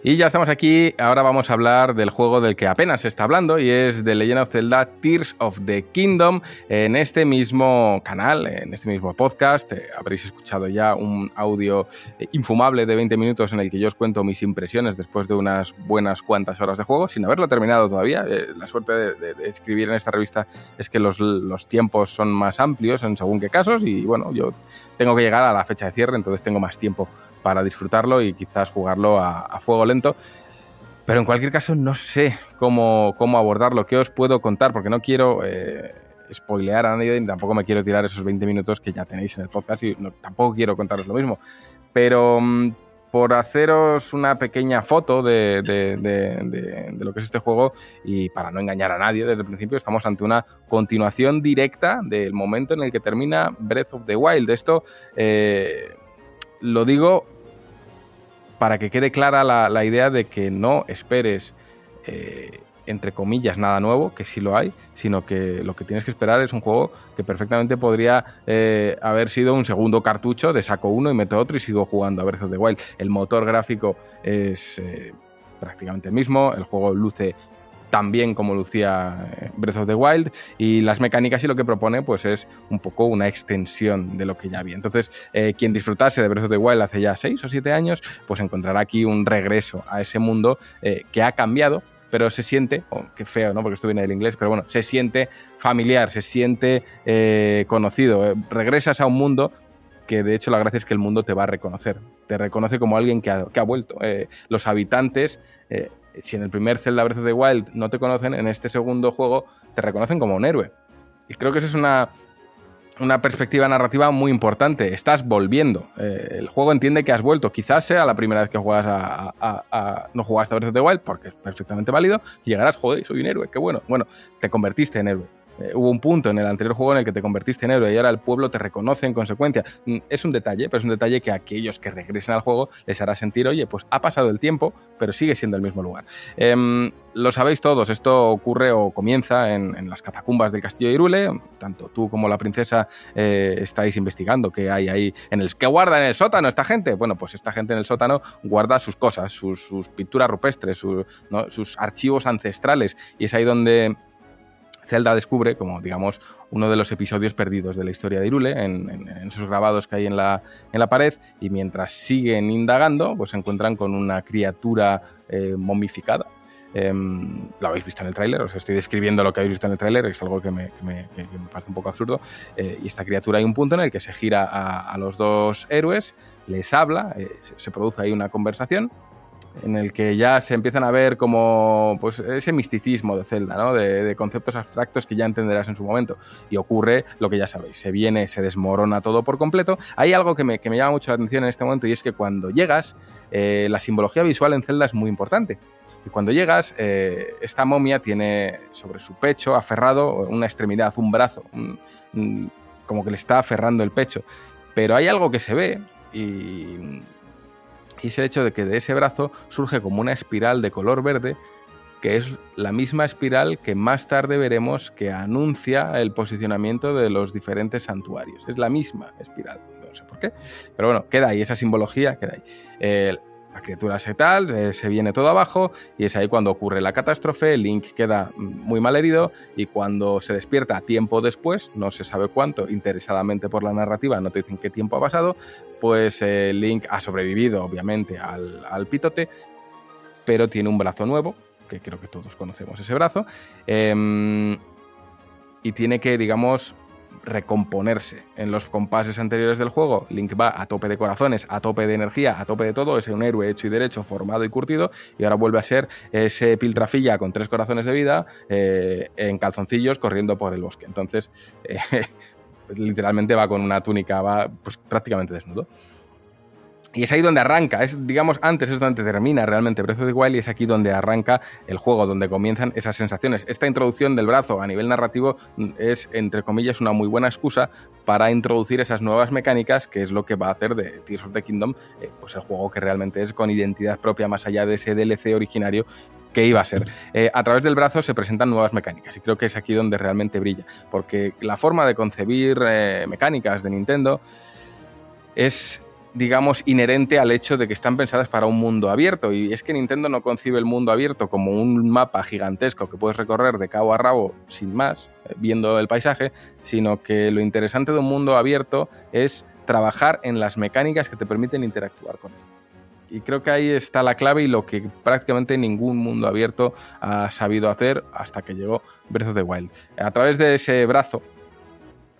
Y ya estamos aquí, ahora vamos a hablar del juego del que apenas se está hablando y es The Legend of Zelda Tears of the Kingdom en este mismo canal, en este mismo podcast. Eh, habréis escuchado ya un audio eh, infumable de 20 minutos en el que yo os cuento mis impresiones después de unas buenas cuantas horas de juego, sin haberlo terminado todavía. Eh, la suerte de, de- de escribir en esta revista es que los, los tiempos son más amplios en según qué casos y bueno, yo tengo que llegar a la fecha de cierre, entonces tengo más tiempo para disfrutarlo y quizás jugarlo a, a fuego lento. Pero en cualquier caso no sé cómo, cómo abordarlo, qué os puedo contar, porque no quiero eh, spoilear a nadie tampoco me quiero tirar esos 20 minutos que ya tenéis en el podcast y no- tampoco quiero contaros lo mismo. Pero mm, por haceros una pequeña foto de, de- de- lo que es este juego y para no engañar a nadie desde el principio, estamos ante una continuación directa del momento en el que termina Breath of the Wild. Esto eh, lo digo para que quede clara la, la idea de que no esperes, eh, entre comillas, nada nuevo, que sí lo hay, sino que lo que tienes que esperar es un juego que perfectamente podría eh, haber sido un segundo cartucho de saco uno y meto otro y sigo jugando a Breath of the Wild. El motor gráfico es eh, prácticamente el mismo, el juego luce tan bien como lucía eh, Breath of the Wild y las mecánicas y lo que propone pues es un poco una extensión de lo que ya había. Entonces, quien disfrutase de Breath of the Wild hace ya 6 o 7 años, pues encontrará aquí un regreso a ese mundo que ha cambiado, pero se siente, oh, qué feo, ¿no? Porque esto viene del inglés, pero bueno, se siente familiar, se siente eh, conocido. Eh, regresas a un mundo que de hecho la gracia es que el mundo te va a reconocer, te reconoce como alguien que ha, vuelto. Eh, los habitantes, eh, si en el primer Zelda Breath of the Wild no te conocen, en este segundo juego te reconocen como un héroe. Y creo que eso es una, una perspectiva narrativa muy importante. Estás volviendo. Eh, el juego entiende que has vuelto. Quizás sea la primera vez que juegas a, no jugaste a Breath of the Wild, porque es perfectamente válido, y llegarás, joder, soy un héroe, qué bueno. Bueno, te convertiste en héroe. Eh, hubo un punto en el anterior juego en el que te convertiste en héroe y ahora el pueblo te reconoce en consecuencia. Mm, Es un detalle, pero es un detalle que a aquellos que regresen al juego les hará sentir, oye, pues ha pasado el tiempo, pero sigue siendo el mismo lugar. Em, lo sabéis todos, esto ocurre o comienza en, las catacumbas del castillo de Irule. Tanto tú como la princesa eh, estáis investigando qué hay ahí en el que guarda en el sótano esta gente. Bueno, pues esta gente en el sótano guarda sus cosas, sus, sus pinturas rupestres, sus archivos ancestrales. Y es ahí donde Zelda descubre, como digamos, uno de los episodios perdidos de la historia de Irule, en, esos grabados que hay en la, en la pared, y mientras siguen indagando, pues se encuentran con una criatura eh, momificada. Em, lo habéis visto en el tráiler, os estoy describiendo lo que habéis visto en el tráiler, es algo que me, me- parece un poco absurdo. Eh, y esta criatura hay un punto en el que se gira a, los dos héroes, les habla, eh, se produce ahí una conversación en el que ya se empiezan a ver como pues, ese misticismo de Zelda, de, conceptos abstractos que ya entenderás en su momento. Y ocurre lo que ya sabéis, se viene, se desmorona todo por completo. Hay algo que me, que me llama mucho la atención en este momento y es que cuando llegas, eh, la simbología visual en Zelda es muy importante. Y cuando llegas, eh, esta momia tiene sobre su pecho aferrado una extremidad, un brazo, como que le está aferrando el pecho. Pero hay algo que se ve y, y es el hecho de que de ese brazo surge como una espiral de color verde que es la misma espiral que más tarde veremos que anuncia el posicionamiento de los diferentes santuarios. Es la misma espiral, no sé por qué, pero bueno, queda ahí, esa simbología queda ahí. La criatura se tal, eh, se viene todo abajo y es ahí cuando ocurre la catástrofe, Link queda muy mal herido y cuando se despierta tiempo después, no se sabe cuánto, interesadamente por la narrativa, no te dicen qué tiempo ha pasado, pues eh, Link ha sobrevivido obviamente al, al pitote, pero tiene un brazo nuevo, que creo que todos conocemos ese brazo, em, y tiene que, digamos, recomponerse. En los compases anteriores del juego, Link va a tope de corazones, a tope de energía, a tope de todo, es un héroe hecho y derecho, formado y curtido, y ahora vuelve a ser ese piltrafilla con tres corazones de vida eh, en calzoncillos corriendo por el bosque. Entonces, (laughs) eh, literalmente va con una túnica, va pues, prácticamente desnudo. Y es ahí donde arranca, es, digamos, antes es donde termina realmente Breath of the Wild y es aquí donde arranca el juego, donde comienzan esas sensaciones. Esta introducción del brazo a nivel narrativo mm, es, entre comillas, una muy buena excusa para introducir esas nuevas mecánicas, que es lo que va a hacer de Tears of the Kingdom, eh, pues el juego que realmente es con identidad propia más allá de ese DLC originario que iba a ser. Eh, a través del brazo se presentan nuevas mecánicas y creo que es aquí donde realmente brilla, porque la forma de concebir eh, mecánicas de Nintendo es digamos, inherente al hecho de que están pensadas para un mundo abierto. Y es que Nintendo no concibe el mundo abierto como un mapa gigantesco que puedes recorrer de cabo a rabo sin más, eh, viendo el paisaje, sino que lo interesante de un mundo abierto es trabajar en las mecánicas que te permiten interactuar con él. Y creo que ahí está la clave y lo que prácticamente ningún mundo abierto ha sabido hacer hasta que llegó Breath of the Wild. A través de ese brazo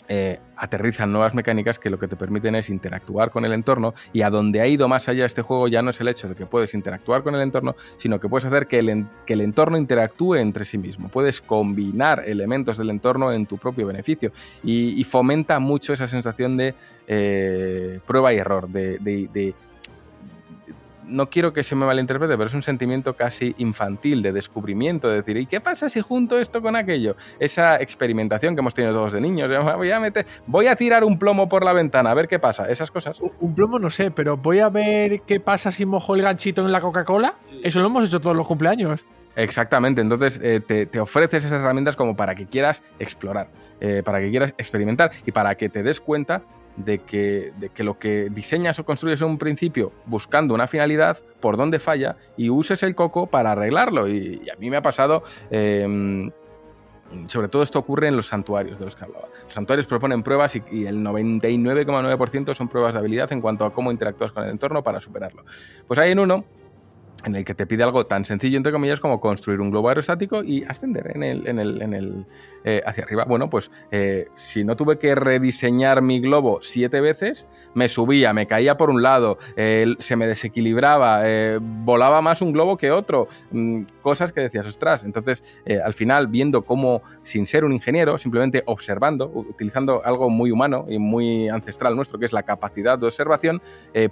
eh, aterrizan nuevas mecánicas que lo que te permiten es interactuar con el entorno y a donde ha ido más allá este juego ya no es el hecho de que puedes interactuar con el entorno, sino que puedes hacer que el, que el entorno interactúe entre sí mismo. Puedes combinar elementos del entorno en tu propio beneficio y, fomenta mucho esa sensación de eh, prueba y error, de- no quiero que se me malinterprete, pero es un sentimiento casi infantil de descubrimiento, de decir, ¿y qué pasa si junto esto con aquello? Esa experimentación que hemos tenido todos de niños, voy a, meter, voy a tirar un plomo por la ventana, a ver qué pasa, esas cosas. Un- Un plomo no sé, pero voy a ver qué pasa si mojo el ganchito en la Coca-Cola. Eso lo hemos hecho todos los cumpleaños. Exactamente, entonces eh, te, te ofreces esas herramientas como para que quieras explorar, eh, para que quieras experimentar y para que te des cuenta de que, de que lo que diseñas o construyes en un principio buscando una finalidad, por dónde falla y uses el coco para arreglarlo. Y, a mí me ha pasado... eh, sobre todo esto ocurre en los santuarios de los que hablaba. Los santuarios proponen pruebas y, y el 99,9% son pruebas de habilidad en cuanto a cómo interactúas con el entorno para superarlo. Pues hay en uno en el que te pide algo tan sencillo, entre comillas, como construir un globo aerostático y ascender en el, en el, en el, eh, hacia arriba. Bueno, pues eh, si no tuve que rediseñar mi globo siete veces, me subía, me caía por un lado, se me desequilibraba, eh, volaba más un globo que otro, mm, cosas que decías, ostras. Entonces, al final, viendo cómo, sin ser un ingeniero, simplemente observando, utilizando algo muy humano y muy ancestral nuestro, que es la capacidad de observación,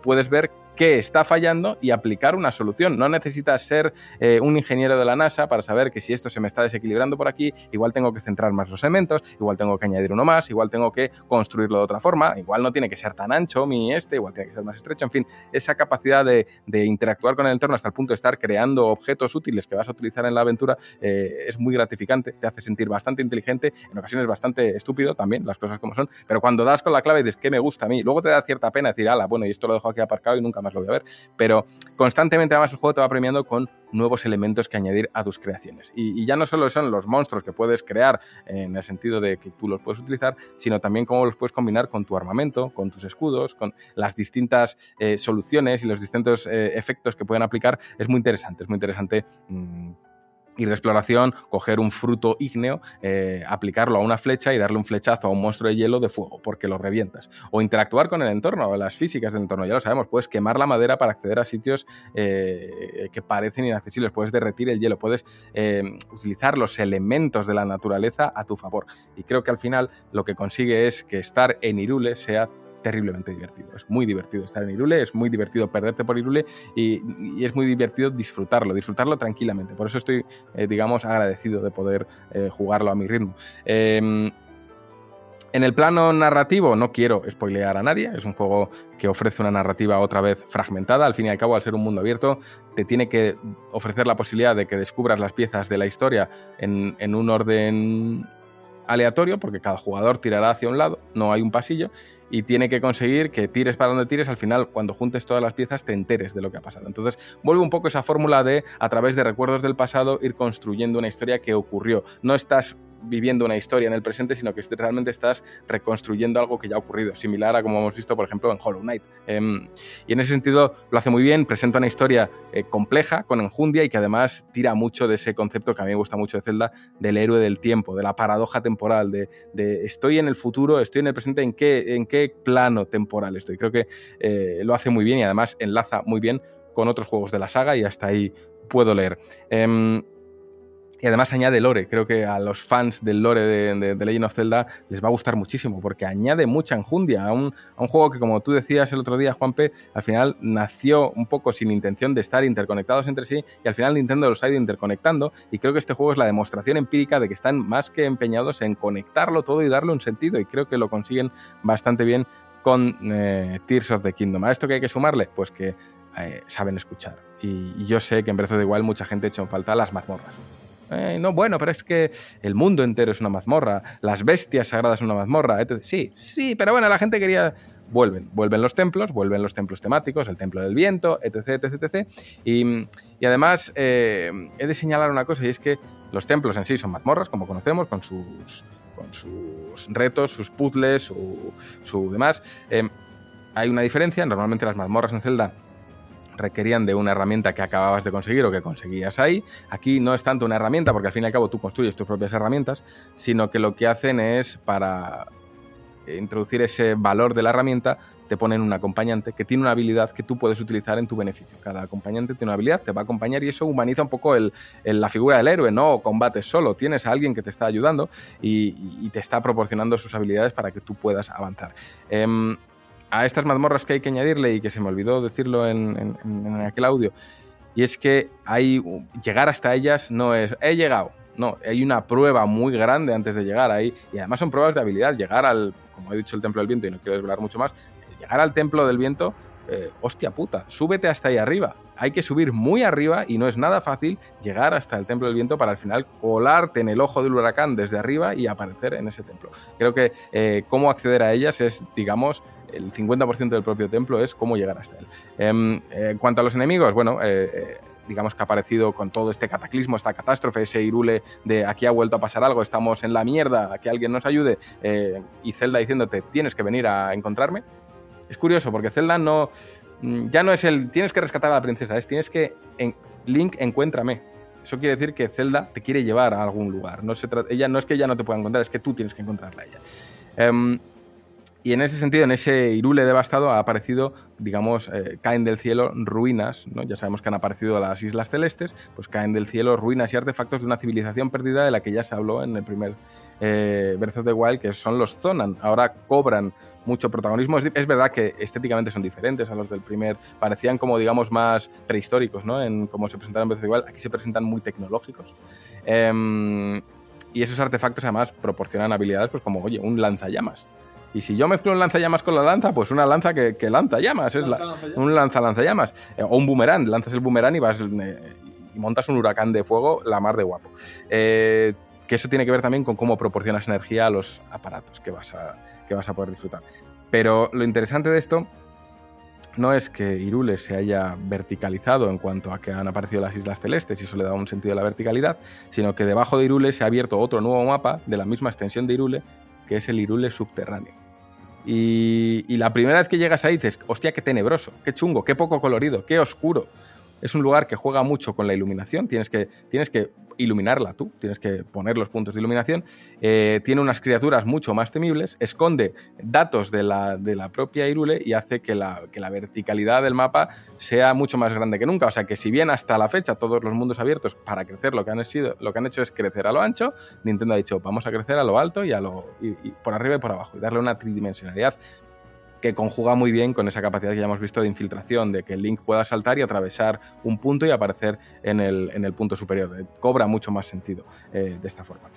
puedes ver qué está fallando y aplicar una solución. No necesitas ser eh, un ingeniero de la NASA para saber que si esto se me está desequilibrando por aquí, igual tengo que centrar más los elementos, igual tengo que añadir uno más, igual tengo que construirlo de otra forma, igual no tiene que ser tan ancho mi este, igual tiene que ser más estrecho, en fin, esa capacidad de, interactuar con el entorno hasta el punto de estar creando objetos útiles que vas a utilizar en la aventura eh, es muy gratificante, te hace sentir bastante inteligente, en ocasiones bastante estúpido también, las cosas como son, pero cuando das con la clave y dices que me gusta a mí, luego te da cierta pena decir, ala, bueno, y esto lo dejo aquí aparcado y nunca más lo voy a ver, pero constantemente además el juego te va premiando con nuevos elementos que añadir a tus creaciones. Y, ya no solo son los monstruos que puedes crear en el sentido de que tú los puedes utilizar, sino también cómo los puedes combinar con tu armamento, con tus escudos, con las distintas eh, soluciones y los distintos eh, efectos que pueden aplicar. Es muy interesante, es muy interesante. mm, ir de exploración, coger un fruto ígneo, eh, aplicarlo a una flecha y darle un flechazo a un monstruo de hielo de fuego, porque lo revientas. O interactuar con el entorno, las físicas del entorno, ya lo sabemos, puedes quemar la madera para acceder a sitios eh, que parecen inaccesibles, puedes derretir el hielo, puedes eh, utilizar los elementos de la naturaleza a tu favor. Y creo que al final lo que consigue es que estar en Irule sea terriblemente divertido. Es muy divertido estar en Irule, es muy divertido perderte por Irule y, es muy divertido disfrutarlo, disfrutarlo tranquilamente. Por eso estoy, eh, digamos, agradecido de poder eh, jugarlo a mi ritmo. Eh, en el plano narrativo, no quiero spoilear a nadie, es un juego que ofrece una narrativa otra vez fragmentada, al fin y al cabo, al ser un mundo abierto, te tiene que ofrecer la posibilidad de que descubras las piezas de la historia en un orden aleatorio, porque cada jugador tirará hacia un lado, no hay un pasillo, y tiene que conseguir que tires para donde tires, al final cuando juntes todas las piezas te enteres de lo que ha pasado. Entonces vuelve un poco esa fórmula de a través de recuerdos del pasado ir construyendo una historia que ocurrió. No estás viviendo una historia en el presente, sino que realmente estás reconstruyendo algo que ya ha ocurrido, similar a como hemos visto, por ejemplo, en Hollow Knight. Em, y en ese sentido lo hace muy bien, presenta una historia eh, compleja, con enjundia y que además tira mucho de ese concepto que a mí me gusta mucho de Zelda, del héroe del tiempo, de la paradoja temporal, de, estoy en el futuro, estoy en el presente, ¿en qué, plano temporal estoy? Creo que eh, lo hace muy bien y además enlaza muy bien con otros juegos de la saga y hasta ahí puedo leer. Y además añade lore. Creo que a los fans del lore de, de, Legend of Zelda les va a gustar muchísimo porque añade mucha enjundia a un, a un, juego que, como tú decías el otro día, Juanpe, al final nació un poco sin intención de estar interconectados entre sí y al final Nintendo los ha ido interconectando. Y creo que este juego es la demostración empírica de que están más que empeñados en conectarlo todo y darle un sentido. Y creo que lo consiguen bastante bien con eh, Tears of the Kingdom. ¿A esto que hay que sumarle? Pues que eh, saben escuchar. Y, yo sé que en Breath of the Wild mucha gente hecho en falta las mazmorras. Eh, no, bueno, pero es que el mundo entero es una mazmorra, las bestias sagradas son una mazmorra. Sí, sí, pero bueno, la gente quería... Vuelven, vuelven los templos, vuelven los templos temáticos, el templo del viento, etc, etc, etc. Y, y además eh, he de señalar una cosa, y es que los templos en sí son mazmorras, como conocemos, con sus, con sus retos, sus puzzles, su, su demás. Eh, hay una diferencia, normalmente las mazmorras en Zelda requerían de una herramienta que acababas de conseguir o que conseguías ahí. Aquí no es tanto una herramienta, porque al fin y al cabo tú construyes tus propias herramientas, sino que lo que hacen es para introducir ese valor de la herramienta, te ponen un acompañante que tiene una habilidad que tú puedes utilizar en tu beneficio. Cada acompañante tiene una habilidad, te va a acompañar y eso humaniza un poco el, la figura del héroe. No combates solo, tienes a alguien que te está ayudando y, te está proporcionando sus habilidades para que tú puedas avanzar. Eh, a estas mazmorras que hay que añadirle y que se me olvidó decirlo en, en, aquel audio, y es que hay, llegar hasta ellas no es, he llegado, no, hay una prueba muy grande antes de llegar ahí, y además son pruebas de habilidad, llegar al, como he dicho, el Templo del Viento, y no quiero desvelar mucho más, llegar al Templo del Viento, eh, hostia puta, súbete hasta ahí arriba, hay que subir muy arriba y no es nada fácil llegar hasta el Templo del Viento para al final colarte en el ojo del huracán desde arriba y aparecer en ese templo. Creo que eh, cómo acceder a ellas es, digamos, el 50% del propio templo es cómo llegar hasta él. Eh, en cuanto a los enemigos, bueno, eh, digamos que ha aparecido con todo este cataclismo, esta catástrofe, ese irule de aquí ha vuelto a pasar algo, estamos en la mierda, que alguien nos ayude, eh, y Zelda diciéndote tienes que venir a encontrarme. Es curioso porque Zelda no, ya no es el tienes que rescatar a la princesa, es tienes que en, Link encuéntrame. Eso quiere decir que Zelda te quiere llevar a algún lugar. No, se ella, no es que ella no te pueda encontrar, es que tú tienes que encontrarla a ella. Um, y en ese sentido, en ese Irule devastado ha aparecido, digamos, eh, caen del cielo ruinas, ¿no? Ya sabemos que han aparecido las Islas Celestes, pues caen del cielo ruinas y artefactos de una civilización perdida de la que ya se habló en el primer eh, Breath of the Wild, que son los Zonan. Ahora cobran mucho protagonismo. Es, verdad que estéticamente son diferentes a los del primer, parecían como, digamos, más prehistóricos, ¿no? En cómo se presentaron en Breath of the Wild. Aquí se presentan muy tecnológicos. Eh, y esos artefactos además proporcionan habilidades, pues como, oye, un lanzallamas. Y si yo mezclo un lanzallamas con la lanza, pues una lanza que, que lanza llamas, es la, un lanza lanzallamas. Eh, o un boomerang, lanzas el boomerang y vas eh, y montas un huracán de fuego, la mar de guapo. Eh, que eso tiene que ver también con cómo proporcionas energía a los aparatos que vas a, que vas a poder disfrutar. Pero lo interesante de esto no es que Irule se haya verticalizado en cuanto a que han aparecido las Islas Celestes y eso le da un sentido de la verticalidad, sino que debajo de Irule se ha abierto otro nuevo mapa de la misma extensión de Irule, que es el Irule subterráneo. Y, la primera vez que llegas ahí dices, hostia, qué tenebroso, qué chungo, qué poco colorido, qué oscuro. Es un lugar que juega mucho con la iluminación, tienes que, tienes que iluminarla tú, tienes que poner los puntos de iluminación. Eh, tiene unas criaturas mucho más temibles, esconde datos de la, de la propia Irule y hace que la, que la, verticalidad del mapa sea mucho más grande que nunca. O sea que si bien hasta la fecha todos los mundos abiertos para crecer lo que han, sido, lo que han hecho es crecer a lo ancho, Nintendo ha dicho vamos a crecer a lo alto y, a lo, y, y por arriba y por abajo y darle una tridimensionalidad que conjuga muy bien con esa capacidad que ya hemos visto de infiltración, de que el Link pueda saltar y atravesar un punto y aparecer en el, en el punto superior. Eh, cobra mucho más sentido eh, de esta forma.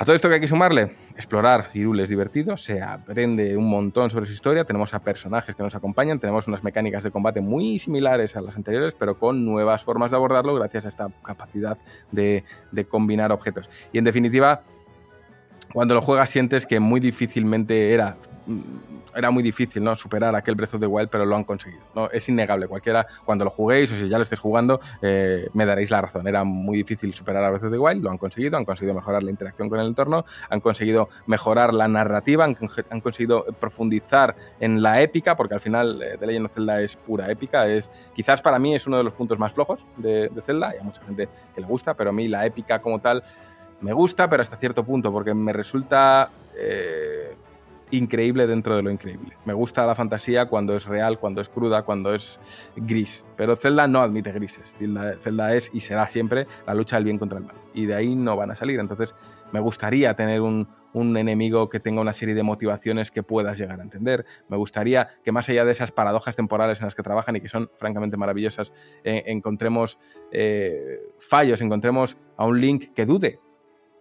A todo esto que hay que sumarle, explorar Hyrule es divertido, se aprende un montón sobre su historia, tenemos a personajes que nos acompañan, tenemos unas mecánicas de combate muy similares a las anteriores, pero con nuevas formas de abordarlo gracias a esta capacidad de, de combinar objetos. Y en definitiva, cuando lo juegas sientes que muy difícilmente era era muy difícil ¿no? superar aquel Breath of the Wild, pero lo han conseguido. ¿no? Es innegable. Cualquiera, cuando lo juguéis o si ya lo estéis jugando, eh, me daréis la razón. Era muy difícil superar a Breath of the Wild, lo han conseguido, han conseguido mejorar la interacción con el entorno, han conseguido mejorar la narrativa, han, han conseguido profundizar en la épica, porque al final eh, The Legend of Zelda es pura épica. Es, quizás para mí es uno de los puntos más flojos de, de Zelda, y a mucha gente que le gusta, pero a mí la épica como tal me gusta, pero hasta cierto punto, porque me resulta eh, increíble dentro de lo increíble. Me gusta la fantasía cuando es real, cuando es cruda, cuando es gris. Pero Zelda no admite grises. Zelda, es y será siempre la lucha del bien contra el mal. Y de ahí no van a salir. Entonces, me gustaría tener un, un enemigo que tenga una serie de motivaciones que puedas llegar a entender. Me gustaría que más allá de esas paradojas temporales en las que trabajan y que son francamente maravillosas, eh, encontremos eh, fallos, encontremos a un Link que dude,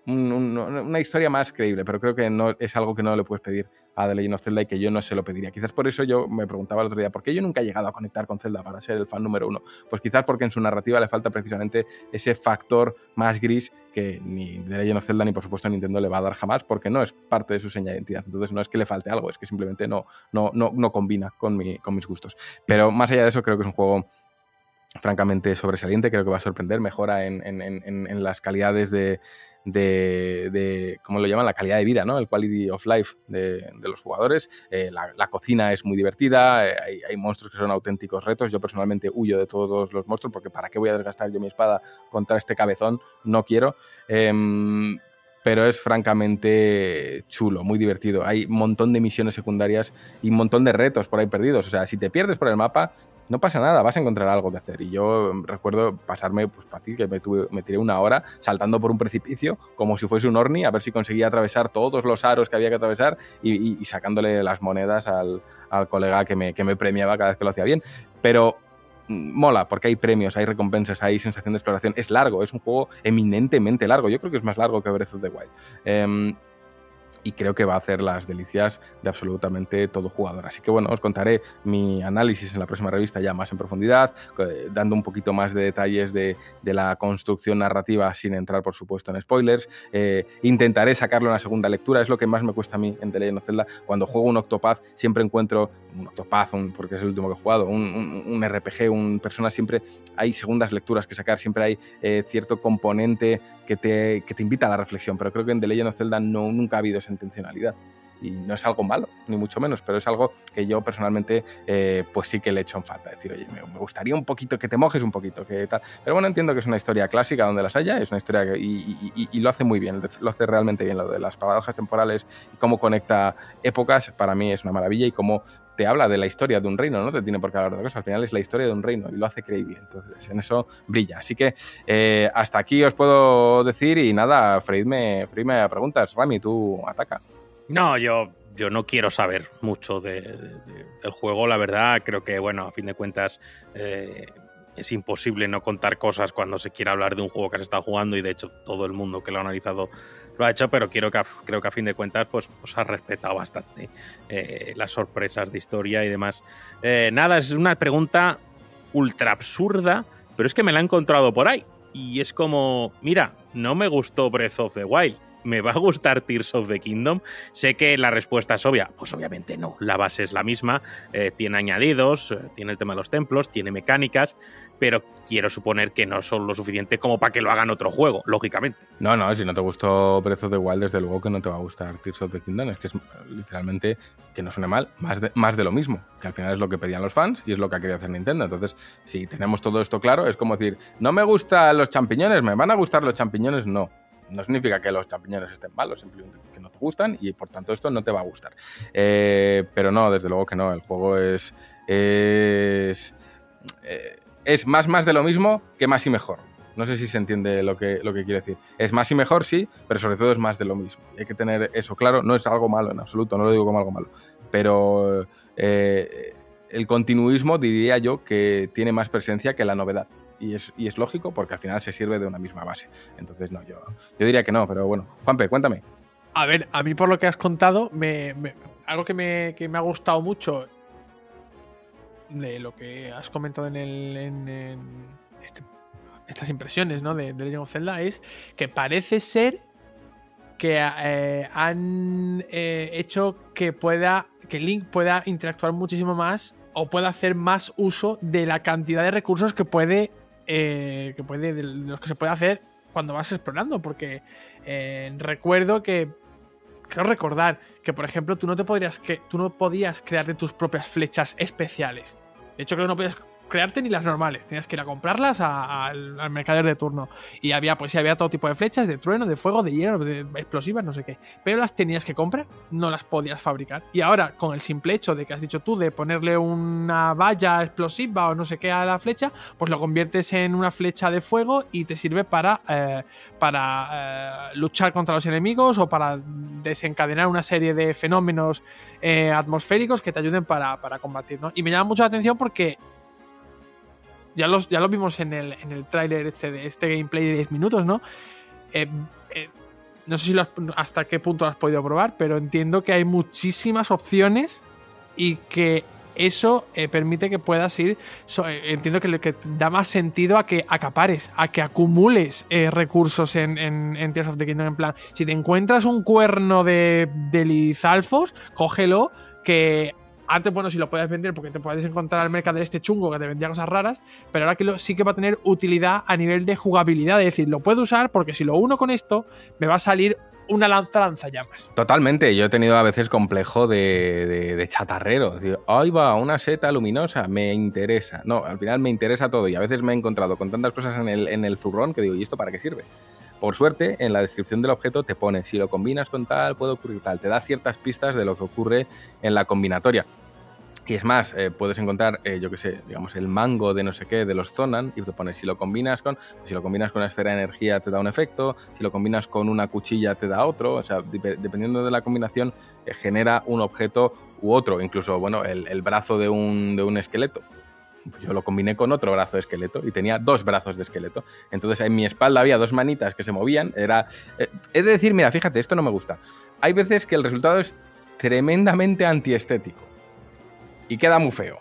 un- un- una historia más creíble, pero creo que no es algo que no le puedes pedir a The Legend of Zelda y que yo no se lo pediría. Quizás por eso yo me preguntaba el otro día, ¿por qué yo nunca he llegado a conectar con Zelda para ser el fan número uno? Pues quizás porque en su narrativa le falta precisamente ese factor más gris que ni The Legend of Zelda ni por supuesto Nintendo le va a dar jamás porque no es parte de su seña de identidad. Entonces no es que le falte algo, es que simplemente no, no, no, no combina con, mi, con mis gustos. Pero más allá de eso creo que es un juego francamente sobresaliente, creo que va a sorprender, mejora en, en- en- en las calidades de, de, de, ¿cómo lo llaman? La calidad de vida, ¿no? El quality of life de, los jugadores. Eh, la, la cocina es muy divertida, eh, hay, hay monstruos que son auténticos retos. Yo personalmente huyo de todos los monstruos porque ¿para qué voy a desgastar yo mi espada contra este cabezón? No quiero. Em, pero es francamente chulo, muy divertido. Hay un montón de misiones secundarias y un montón de retos por ahí perdidos. O sea, si te pierdes por el mapa, no pasa nada, vas a encontrar algo que hacer. Y yo em, recuerdo pasarme pues, fácil, que me, tuve- me tiré una hora saltando por un precipicio, como si fuese un orni, a ver si conseguía atravesar todos los aros que había que atravesar y, sacándole las monedas al, colega que me, que me premiaba cada vez que lo hacía bien. Pero mm, mola, porque hay premios, hay recompensas, hay sensación de exploración. Es largo, es un juego eminentemente largo. Yo creo que es más largo que Breath of the Wild. Em, y creo que va a hacer las delicias de absolutamente todo jugador. Así que bueno, os contaré mi análisis en la próxima revista ya más en profundidad, eh, dando un poquito más de detalles de, de la construcción narrativa sin entrar, por supuesto, en spoilers. Eh, intentaré sacarlo en la segunda lectura, es lo que más me cuesta a mí en The Legend of Zelda. Cuando juego un Octopath siempre encuentro un Octopath, un- porque es el último que he jugado, un, un- un RPG, un persona, siempre hay segundas lecturas que sacar, siempre hay eh, cierto componente que te, que te invita a la reflexión, pero creo que en The Legend of Zelda no, nunca ha habido esa intencionalidad. Y no es algo malo, ni mucho menos, pero es algo que yo personalmente eh, pues sí que le echo en falta. Decir, oye, me, gustaría un poquito, que te mojes un poquito, que tal. Pero bueno, entiendo que es una historia clásica donde las haya, es una historia y, lo hace muy bien, lo hace realmente bien, lo de las paradojas temporales y cómo conecta épocas, para mí es una maravilla y cómo te habla de la historia de un reino, no te tiene por qué hablar de otra cosa, al final es la historia de un reino y lo hace creíble, entonces en eso brilla. Así que eh, hasta aquí os puedo decir y nada, freírme, freírme a preguntas. Rami, tú ataca. No, yo, yo no quiero saber mucho de- de- de- del juego, la verdad. Creo que, bueno, a fin de cuentas, eh, es imposible no contar cosas cuando se quiera hablar de un juego que has estado jugando y de hecho todo el mundo que lo ha analizado lo ha hecho, pero quiero que creo que a fin de cuentas pues, pues has respetado bastante eh, las sorpresas de historia y demás. Eh, nada, es una pregunta ultra absurda, pero es que me la he encontrado por ahí. Y es como, mira, no me gustó Breath of the Wild. ¿Me va a gustar Tears of the Kingdom? Sé que la respuesta es obvia. Pues obviamente no. La base es la misma. eh, tiene añadidos, eh, tiene el tema de los templos, tiene mecánicas, pero quiero suponer que no son lo suficiente como para que lo hagan otro juego, lógicamente. No, no, si no te gustó Breath of the Wild, desde luego que no te va a gustar Tears of the Kingdom. Es que es literalmente, que no suene mal, más de, más de lo mismo. Que al final es lo que pedían los fans y es lo que ha querido hacer Nintendo. Entonces, si tenemos todo esto claro, es como decir, no me gustan los champiñones, ¿me van a gustar los champiñones? No. No significa que los champiñones estén malos, simplemente que no te gustan y por tanto esto no te va a gustar. Eh, pero no, desde luego que no. El juego es. Es. eh, es más, más de lo mismo que más y mejor. No sé si se entiende lo que, lo que quiere decir. Es más y mejor, sí, pero sobre todo es más de lo mismo. Hay que tener eso claro. No es algo malo en absoluto, no lo digo como algo malo. Pero eh, el continuismo diría yo que tiene más presencia que la novedad. Y es, y es lógico porque al final se sirve de una misma base. Entonces, no, yo, yo diría que no, pero bueno. Juanpe, cuéntame. A ver, a mí por lo que has contado, me, algo que me, que me ha gustado mucho de lo que has comentado en, el, en, en este- estas impresiones ¿no? de, de Legend of Zelda es que parece ser que eh, han eh, hecho que pueda que Link pueda interactuar muchísimo más o pueda hacer más uso de la cantidad de recursos que puede, eh, que puede de los que se puede hacer cuando vas explorando. Porque eh, recuerdo que creo recordar que, por ejemplo, tú no te podrías que tú no podías crearte tus propias flechas especiales. De hecho, creo que no podías crearte ni las normales. Tenías que ir a comprarlas al, mercader de turno. Y había, pues sí, había todo tipo de flechas, de trueno, de fuego, de hielo, de explosivas, no sé qué. Pero las tenías que comprar, no las podías fabricar. Y ahora, con el simple hecho de que has dicho tú de ponerle una valla explosiva o no sé qué a la flecha, pues lo conviertes en una flecha de fuego y te sirve para, eh, para eh, luchar contra los enemigos o para desencadenar una serie de fenómenos eh, atmosféricos que te ayuden para, para combatir, ¿no? Y me llama mucho la atención porque ya, los, ya lo vimos en el, en el tráiler este, este gameplay de 10 minutos, ¿no? Eh, eh, no sé si has- hasta qué punto lo has podido probar, pero entiendo que hay muchísimas opciones y que eso eh, permite que puedas ir. entiendo que, que da más sentido a que acapares, a que acumules recursos en, en, en Tears of the Kingdom. En plan, si te encuentras un cuerno de, de Lizalfos, cógelo, que antes, bueno, si lo puedes vender porque te puedes encontrar al mercader este chungo que te vendía cosas raras, pero ahora que lo- sí que va a tener utilidad a nivel de jugabilidad, es decir, lo puedo usar porque si lo uno con esto, me va a salir una lanza lanzallamas. Totalmente, yo he tenido a veces complejo de, de- de chatarrero. Es decir, ahí va, una seta luminosa, me interesa. No, al final me interesa todo y a veces me he encontrado con tantas cosas en el, en el zurrón que digo, ¿y esto para qué sirve? Por suerte, en la descripción del objeto te pone, si lo combinas con tal, puede ocurrir tal. Te da ciertas pistas de lo que ocurre en la combinatoria. Y es más, eh, puedes encontrar, eh, yo qué sé, digamos, el mango de no sé qué, de los Zonan, y te pones, si lo combinas con, si lo combinas con una esfera de energía te da un efecto, si lo combinas con una cuchilla te da otro, o sea, dep- dependiendo de la combinación, eh, genera un objeto u otro, incluso, bueno, el, el brazo de un, de un esqueleto. Pues Yo lo combiné con otro brazo de esqueleto y tenía dos brazos de esqueleto. Entonces en mi espalda había dos manitas que se movían. Era. eh, he de decir, mira, fíjate, esto no me gusta. Hay veces que el resultado es tremendamente antiestético y queda muy feo.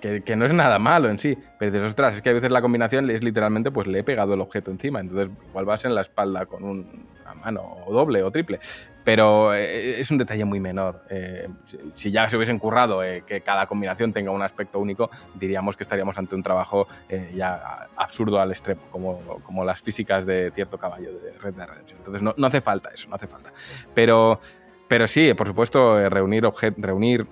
Que, que no es nada malo en sí. Pero dices, ostras, es que a veces la combinación es literalmente, pues le he pegado el objeto encima. Entonces, igual vas en la espalda con un- una mano o doble o triple. Pero eh, es un detalle muy menor. Eh, si, ya se hubiesen currado eh, que cada combinación tenga un aspecto único, diríamos que estaríamos ante un trabajo ya absurdo al extremo, como, como las físicas de cierto caballo de Red Dead Redemption. Entonces, no, no hace falta eso, no hace falta. Pero, pero sí, por supuesto, reunir, reunir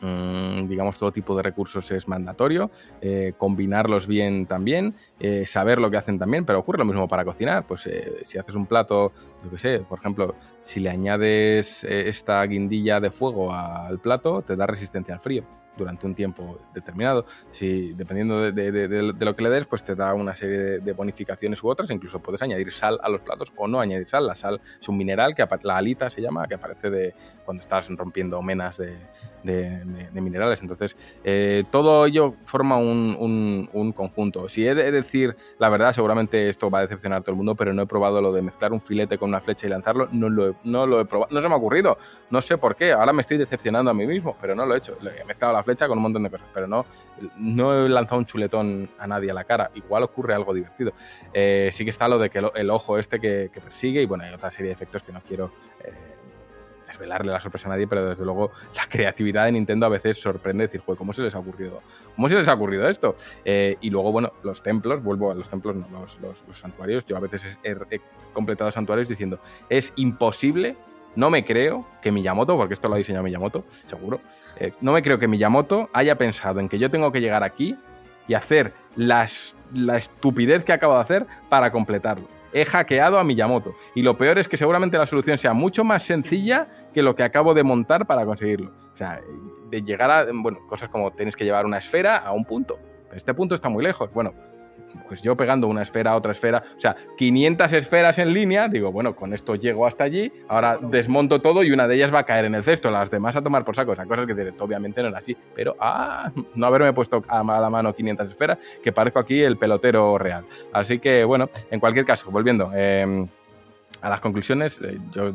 digamos, todo tipo de recursos es mandatorio, eh, combinarlos bien también, eh, saber lo que hacen también, pero ocurre lo mismo para cocinar. Pues eh, si haces un plato, yo qué sé, por ejemplo, si le añades esta guindilla de fuego al plato, te da resistencia al frío durante un tiempo determinado. Si, dependiendo de, de- lo que le des, pues te da una serie de, bonificaciones u otras. Incluso puedes añadir sal a los platos o no añadir sal. La sal es un mineral que la alita se llama, que aparece de cuando estás rompiendo menas de, de- minerales. Entonces, eh, todo ello forma un, un- un conjunto. Si he de decir la verdad, seguramente esto va a decepcionar a todo el mundo, pero no he probado lo de mezclar un filete con una flecha y lanzarlo. No lo he, no lo he probado. No se me ha ocurrido. No sé por qué. Ahora me estoy decepcionando a mí mismo, pero no lo he hecho. He mezclado la flecha con un montón de cosas, pero no, no he lanzado un chuletón a nadie a la cara. Igual ocurre algo divertido. Eh, sí que está lo de que el, ojo este que, que persigue y bueno, hay otra serie de efectos que no quiero eh, desvelarle la sorpresa a nadie, pero desde luego la creatividad de Nintendo a veces sorprende decir, joder, ¿cómo se les ha ocurrido? ¿Cómo se les ha ocurrido esto? Eh, y luego, bueno, los templos, vuelvo a los templos, no, los, santuarios. Yo a veces he, he completado santuarios diciendo, es imposible, no me creo que Miyamoto, porque esto lo ha diseñado Miyamoto, seguro, eh, no me creo que Miyamoto haya pensado en que yo tengo que llegar aquí y hacer las- la estupidez que acabo de hacer para completarlo. He hackeado a Miyamoto. Y lo peor es que seguramente la solución sea mucho más sencilla que lo que acabo de montar para conseguirlo. O sea, de llegar a, bueno, cosas como tienes que llevar una esfera a un punto. Pero este punto está muy lejos. Bueno, pues yo pegando una esfera a otra esfera, o sea, 500 esferas en línea, digo, bueno, con esto llego hasta allí, ahora desmonto todo y una de ellas va a caer en el cesto, las demás a tomar por saco, o sea, cosas que obviamente no era así, pero, ah, no haberme puesto a la mano 500 esferas, que parezco aquí el pelotero real. Así que, bueno, en cualquier caso, volviendo eh, a las conclusiones, eh, yo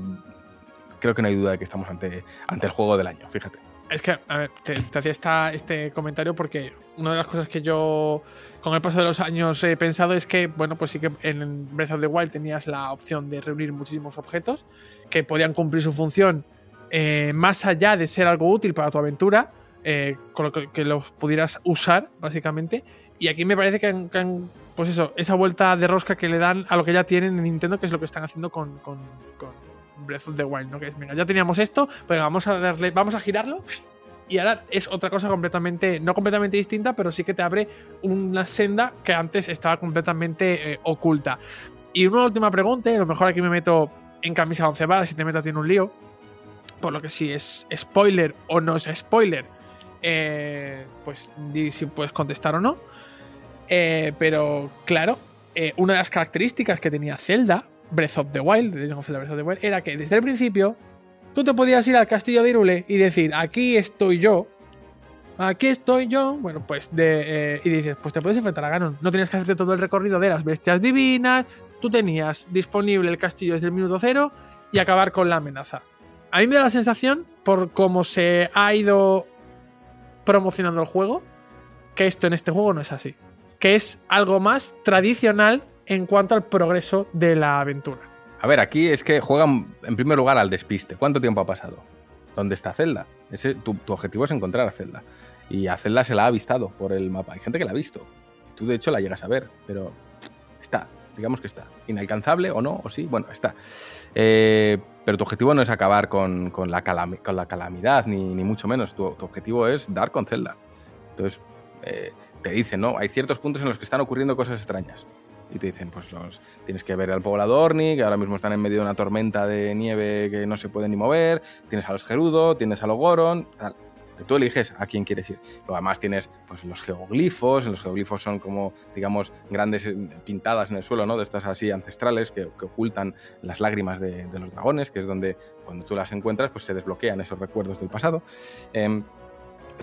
creo que no hay duda de que estamos ante, ante el juego del año, fíjate. Es que, a ver, te, te hacía esta- este comentario porque una de las cosas que yo con el paso de los años he pensado es que, bueno, pues sí que en Breath of the Wild tenías la opción de reunir muchísimos objetos que podían cumplir su función eh, más allá de ser algo útil para tu aventura, eh, con lo que, los pudieras usar, básicamente. Y aquí me parece que han, pues eso, esa vuelta de rosca que le dan a lo que ya tienen en Nintendo, que es lo que están haciendo con, Breath of the Wild, ¿no? Que es, ya teníamos esto, pero vamos a darle, vamos a girarlo. Y ahora es otra cosa completamente, no completamente distinta, pero sí que te abre una senda que antes estaba completamente eh, oculta. Y una última pregunta, a lo mejor aquí me meto en camisa once varas y te meto a ti en un lío. Por lo que si es spoiler o no es spoiler, eh, pues di si puedes contestar o no. Eh, pero claro, eh, una de las características que tenía Zelda, Breath of the Wild, Breath of the Wild, era que desde el principio tú te podías ir al castillo de Irule y decir, aquí estoy yo, aquí estoy yo, bueno, pues de, eh, y dices, pues te puedes enfrentar a Ganon. No tenías que hacerte todo el recorrido de las bestias divinas, tú tenías disponible el castillo desde el minuto cero y acabar con la amenaza. A mí me da la sensación, por cómo se ha ido promocionando el juego, que esto en este juego no es así. Que es algo más tradicional en cuanto al progreso de la aventura. A ver, aquí es que juegan en primer lugar al despiste. ¿Cuánto tiempo ha pasado? ¿Dónde está Zelda? Ese, tu, objetivo es encontrar a Zelda. Y a Zelda se la ha avistado por el mapa. Hay gente que la ha visto. Tú de hecho la llegas a ver, pero está, digamos que está. Inalcanzable o no, o sí, bueno, está. Eh, pero tu objetivo no es acabar con, con la, calamidad, ni, ni mucho menos. Tu, tu objetivo es dar con Zelda. Entonces, eh, te dicen, ¿no? Hay ciertos puntos en los que están ocurriendo cosas extrañas. Y te dicen, pues los, tienes que ver al poblado Orni, que ahora mismo están en medio de una tormenta de nieve que no se pueden ni mover. Tienes a los Gerudo, tienes a los Goron, tal. Tú eliges a quién quieres ir. Luego además tienes pues, los geoglifos. Los geoglifos son como, digamos, grandes eh, pintadas en el suelo, ¿no? De estas así ancestrales que, que ocultan las lágrimas de, de los dragones, que es donde cuando tú las encuentras, pues se desbloquean esos recuerdos del pasado. Em,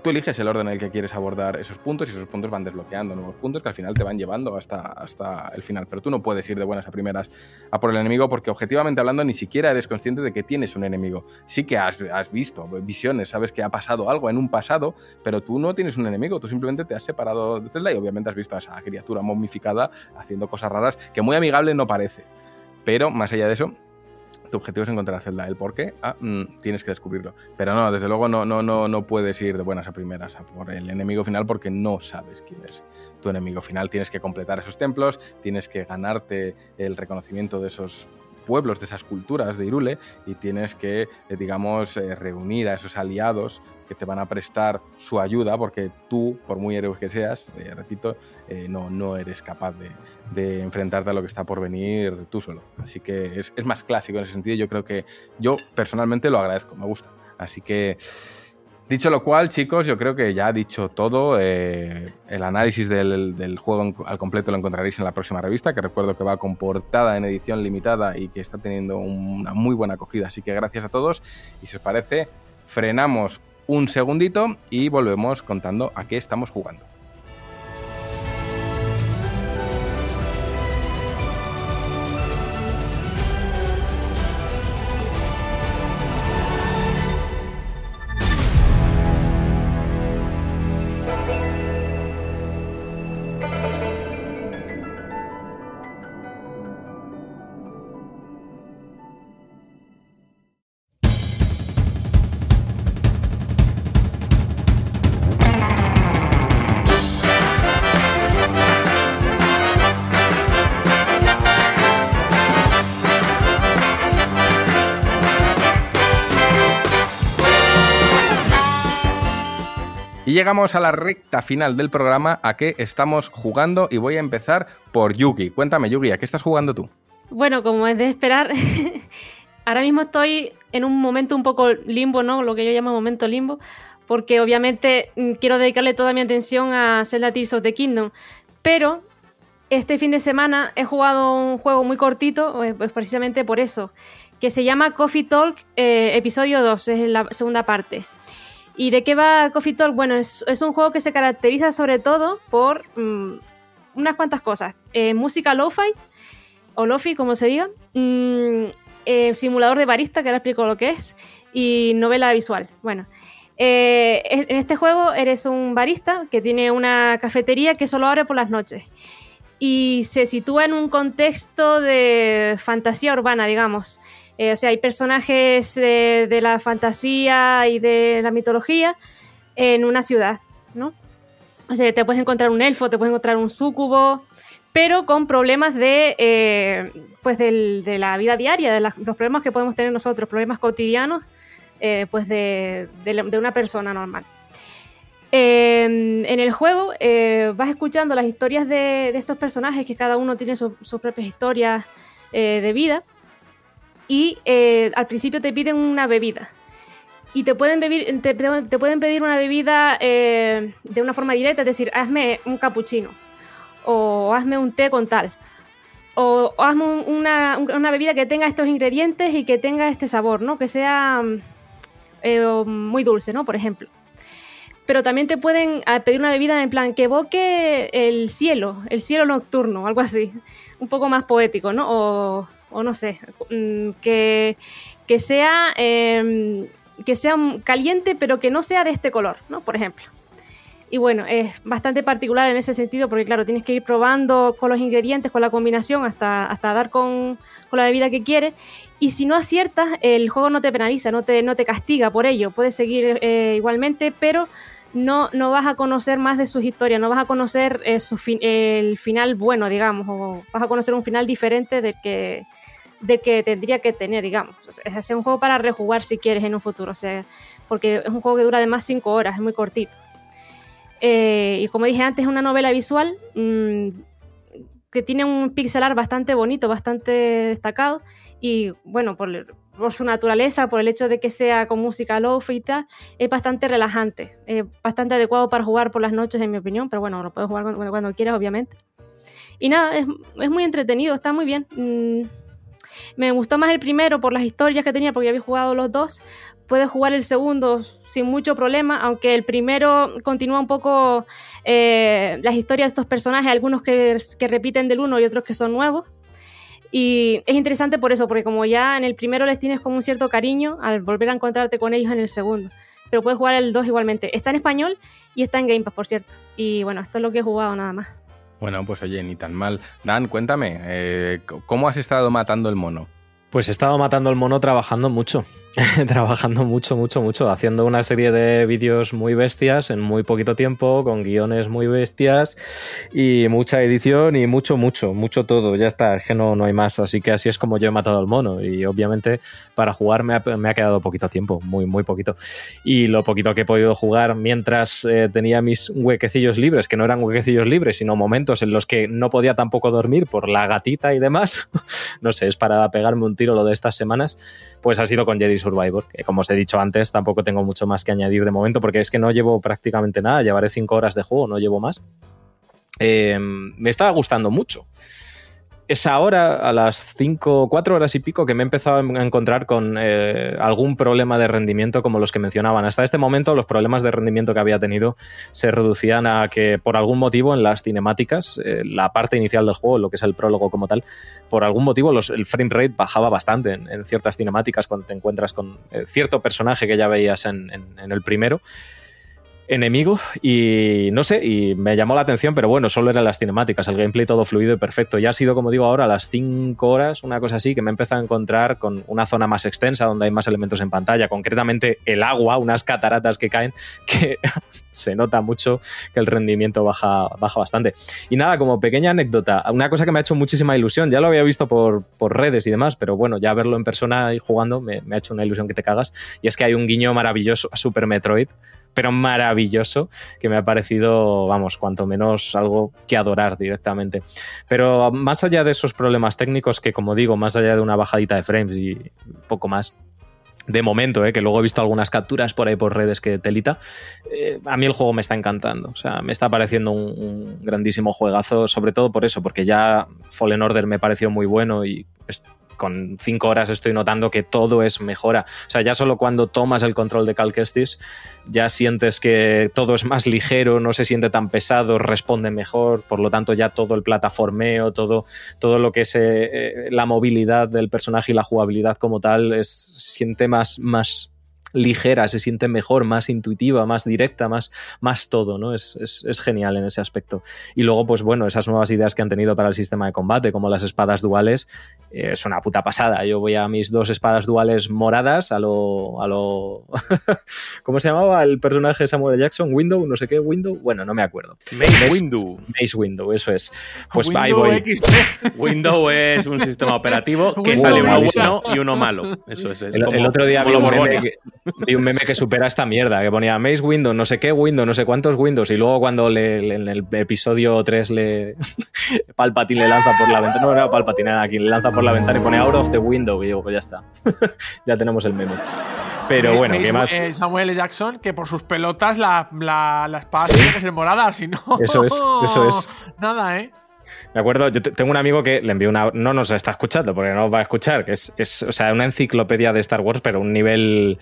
Tú eliges el orden en el que quieres abordar esos puntos y esos puntos van desbloqueando nuevos puntos que al final te van llevando hasta, hasta el final. Pero tú no puedes ir de buenas a primeras a por el enemigo porque objetivamente hablando ni siquiera eres consciente de que tienes un enemigo. Sí que has, has visto visiones, sabes que ha pasado algo en un pasado, pero tú no tienes un enemigo, tú simplemente te has separado de Zelda y obviamente has visto a esa criatura momificada haciendo cosas raras que muy amigable no parece. Pero más allá de eso, tu objetivo es encontrar a Zelda. El por qué, ah, mm, tienes que descubrirlo. Pero no, desde luego no, no, no, no puedes ir de buenas a primeras por el enemigo final porque no sabes quién es tu enemigo final. Tienes que completar esos templos, tienes que ganarte el reconocimiento de esos pueblos, de esas culturas de Irule, y tienes que, eh, digamos, eh, reunir a esos aliados que te van a prestar su ayuda, porque tú, por muy héroe que seas, eh, repito, no, no eres capaz de, de enfrentarte a lo que está por venir tú solo. Así que es, es más clásico en ese sentido. Yo creo que yo personalmente lo agradezco, me gusta. Así que, dicho lo cual, chicos, yo creo que ya dicho todo, eh, el análisis del, del juego al completo lo encontraréis en la próxima revista, que recuerdo que va con portada en edición limitada y que está teniendo una muy buena acogida. Así que gracias a todos y si os parece, frenamos un segundito y volvemos contando a qué estamos jugando. Llegamos a la recta final del programa a qué estamos jugando y voy a empezar por Yugi. Cuéntame, Yugi, ¿a qué estás jugando tú? Bueno, como es de esperar, (laughs) ahora mismo estoy en un momento un poco limbo, ¿no? Lo que yo llamo momento limbo, porque obviamente mm, quiero dedicarle toda mi atención a Zelda Tears of the Kingdom, pero este fin de semana he jugado un juego muy cortito, pues precisamente por eso, que se llama Coffee Talk eh, Episodio 2, es la segunda parte. ¿Y de qué va Coffee Talk? Bueno, es, un juego que se caracteriza sobre todo por mm, unas cuantas cosas. Eh, música lo-fi, o lofi, como se diga, mm, eh, simulador de barista, que ahora explico lo que es, y novela visual. Bueno, eh, en este juego eres un barista que tiene una cafetería que solo abre por las noches. y se sitúa en un contexto de fantasía urbana, digamos. Eh, o sea, hay personajes eh, de la fantasía y de la mitología en una ciudad, ¿no? O sea, te puedes encontrar un elfo, te puedes encontrar un súcubo, pero con problemas de, eh, pues de la vida diaria, de los problemas que podemos tener nosotros, problemas cotidianos, pues de, una persona normal. Eh, en el juego vas escuchando las historias de, estos personajes, que cada uno tiene su- sus propias historias de vida, y eh, al principio te piden una bebida. Y te pueden, beber- te, pueden pedir una bebida eh, de una forma directa, es decir, hazme un capuchino o hazme un té con tal. O, hazme un- una, una bebida que tenga estos ingredientes y que tenga este sabor, ¿no? Que sea eh, muy dulce, ¿no? Por ejemplo. Pero también te pueden ah, pedir una bebida en plan que evoque el cielo, el cielo nocturno, algo así. Un poco más poético, ¿no? O, o no sé, mm, que, que sea em, que sea caliente pero que no sea de este color, ¿no? Por ejemplo. Y bueno, es bastante particular en ese sentido porque claro, tienes que ir probando con los ingredientes, con la combinación hasta, hasta dar con, con la bebida que quieres. Y si no aciertas, el juego no te penaliza, no te, no te castiga por ello. Puedes seguir eh, igualmente, pero no, no vas a conocer más de sus historias, no vas a conocer eh, su fin- el final bueno, digamos, o vas a conocer un final diferente del que, del que tendría que tener, digamos. O sea, es un juego para rejugar si quieres en un futuro, o sea, porque es un juego que dura además 5 horas, es muy cortito. Eh, y como dije antes, es una novela visual mm, que tiene un pixel art bastante bonito, bastante destacado. Y bueno, por, por su naturaleza, por el hecho de que sea con música lofi y tal, es bastante relajante. Es bastante adecuado para jugar por las noches, en mi opinión. Pero bueno, lo puedes jugar cuando, cuando quieras, obviamente. Y nada, es, es muy entretenido, está muy bien. Mm, me gustó más el primero por las historias que tenía, porque ya había jugado los dos. Puedes jugar el segundo sin mucho problema, aunque el primero continúa un poco eh, las historias de estos personajes, algunos que, repiten del uno y otros que son nuevos. Y es interesante por eso, porque como ya en el primero les tienes como un cierto cariño al volver a encontrarte con ellos en el segundo. Pero puedes jugar el 2 igualmente. Está en español y está en Game Pass, por cierto. Y bueno, esto es lo que he jugado nada más. Bueno, pues oye, ni tan mal. Dan, cuéntame, eh, ¿cómo has estado matando el mono? Pues he estado matando el mono trabajando mucho. (laughs) trabajando mucho, mucho, mucho. Haciendo una serie de vídeos muy bestias en muy poquito tiempo, con guiones muy bestias y mucha edición y mucho, mucho, mucho todo. Ya está, es que no, no hay más. Así que así es como yo he matado al mono. Y obviamente para jugar me ha, me ha quedado poquito tiempo, muy, muy poquito. Y lo poquito que he podido jugar mientras eh, tenía mis huequecillos libres, que no eran huequecillos libres, sino momentos en los que no podía tampoco dormir por la gatita y demás. (laughs) no sé, es para pegarme un tiro lo de estas semanas, pues ha sido con Jedi Survivor, que como os he dicho antes, tampoco tengo mucho más que añadir de momento, porque es que no llevo prácticamente nada, llevaré cinco horas de juego, no llevo más. Eh, me estaba gustando mucho. Es ahora, a las 5, 4 horas y pico, que me he empezado a encontrar con eh, algún problema de rendimiento como los que mencionaban. Hasta este momento los problemas de rendimiento que había tenido se reducían a que por algún motivo en las cinemáticas, eh, la parte inicial del juego, lo que es el prólogo como tal, por algún motivo el frame rate bajaba bastante en, ciertas cinemáticas cuando te encuentras con eh, cierto personaje que ya veías en el primero enemigo y no sé, y me llamó la atención, pero bueno, solo eran las cinemáticas, el gameplay todo fluido y perfecto. Ya ha sido, como digo ahora, a las 5 horas, una cosa así, que me he empezado a encontrar con una zona más extensa donde hay más elementos en pantalla, concretamente el agua, unas cataratas que caen, (laughs) que se nota mucho que el rendimiento baja, baja bastante. Y nada, como pequeña anécdota, una cosa que me ha hecho muchísima ilusión, ya lo había visto por, por redes y demás, pero bueno, ya verlo en persona y jugando me, me ha hecho una ilusión que te cagas, y es que hay un guiño maravilloso a Super Metroid pero maravilloso, que me ha parecido, vamos, cuanto menos algo que adorar directamente. Pero más allá de esos problemas técnicos, que como digo, más allá de una bajadita de frames y poco más, de momento, ¿eh? que luego he visto algunas capturas por ahí por redes que telita, eh, a mí el juego me está encantando. O sea, me está pareciendo un, un, grandísimo juegazo, sobre todo por eso, porque ya Fallen Order me pareció muy bueno y con cinco horas estoy notando que todo es mejora. O sea, ya solo cuando tomas el control de Cal Kestis, ya sientes que todo es más ligero, no se siente tan pesado, responde mejor, por lo tanto ya todo el plataformeo, todo, todo lo que es eh, la movilidad del personaje y la jugabilidad como tal, es, siente más, más ligera, se siente mejor, más intuitiva, más directa, más, más todo, ¿no? Es, es- es genial en ese aspecto. Y luego, pues bueno, esas nuevas ideas que han tenido para el sistema de combate, como las espadas duales, eh, es una puta pasada. Yo voy a mis dos espadas duales moradas, a lo. A lo (laughs) ¿Cómo se llamaba el personaje de Samuel. Jackson? ¿Window? No sé qué, Window. Bueno, no me acuerdo. Mace Mace- Window. Mace Window, eso es. Pues ahí Windows voy. XP. Windows es un sistema operativo que sale uno bueno y uno malo. Eso es. es El, como- el otro día vi un, meme que, vi un meme que supera esta mierda, que ponía Mace Window, no sé qué Window, no sé cuántos Windows, y luego cuando le, le- en el episodio 3 le (laughs) Palpatine le lanza por la ventana, no era Palpatine, era quien le lanza por la ventana y pone out of the window, y digo, pues ya está, (laughs) ya tenemos el meme. Pero bueno, ¿qué más? eh, Samuel L. Jackson, que por sus pelotas la, la, la espada tiene que ser morada, si no. Eso es, eso es. (laughs) Nada, ¿eh? Me acuerdo, yo te- tengo un amigo que le envió una. No nos está escuchando porque no nos va a escuchar, que es, es, o sea, una enciclopedia de Star Wars, pero un nivel.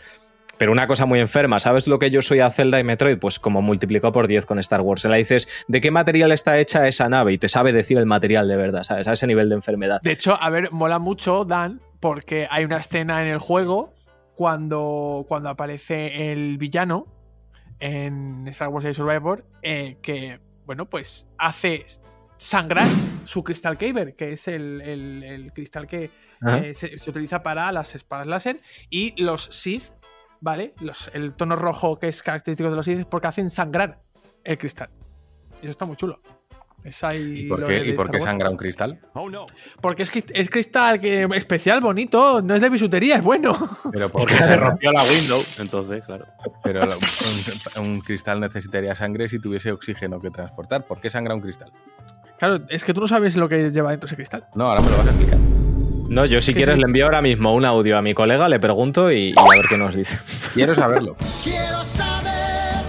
Pero una cosa muy enferma. ¿Sabes lo que yo soy a Zelda y Metroid? Pues como multiplicó por 10 con Star Wars. Se le dices, ¿de qué material está hecha esa nave? Y te sabe decir el material de verdad, ¿sabes? A ese nivel de enfermedad. De hecho, a ver, mola mucho, Dan, porque hay una escena en el juego cuando, cuando aparece el villano en Star Wars Survivor eh, que, bueno, pues hace sangrar su Crystal Caber, que es el, el- el cristal que eh, se, se utiliza para las espadas láser, y los Sith, ¿vale? Los, el tono rojo que es característico de los Sith es porque hacen sangrar el cristal. Y eso está muy chulo. Es ahí ¿Y por qué, ¿y por qué sangra un cristal? Porque es, es cristal que, especial, bonito, no es de bisutería, es bueno. Pero, ¿por (laughs) Porque qué se rompió la Windows, entonces, claro. Pero un, un cristal necesitaría sangre si tuviese oxígeno que transportar. ¿Por qué sangra un cristal? Claro, es que tú no sabes lo que lleva dentro ese cristal. No, ahora me lo vas a explicar. No, yo si quieres sí. le envío ahora mismo un audio a mi colega, le pregunto y, y a ver qué nos dice. (laughs) Quiero saberlo. Quiero saber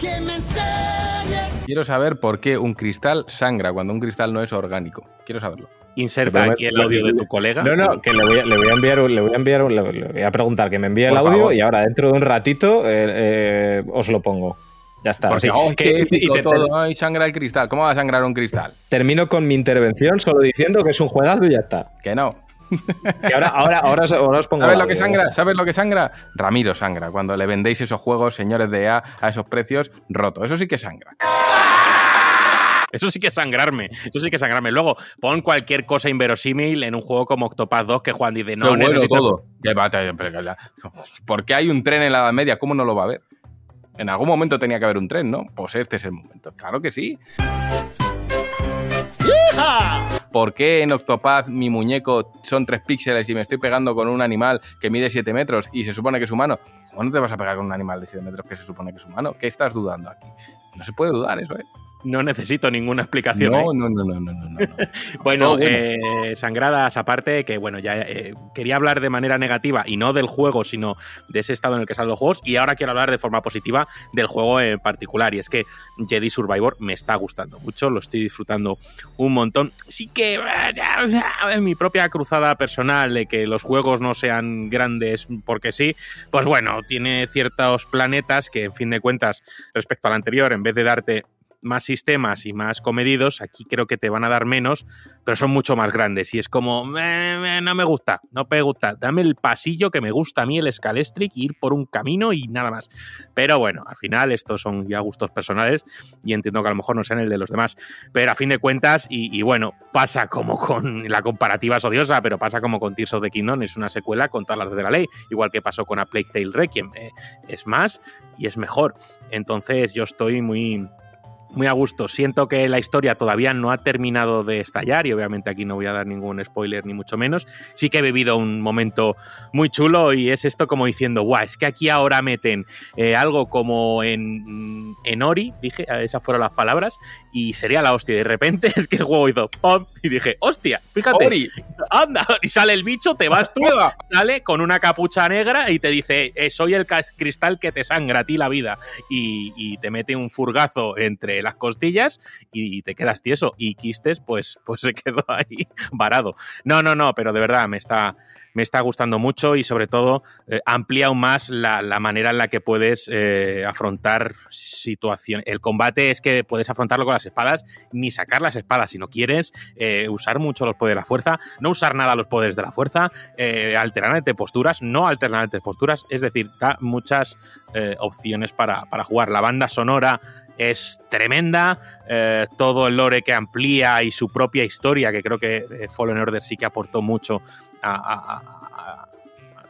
que me enseñes. Quiero saber por qué un cristal sangra cuando un cristal no es orgánico. Quiero saberlo. Inserta aquí el audio de tu colega. No, no, que le voy a, le voy a enviar, un- le voy a enviar, le, le voy a preguntar que me envíe el audio favor. y ahora dentro de un ratito eh, eh, os lo pongo. Ya está. Porque, sí. oh, Que- qué y te- todo. Ay, sangra el cristal. ¿Cómo va a sangrar un cristal? termino con mi intervención solo diciendo que es un juegazo y ya está. Que no. Que ahora, ahora, ahora, os, ahora os pongo. ¿Sabes lo que sangra? ¿Sabes lo que sangra? Ramiro sangra. Cuando le vendéis esos juegos, señores de EA, a esos precios, roto. Eso sí que sangra. Eso sí que es sangrarme. Eso sí que es sangrarme. Luego, pon cualquier cosa inverosímil en un juego como Octopath 2 que Juan dice, no, bueno necesito- todo. Que va, te- pero que la- ¿Por qué hay un tren en la Edad Media? ¿Cómo no lo va a ver? En algún momento tenía que haber un tren, ¿no? Pues este es el momento. Claro que sí. ¿Por qué en Octopath mi muñeco son 3 píxeles y me estoy pegando con un animal que mide 7 metros y se supone que es humano? ¿Cómo no te vas a pegar con un animal de 7 metros que se supone que es humano? ¿Qué estás dudando aquí? No se puede dudar eso, ¿eh? No necesito ninguna explicación. ¿eh? No, no, no, no, no, no, no. (laughs) Bueno, bueno. eh, sangradas aparte, que bueno, ya eh, quería hablar de manera negativa y no del juego, sino de ese estado en el que salen los juegos. Y ahora quiero hablar de forma positiva del juego en particular. Y es que Jedi Survivor me está gustando mucho, lo estoy disfrutando un montón. Sí que eh, en mi propia cruzada personal de que los juegos no sean grandes porque sí, pues bueno, tiene ciertos planetas que, en fin de cuentas, respecto al anterior, en vez de darte más sistemas y más comedidos, aquí creo que te van a dar menos, pero son mucho más grandes. Y es como, "Eh, eh, no me gusta, no me gusta. Dame el pasillo que me gusta a mí, el Scalestric, ir por un camino y nada más. Pero bueno, al final estos son ya gustos personales y entiendo que a lo mejor no sean el de los demás. Pero a fin de cuentas, y, y bueno, pasa como con la comparativa es odiosa, pero pasa como con Tears of the Kingdom, es una secuela con todas las de la ley, igual que pasó con A Plague Tale Requiem. Eh, es más y es mejor. Entonces yo estoy muy muy a gusto. Siento que la historia todavía no ha terminado de estallar y obviamente aquí no voy a dar ningún spoiler ni mucho menos. Sí que he vivido un momento muy chulo y es esto como diciendo, guau, es que aquí ahora meten eh, algo como en, en Ori, dije, esas fueron las palabras, y sería la hostia. Y de repente (laughs) es que el juego hizo ¡pum! y dije, hostia, fíjate, Ori, anda, y sale el bicho, te vas tú, sale con una capucha negra y te dice, eh, soy el cristal que te sangra a ti la vida. Y, y te mete un furgazo entre las costillas y te quedas tieso. Y Quistes, pues, pues se (laughs) quedó ahí varado. No, no, no, pero de verdad me está, me está gustando mucho y sobre todo eh, amplía aún más la, la manera en la que puedes eh, afrontar situaciones. El combate es que puedes afrontarlo con las espadas, ni sacar las espadas si no quieres, eh, usar mucho los poderes de la fuerza, no usar nada los poderes de la fuerza, eh, alternarte posturas, no alternarte posturas, es decir, da muchas opciones para, para jugar. La banda sonora es tremenda, eh, todo el lore que amplía y su propia historia, que creo que eh, Fallen Order sí que aportó mucho a,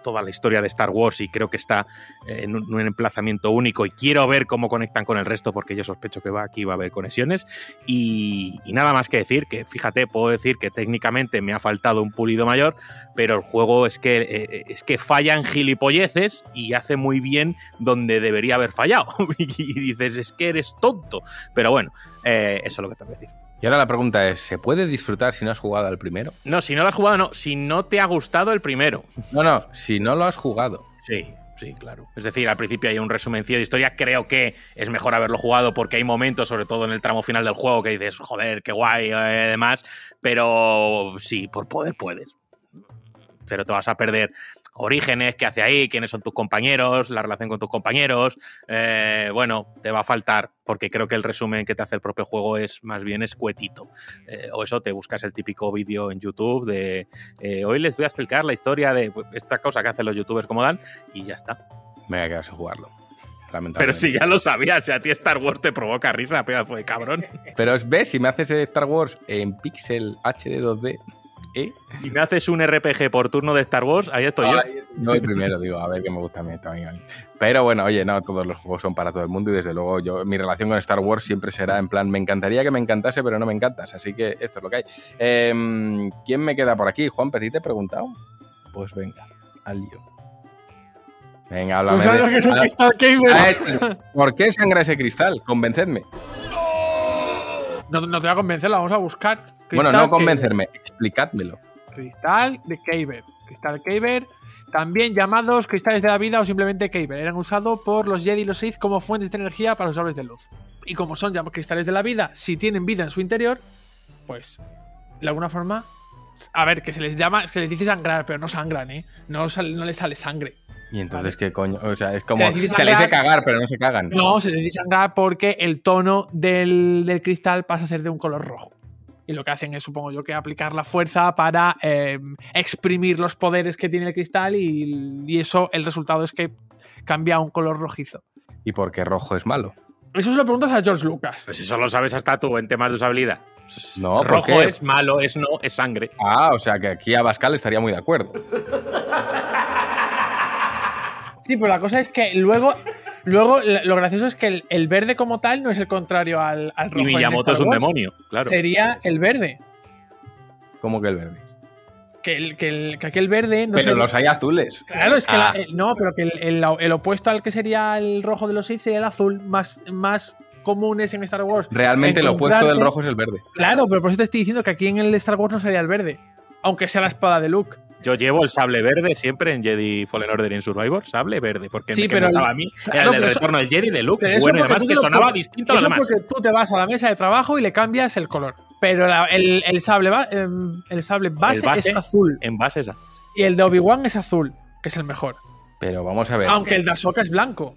toda la historia de Star Wars y creo que está eh, en un, emplazamiento único y quiero ver cómo conectan con el resto porque yo sospecho que va, aquí va a haber conexiones. Y, nada más que decir que fíjate puedo decir que técnicamente me ha faltado un pulido mayor pero el juego es que eh, es que falla en gilipolleces y hace muy bien donde debería haber fallado. (laughs) Y dices es que eres tonto. Pero bueno eh, eso es lo que tengo que decir Y ahora la pregunta es, ¿se puede disfrutar si no has jugado al primero? no si no lo has jugado no si no te ha gustado el primero No, no, si no lo has jugado. Sí, sí, claro. Es decir, al principio hay un resumencillo de historia. Creo que es mejor haberlo jugado porque hay momentos, sobre todo en el tramo final del juego, que dices, joder, qué guay, eh, demás. Pero sí, por poder puedes. Pero te vas a perder orígenes, qué hace ahí, quiénes son tus compañeros, la relación con tus compañeros. Eh, bueno, te va a faltar porque creo que el resumen que te hace el propio juego es más bien escuetito. Eh, o eso, te buscas el típico vídeo en YouTube de eh, hoy les voy a explicar la historia de pues, esta cosa que hacen los youtubers como dan y ya está. Me voy a quedar sin jugarlo. Pero si ya lo sabías, si a ti Star Wars te provoca risa, pedazo de cabrón. Pero ves, si me haces Star Wars en pixel HD 2D, ¿eh? Y me haces un RPG por turno de Star Wars, ahí estoy yo. Ay, No, el primero, digo, a ver que me gusta a mí también. Pero bueno, oye, no, todos los juegos son para todo el mundo y desde luego yo, mi relación con Star Wars siempre será en plan, me encantaría que me encantase, pero no me encantas, así que esto es lo que hay. Em, ¿Quién me queda por aquí? Juan Petit, te he preguntado. Pues venga, al lío. Venga, háblame. ¿Tú sabes lo de- que es un Crystal Gamer? este, (laughs) ¿Por qué sangra ese cristal? Convencedme. No, no te voy a convencer, la vamos a buscar. bueno, Crystal no convencerme, explicádmelo. Cristal de Kyber. Cristal Kyber, también llamados cristales de la vida o simplemente Kyber. Eran usados por los Jedi y los Sith como fuentes de energía para los sables de luz. Y como son llamados cristales de la vida, si tienen vida en su interior, pues de alguna forma. A ver, que se les llama, se les dice sangrar, pero no sangran, ¿eh? No, no les sale sangre. Y entonces, ¿qué coño? O sea, es como. Se dice le dice cagar, pero no se cagan. No, se les dice sangrar porque el tono del, del cristal pasa a ser de un color rojo. Y lo que hacen es, supongo yo, que aplicar la fuerza para eh, exprimir los poderes que tiene el cristal y, y eso, el resultado es que cambia a un color rojizo. ¿Y por qué rojo es malo? Eso se lo preguntas a George Lucas. Pues eso lo sabes hasta tú en temas de usabilidad. No, ¿por Rojo qué? es malo, es no, es sangre. Ah, o sea que aquí Abascal estaría muy de acuerdo. (laughs) Sí, pero la cosa es que luego, luego lo gracioso es que el, el verde como tal no es el contrario al, al rojo. Y Miyamoto es un demonio, claro. Sería el verde. ¿Cómo que el verde? Que, el, que, el, que aquel verde no Pero sería- los hay azules. Claro, es que Ah. la- eh, no, pero que el, el- el opuesto al que sería el rojo de los Sith sería el azul, más, más comunes en Star Wars. Realmente lo opuesto del rojo es el verde. Claro, pero por eso te estoy diciendo que aquí en el Star Wars no sería el verde. Aunque sea la espada de Luke. Yo llevo el sable verde siempre en Jedi Fallen Order y en Survivor, sable verde, porque Sí, me, pero a mí era Claro, el del eso- retorno del Jedi de Luke, Pero bueno, y además que sonaba distinto a los demás. porque tú te vas a la mesa de trabajo y le cambias el color. Pero la- el, el sable em, el sable base, El base es azul. En base esa. Y el de Obi-Wan es azul, que es el mejor. Pero vamos a ver. Aunque el de Ahsoka es blanco.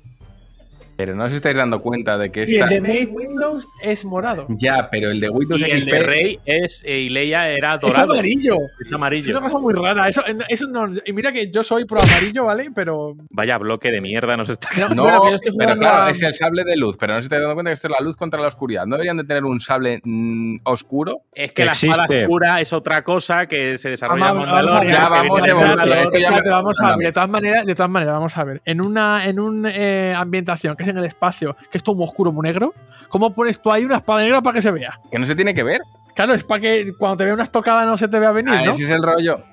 Pero no os estáis dando cuenta de que Y el esta. de Mace Windows es morado. Ya, pero el de Windows Y el XP. de Rey es, eh, y Leia era Es dorado. amarillo. Es Es amarillo. una cosa muy rara. Eso, eso no, y mira que yo soy pro amarillo, ¿vale? Pero. Vaya bloque de mierda nos está No, estoy pero claro, a- es el sable de luz. Pero no se te dando cuenta que esto es la luz contra la oscuridad. ¿No deberían de tener un sable mm, oscuro? Es que la espada oscura es otra cosa que se desarrolla en Vamos- vamos a Mandalorian. ver. Ya vamos de evolucionar. Mandalorian. Esto ya me- Espérate, vamos a ver. Ándame. De todas maneras, de todas maneras, vamos a ver. En una, en un eh, ambientación que es en el espacio, que es todo muy oscuro, muy negro, ¿cómo pones tú ahí una espada negra para que se vea? Que no se tiene que ver. Claro, es para que cuando te vea una estocada no se te vea venir, Ah, ¿no? ese es el rollo.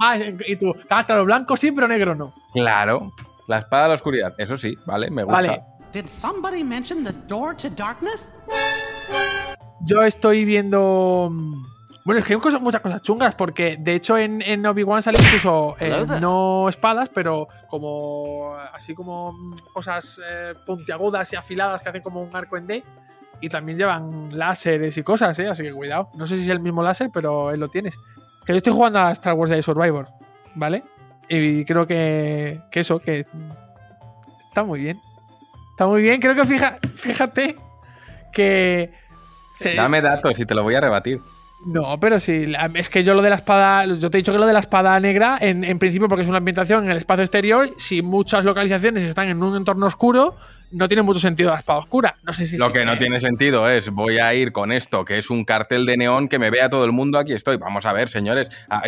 Ah, y tú, ah, claro, blanco sí, pero negro no. Claro. La espada de la oscuridad. Eso sí, vale, me gusta. Vale. Did somebody mention the door to darkness? Yo estoy viendo. Bueno, es que hay cosas- muchas cosas chungas, porque de hecho en, en Obi-Wan salen incluso eh, no espadas, pero como. así como mm, cosas eh, puntiagudas y afiladas que hacen como un arco en D. Y también llevan láseres y cosas, ¿eh? Así que cuidado. No sé si es el mismo láser, pero él lo tienes. Que yo estoy jugando a Star Wars Jedi Survivor, ¿vale? Y creo que, que eso, que está muy bien. Está muy bien. Creo que fija, fíjate que... se- Dame datos y te lo voy a rebatir. No, pero sí, es que yo lo de la espada, yo te he dicho que lo de la espada negra, en, en principio porque es una ambientación en el espacio exterior, si muchas localizaciones están en un entorno oscuro, no tiene mucho sentido la espada oscura. No sé si Lo que no tiene sentido es, voy a ir con esto, que es un cartel de neón que me vea todo el mundo, aquí estoy. Vamos a ver, señores, ah,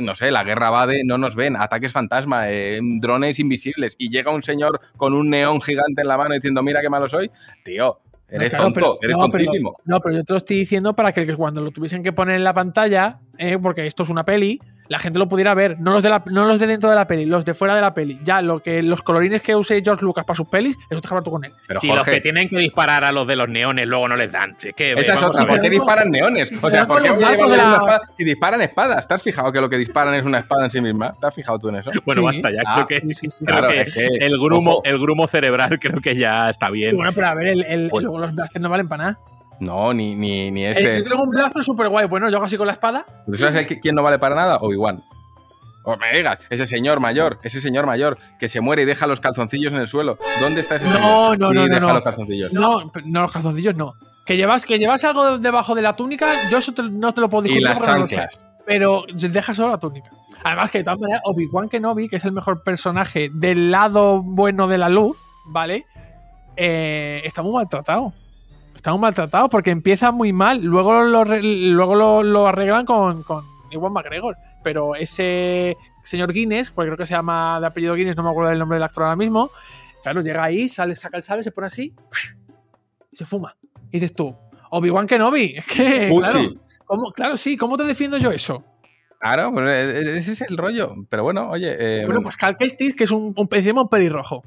no sé, la guerra va de, no nos ven, ataques fantasma, eh, drones invisibles, y llega un señor con un neón gigante en la mano diciendo, mira qué malo soy. Tío, no, eres claro, tonto, pero- eres no, pero- tontísimo. no, pero yo te lo estoy diciendo para que cuando lo tuviesen que poner en la pantalla, eh, porque esto es una peli, la gente lo pudiera ver, no los de la- no los de dentro de la peli, los de fuera de la peli. Ya lo que los colorines que use George Lucas para sus pelis, eso te acabas tú con él. Pero si los que tienen que disparar a los de los neones luego no les dan. Si es que, esa es vamos otra, a ver. ¿por qué disparan neones? si O se sea, ¿por qué los voy a blancos llevar de una la- espada? Si disparan espadas, ¿te has fijado que lo que disparan es una espada en sí misma? ¿Te has fijado tú en eso? (laughs) Bueno, Sí. basta ya. Ah, creo que, sí, sí, sí. creo Claro, que es que, el, grumo, ojo. el grumo cerebral (laughs) creo que ya está bien. Bueno, pero a ver, el, el- Bueno. luego los blasters no valen para nada. No, ni, ni, ni este. yo tengo un blaster súper guay. Bueno, yo hago así con la espada. ¿Tú sabes el que- quién no vale para nada? Obi-Wan. O me digas, ese señor mayor, ese señor mayor que se muere y deja los calzoncillos en el suelo. ¿Dónde está ese No, señor? no, Sí, no, no, deja no. los calzoncillos. No, no, los calzoncillos no. Que llevas, que llevas algo debajo de la túnica, yo eso te- no te lo puedo Y discutir las lo sé. chanclas. Pero deja solo la túnica. Además que de todas maneras, Obi-Wan Kenobi, que es el mejor personaje del lado bueno de la luz, ¿vale? Eh, está muy maltratado. Está muy maltratado porque empieza muy mal. Luego lo, luego lo, lo arreglan con, con Ewan McGregor. Pero ese señor Guinness, porque creo que se llama de apellido Guinness, no me acuerdo del nombre del actor ahora mismo. Claro, llega ahí, sale, saca el sable, se pone así y se fuma. Y dices tú, Obi-Wan Kenobi, (laughs) es que. Pucci. Claro, ¿cómo- claro, sí, ¿cómo te defiendo yo eso? Claro, pues eh, ese es el rollo. Pero bueno, oye. eh, Bueno, pues Cal Kestis, que es un, un, un pelirrojo.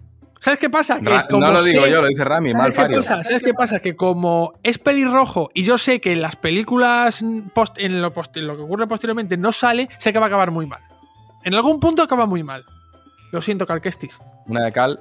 ¿Sabes qué pasa? Que Ra- como no lo digo sé- yo, lo dice Rami, ¿Sabes qué, pasa? ¿Sabes qué pasa? Que como es pelirrojo y yo sé que en las películas post- en, lo post- en lo que ocurre posteriormente no sale, sé que va a acabar muy mal. En algún punto acaba muy mal. Lo siento, Cal Kestis. Una de cal.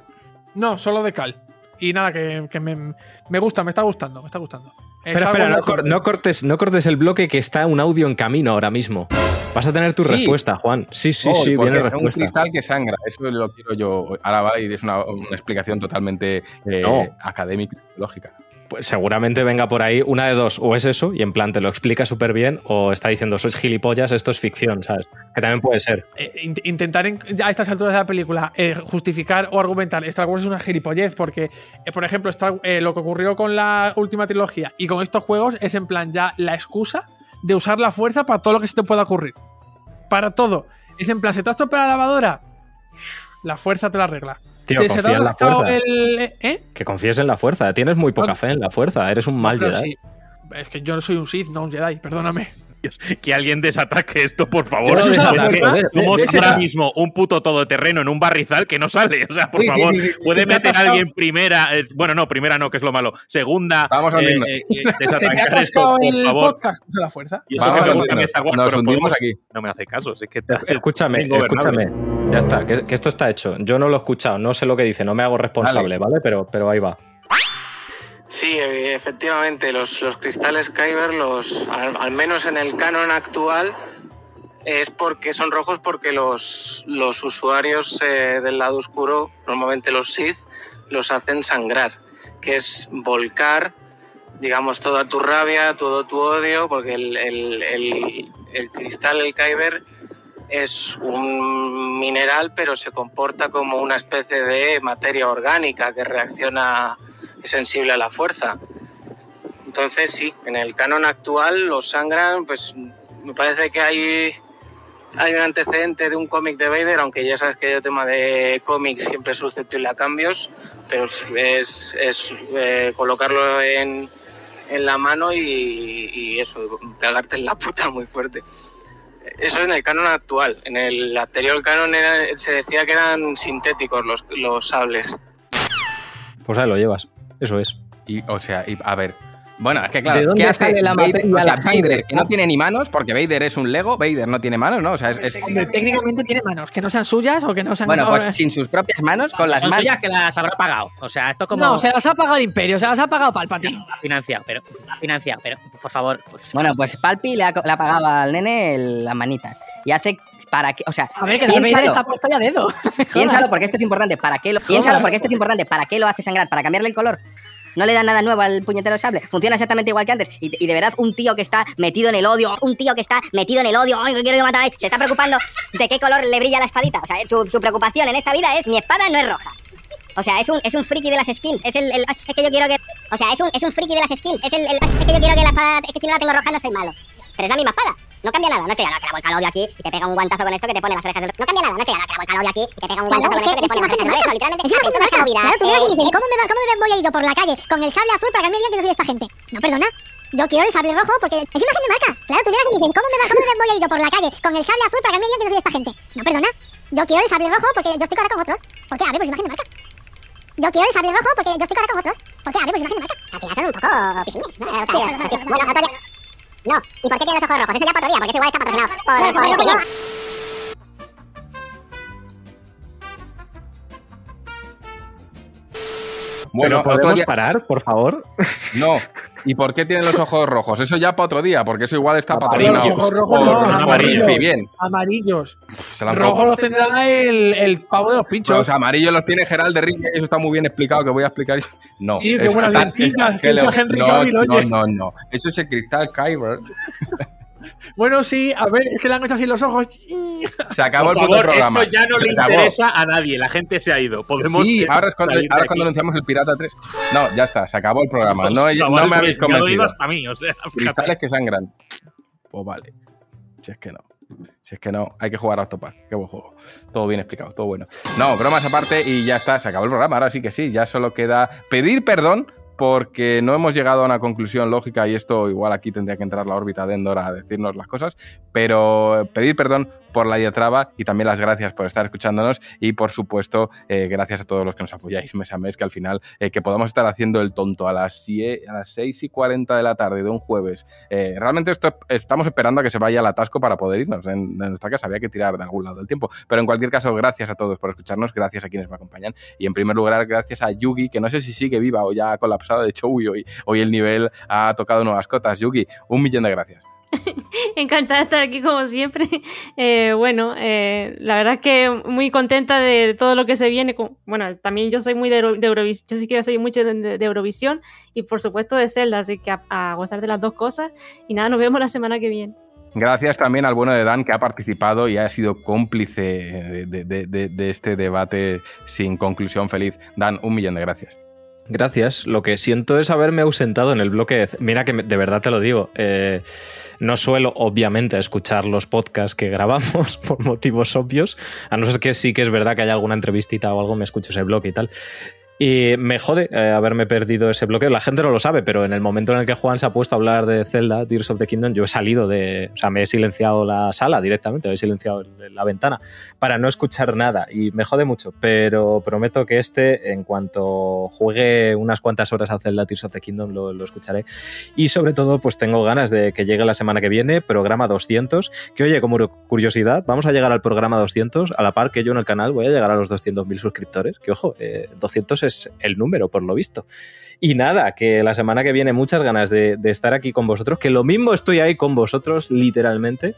No, solo de Cal. Y nada, que, que me, me gusta, me está gustando, me está gustando. Espera, Está espera, no, bueno. cor- no cortes, no cortes el bloque que está un audio en camino ahora mismo. Vas a tener tu Sí. respuesta, Juan. Sí, sí, Oh, sí, viene es un respuesta. cristal que sangra. Eso lo quiero yo. Ahora va y es una, una explicación totalmente eh, No. académica lógica. Pues seguramente venga por ahí una de dos, o es eso, y en plan te lo explica súper bien, o está diciendo sois gilipollas, esto es ficción, ¿sabes? Que también puede ser. Eh, int- intentar en- a estas alturas de la película eh, justificar o argumentar Star Wars es una gilipollez porque, eh, por ejemplo, lo que ocurrió con la última trilogía y con estos juegos es en plan ya la excusa de usar la fuerza para todo lo que se te pueda ocurrir. Para todo. Es en plan, ¿se te ha la lavadora? La fuerza te la arregla. Tío, ¿Te- ¿Se te confía ha en la fuerza. el. ¿Eh? Que confíes en la fuerza. Tienes muy poca No. fe en la fuerza. Eres un mal Jedi. sí. Es que yo no soy un Sith, no un Jedi, perdóname. Que alguien desataque esto, por favor. No desataque, joder, somos de- de- ahora mismo un puto todoterreno en un barrizal que no sale. O sea, por Sí, favor, sí, sí. puede meter a alguien primera. eh, bueno, no, primera no, que es lo malo. Segunda. Vamos a eh, eh, eh, (laughs) Se te ha desatacar esto, por el favor. podcast de la fuerza. Y eso Vamos que me gusta. Star Wars, Nos pero aquí. No me hace caso. Es que Escúchame, escúchame. Ya está, que, que esto está hecho. Yo no lo he escuchado, no sé lo que dice, no me hago responsable, ¿vale? Pero, pero ahí va. Sí, eh, efectivamente, los, los cristales Kyber, los, al, menos en el canon actual, es porque son rojos porque los, los usuarios eh, del lado oscuro, normalmente los Sith, los hacen sangrar, que es volcar, digamos, toda tu rabia, todo tu odio, porque el- el- el cristal, el Kyber, es un mineral, pero se comporta como una especie de materia orgánica que reacciona es sensible a la fuerza. Entonces sí, en el canon actual los sangran, pues me parece que hay, hay un antecedente de un cómic de Vader, aunque ya sabes que el tema de cómics siempre es susceptible a cambios, pero es, es, es, eh, colocarlo en, en la mano y, y eso, cagarte en la puta muy fuerte. Eso en el canon actual. En el anterior canon era- se decía que eran sintéticos los, los sables. Pues ahí lo llevas. Eso es. Y, o sea, y, a ver, Bueno, es que claro, ¿De dónde ¿qué hace sale la Vader? O sea? Vader, que no tiene ni manos, porque Vader es un Lego, Vader no tiene manos, ¿no? O sea, es, es- Hombre, técnicamente tiene manos, que no sean suyas o que no sean. bueno, pues sin sus propias manos, con las Son manos. suyas que las habrá pagado. O sea, esto como. No, se las ha pagado el Imperio, se las ha pagado Palpatine. Financiado, pero. Financiado, pero. Por favor. pues- Bueno, pues Palpi le ha, le ha pagado al nene el- las manitas. Y hace. ¿Para qué? O sea, A ver, que piénsalo. está puesto ya dedo. (laughs) Piénsalo porque esto es importante. ¿Para qué lo, piénsalo porque esto es importante. ¿Para qué lo hace sangrar? ¿Para cambiarle el color? No le da nada nuevo al puñetero sable. Funciona exactamente igual que antes. Y, y de verdad, un tío que está metido en el odio, un tío que está metido en el odio, ay, quiero que matar, se está preocupando de qué color le brilla la espadita. O sea, su, su preocupación en esta vida es mi espada no es roja. O sea, es un, es un friki de las skins. Es el, el- Es que yo quiero que. O sea, es un, es un friki de las skins. Es el, el- Es que yo quiero que la espada. Es que si no la tengo roja no soy malo. Pero es la misma espada. No cambia nada. No estoy a la que la vuelta al odio aquí y te pega un guantazo con esto que te pone las orejas del No cambia nada. No estoy a la que la vuelta al odio aquí y te pega un guantazo con esto que te pone las orejas del. No, literalmente. Gente toda esa marca. movida. Claro, tú llegas y dices, ¿cómo me, va- ¿cómo me voy a ir yo por la calle con el sable azul para que me digan que yo soy esta gente? No, perdona. Yo quiero el sable rojo porque es imagen de marca. Claro, tú llegas y dices, ¿cómo me, va- ¿cómo me voy a ir yo por la calle con el sable azul para que me digan que yo soy esta gente? No, perdona. Yo quiero el sable rojo porque yo estoy ahora con otros. ¿Por qué? A ver, pues imagen de marca. Yo quiero el sable rojo porque yo estoy ahora con otros. ¿Por qué? A ver, pues imagen de marca. Al final son un poco Bueno, No, ¿y por qué tiene los ojos rojos? Eso ya teoría, porque eso igual está patrocinado por, Bueno, Bueno, ¿Pero podemos día- parar, por favor? No. ¿Y por qué tienen los ojos rojos? Eso ya para otro día, porque eso igual está patrocinado. ojos rojos por- no, por amarillos. Bien. Amarillos. Han Rojo robado. lo tendrá el, el pavo de los pinchos. Los amarillos los tiene Gerald de Rick, eso está muy bien explicado, que voy a explicar. (laughs) No. Sí, qué buenas lentillas, no, no, no, no. Eso es el cristal Kyber. (laughs) Bueno, sí, a ver, es que le han hecho así los ojos. Se acabó Por el favor, programa. esto ya no Se le acabó. interesa a nadie. La gente se ha ido. Podemos. Sí, ahora es, cuando, ahora anunciamos el Pirata 3. No, ya está, se acabó el programa. No, no me habéis convencido. hasta mí, o sea. (laughs) Cristales que sangran. Pues vale. Si es que no. Si es que no, hay que jugar a Octopath. Qué buen juego. Todo bien explicado, todo bueno. No, bromas aparte y ya está, se acabó el programa. Ahora sí que sí, ya solo queda pedir perdón porque no hemos llegado a una conclusión lógica y esto igual aquí tendría que entrar la órbita de Endor a decirnos las cosas, pero pedir perdón por la diatraba y también las gracias por estar escuchándonos y por supuesto eh, gracias a todos los que nos apoyáis mes a mes, que al final eh, que podamos estar haciendo el tonto a las, sie- a las 6 y 40 de la tarde de un jueves. Eh, realmente esto, estamos esperando a que se vaya el atasco para poder irnos. En, nuestra casa había que tirar de algún lado el tiempo. Pero en cualquier caso, gracias a todos por escucharnos, gracias a quienes me acompañan y en primer lugar gracias a Yugi, que no sé si sigue viva o ya ha colapsado. De hecho, hoy, hoy el nivel ha tocado nuevas cotas. Yugi, un millón de gracias. (laughs) Encantada de estar aquí como siempre. Eh, bueno, eh, la verdad es que muy contenta de todo lo que se viene. con- Bueno, también yo soy muy de, Euro- de Eurovisión, yo sí mucho de, Eurovisión y por supuesto de Zelda, así que a, gozar de las dos cosas. Y nada, nos vemos la semana que viene. Gracias también al bueno de Dan que ha participado y ha sido cómplice de este debate sin conclusión feliz. Dan, un millón de gracias. Gracias. Lo que siento es haberme ausentado en el bloque. Mira que de verdad te lo digo. eh, no suelo, obviamente, escuchar los podcasts que grabamos (laughs) por motivos obvios. A no ser que sí que es verdad que haya alguna entrevistita o algo, me escucho ese bloque y tal. Y me jode eh, haberme perdido ese bloqueo. La gente no lo sabe, pero en el momento en el que Juan se ha puesto a hablar de Zelda, Tears of the Kingdom, yo he salido de. O sea, me he silenciado la sala directamente, he silenciado la ventana para no escuchar nada. Y me jode mucho, pero prometo que este, en cuanto juegue unas cuantas horas a Zelda Tears of the Kingdom, lo, lo escucharé. Y sobre todo, pues tengo ganas de que llegue la semana que viene, programa 200. Que oye, como curiosidad, vamos a llegar al programa 200, a la par que yo en el canal voy a llegar a los 200.000 suscriptores. Que ojo, eh, 200 es el número, por lo visto. Y nada, que la semana que viene muchas ganas de, estar aquí con vosotros, que lo mismo estoy ahí con vosotros, literalmente,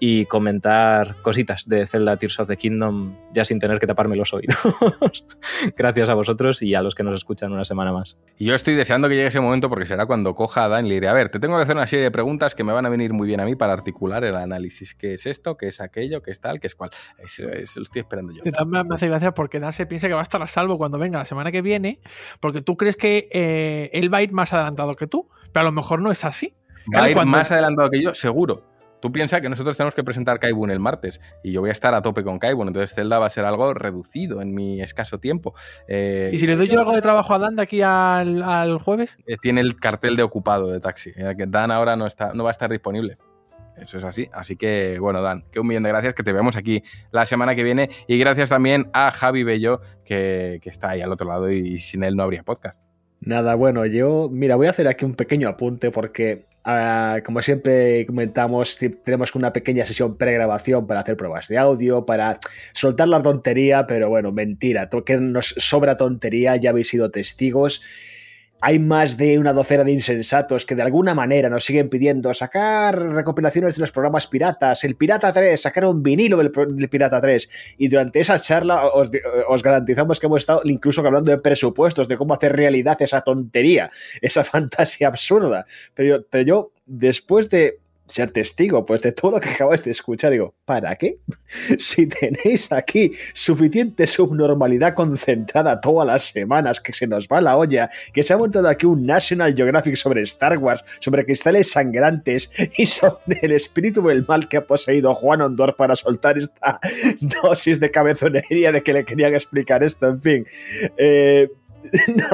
y comentar cositas de Zelda Tears of the Kingdom ya sin tener que taparme los oídos. (laughs) Gracias a vosotros y a los que nos escuchan una semana más. Y yo estoy deseando que llegue ese momento porque será cuando coja a Dan y le diré, a ver, te tengo que hacer una serie de preguntas que me van a venir muy bien a mí para articular el análisis. ¿Qué es esto? ¿Qué es aquello? ¿Qué es tal? ¿Qué es cual? Eso, eso lo estoy esperando yo. Y también me hace gracia porque Dan se piensa que va a estar a salvo cuando venga la semana que viene, porque tú crees que eh, él va a ir más adelantado que tú, pero a lo mejor no es así. Va Claro, a ir cuando- más adelantado que yo, seguro. Tú piensas que nosotros tenemos que presentar Kaibun el martes y yo voy a estar a tope con Kaibun, entonces Zelda va a ser algo reducido en mi escaso tiempo. Eh, ¿Y si le doy yo algo de trabajo a Dan de aquí al, al jueves? eh, tiene el cartel de ocupado de taxi, eh, que Dan ahora no, está, no va a estar disponible. Eso es así. Así que, bueno, Dan, que un millón de gracias, que te vemos aquí la semana que viene. Y gracias también a Javi Bello, que, que está ahí al otro lado y sin él no habría podcast. Nada, bueno, yo, mira, voy a hacer aquí un pequeño apunte porque, ah, como siempre comentamos, tenemos una pequeña sesión pregrabación para hacer pruebas de audio, para soltar la tontería, pero bueno, mentira, que nos sobra tontería, ya habéis sido testigos. Hay más de una docena de insensatos que de alguna manera nos siguen pidiendo sacar recopilaciones de los programas piratas, el Pirata 3, sacar un vinilo del, Pirata 3. Y durante esa charla os, garantizamos que hemos estado incluso hablando de presupuestos, de cómo hacer realidad esa tontería, esa (laughs) fantasía absurda. Pero, pero yo, después de ser testigo pues de todo lo que acabáis de escuchar, digo, ¿para qué? (laughs) Si tenéis aquí suficiente subnormalidad concentrada todas las semanas, que se nos va la olla, que se ha montado aquí un National Geographic sobre Star Wars, sobre cristales sangrantes y sobre el espíritu del mal que ha poseído Juan Ondor para soltar esta (laughs) dosis de cabezonería de que le querían explicar esto, en fin. Eh, (laughs) no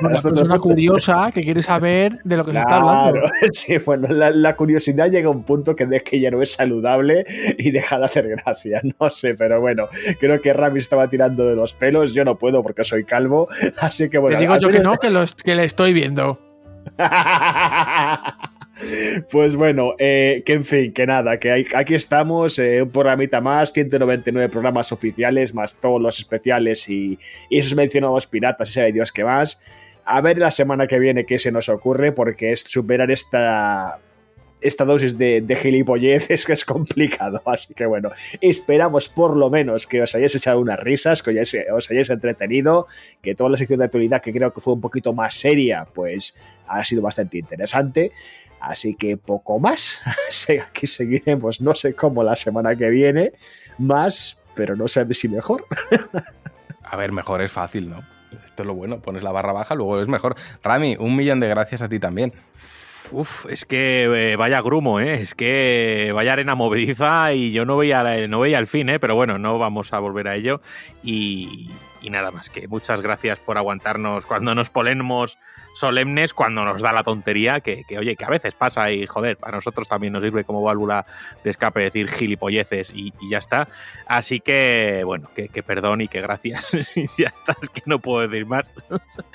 Una persona otro punto- curiosa que quiere saber de lo que se está hablando. (laughs) Sí, bueno, la, la curiosidad llega a un punto que, de que ya no es saludable y deja de hacer gracia, (laughs) no sé, pero bueno, creo que Rami estaba tirando de los pelos, yo no puedo porque soy calvo, así que bueno. Le digo yo que no, que, que le estoy viendo. Pues bueno, eh, que en fin, que nada, que aquí estamos, eh, un programita más, 199 programas oficiales, más todos los especiales y, y esos mencionados piratas, y sabe Dios qué más. A ver la semana que viene qué se nos ocurre, porque es superar esta, esta dosis de, de gilipollez (laughs) es que es complicado. Así que bueno, esperamos por lo menos que os hayáis echado unas risas, que os os hayáis entretenido, que toda la sección de actualidad, que creo que fue un poquito más seria, pues ha sido bastante interesante. Así que poco más. (laughs) Aquí seguiremos, no sé cómo la semana que viene, más, pero no sé si mejor. (laughs) A ver, mejor es fácil, ¿no? Esto es lo bueno, pones la barra baja, luego es mejor. Rami, un millón de gracias a ti también. Uf, es que eh, vaya grumo, ¿eh? Es que vaya arena movediza y yo no veía, la- no veía el fin, ¿eh? Pero bueno, no vamos a volver a ello. Y, y nada más que muchas gracias por aguantarnos cuando nos ponemos solemnes, cuando nos da la tontería, que, que, oye, que a veces pasa y joder, para nosotros también nos sirve como válvula de escape decir gilipolleces y, ya está. Así que, bueno, que, que perdón y que gracias. (laughs) ya está, es que no puedo decir más.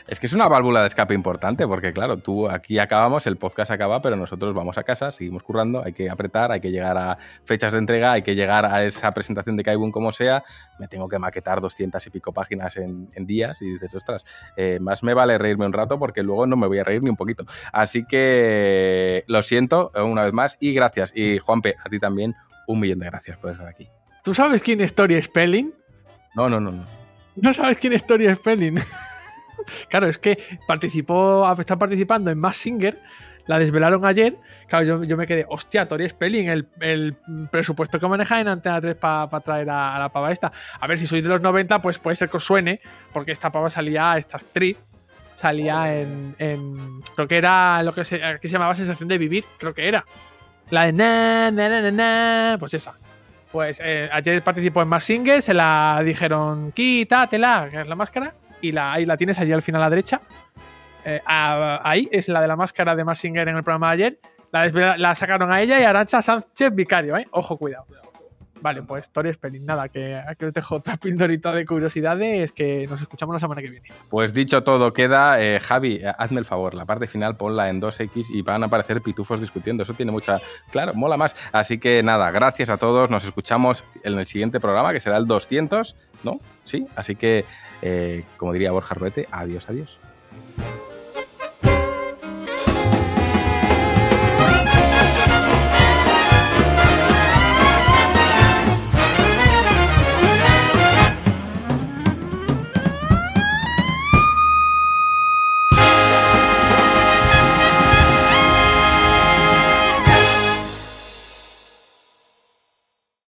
Es que es una válvula de escape importante, porque claro, tú aquí acabamos, el podcast acaba, pero nosotros vamos a casa, seguimos currando, hay que apretar, hay que llegar a fechas de entrega, hay que llegar a esa presentación de Kaibun como sea, me tengo que maquetar 200 y pico páginas en, en días y dices, ostras, eh, más me vale reírme un rato porque luego no me voy a reír ni un poquito. Así que lo siento eh, una vez más y gracias. Y Juanpe, a ti también un millón de gracias por estar aquí. ¿Tú sabes quién es Tori Spelling? No, no, no, no. ¿No sabes quién es Tori Spelling? (laughs) claro, es que participó, está participando en Mass Singer, la desvelaron ayer. Claro, yo, yo me quedé, hostia, Tori Spelling, el, el presupuesto que maneja en Antena 3 para traer a, a la pava esta. A ver, si sois de los 90, pues puede ser que os suene, porque esta pava salía, esta actriz, salía en, creo que era lo que se, aquí se llamaba Sensación de Vivir, creo que era. La de na, na, na, na, pues esa. Pues eh, ayer participó en Mass Singer, se la dijeron, quítatela, que es la máscara, y la, ahí la tienes allí al final a la derecha. Eh, ahí es la de la máscara de Mass Singer en el programa de ayer. La sacaron a ella y a Arancha Sánchez Vicario, ¿eh? Ojo, cuidado. Vale, pues Tori Spelling, nada, que aquí os dejo otra pindorita de curiosidades que nos escuchamos la semana que viene. Pues dicho todo, queda. eh, Javi, eh, hazme el favor, la parte final ponla en 2X y van a aparecer pitufos discutiendo. Eso tiene mucha. Claro, mola más. Así que nada, gracias a todos. Nos escuchamos en el siguiente programa, que será el 200, ¿no? Sí, así que, eh, como diría Borja Ruete, adiós, adiós.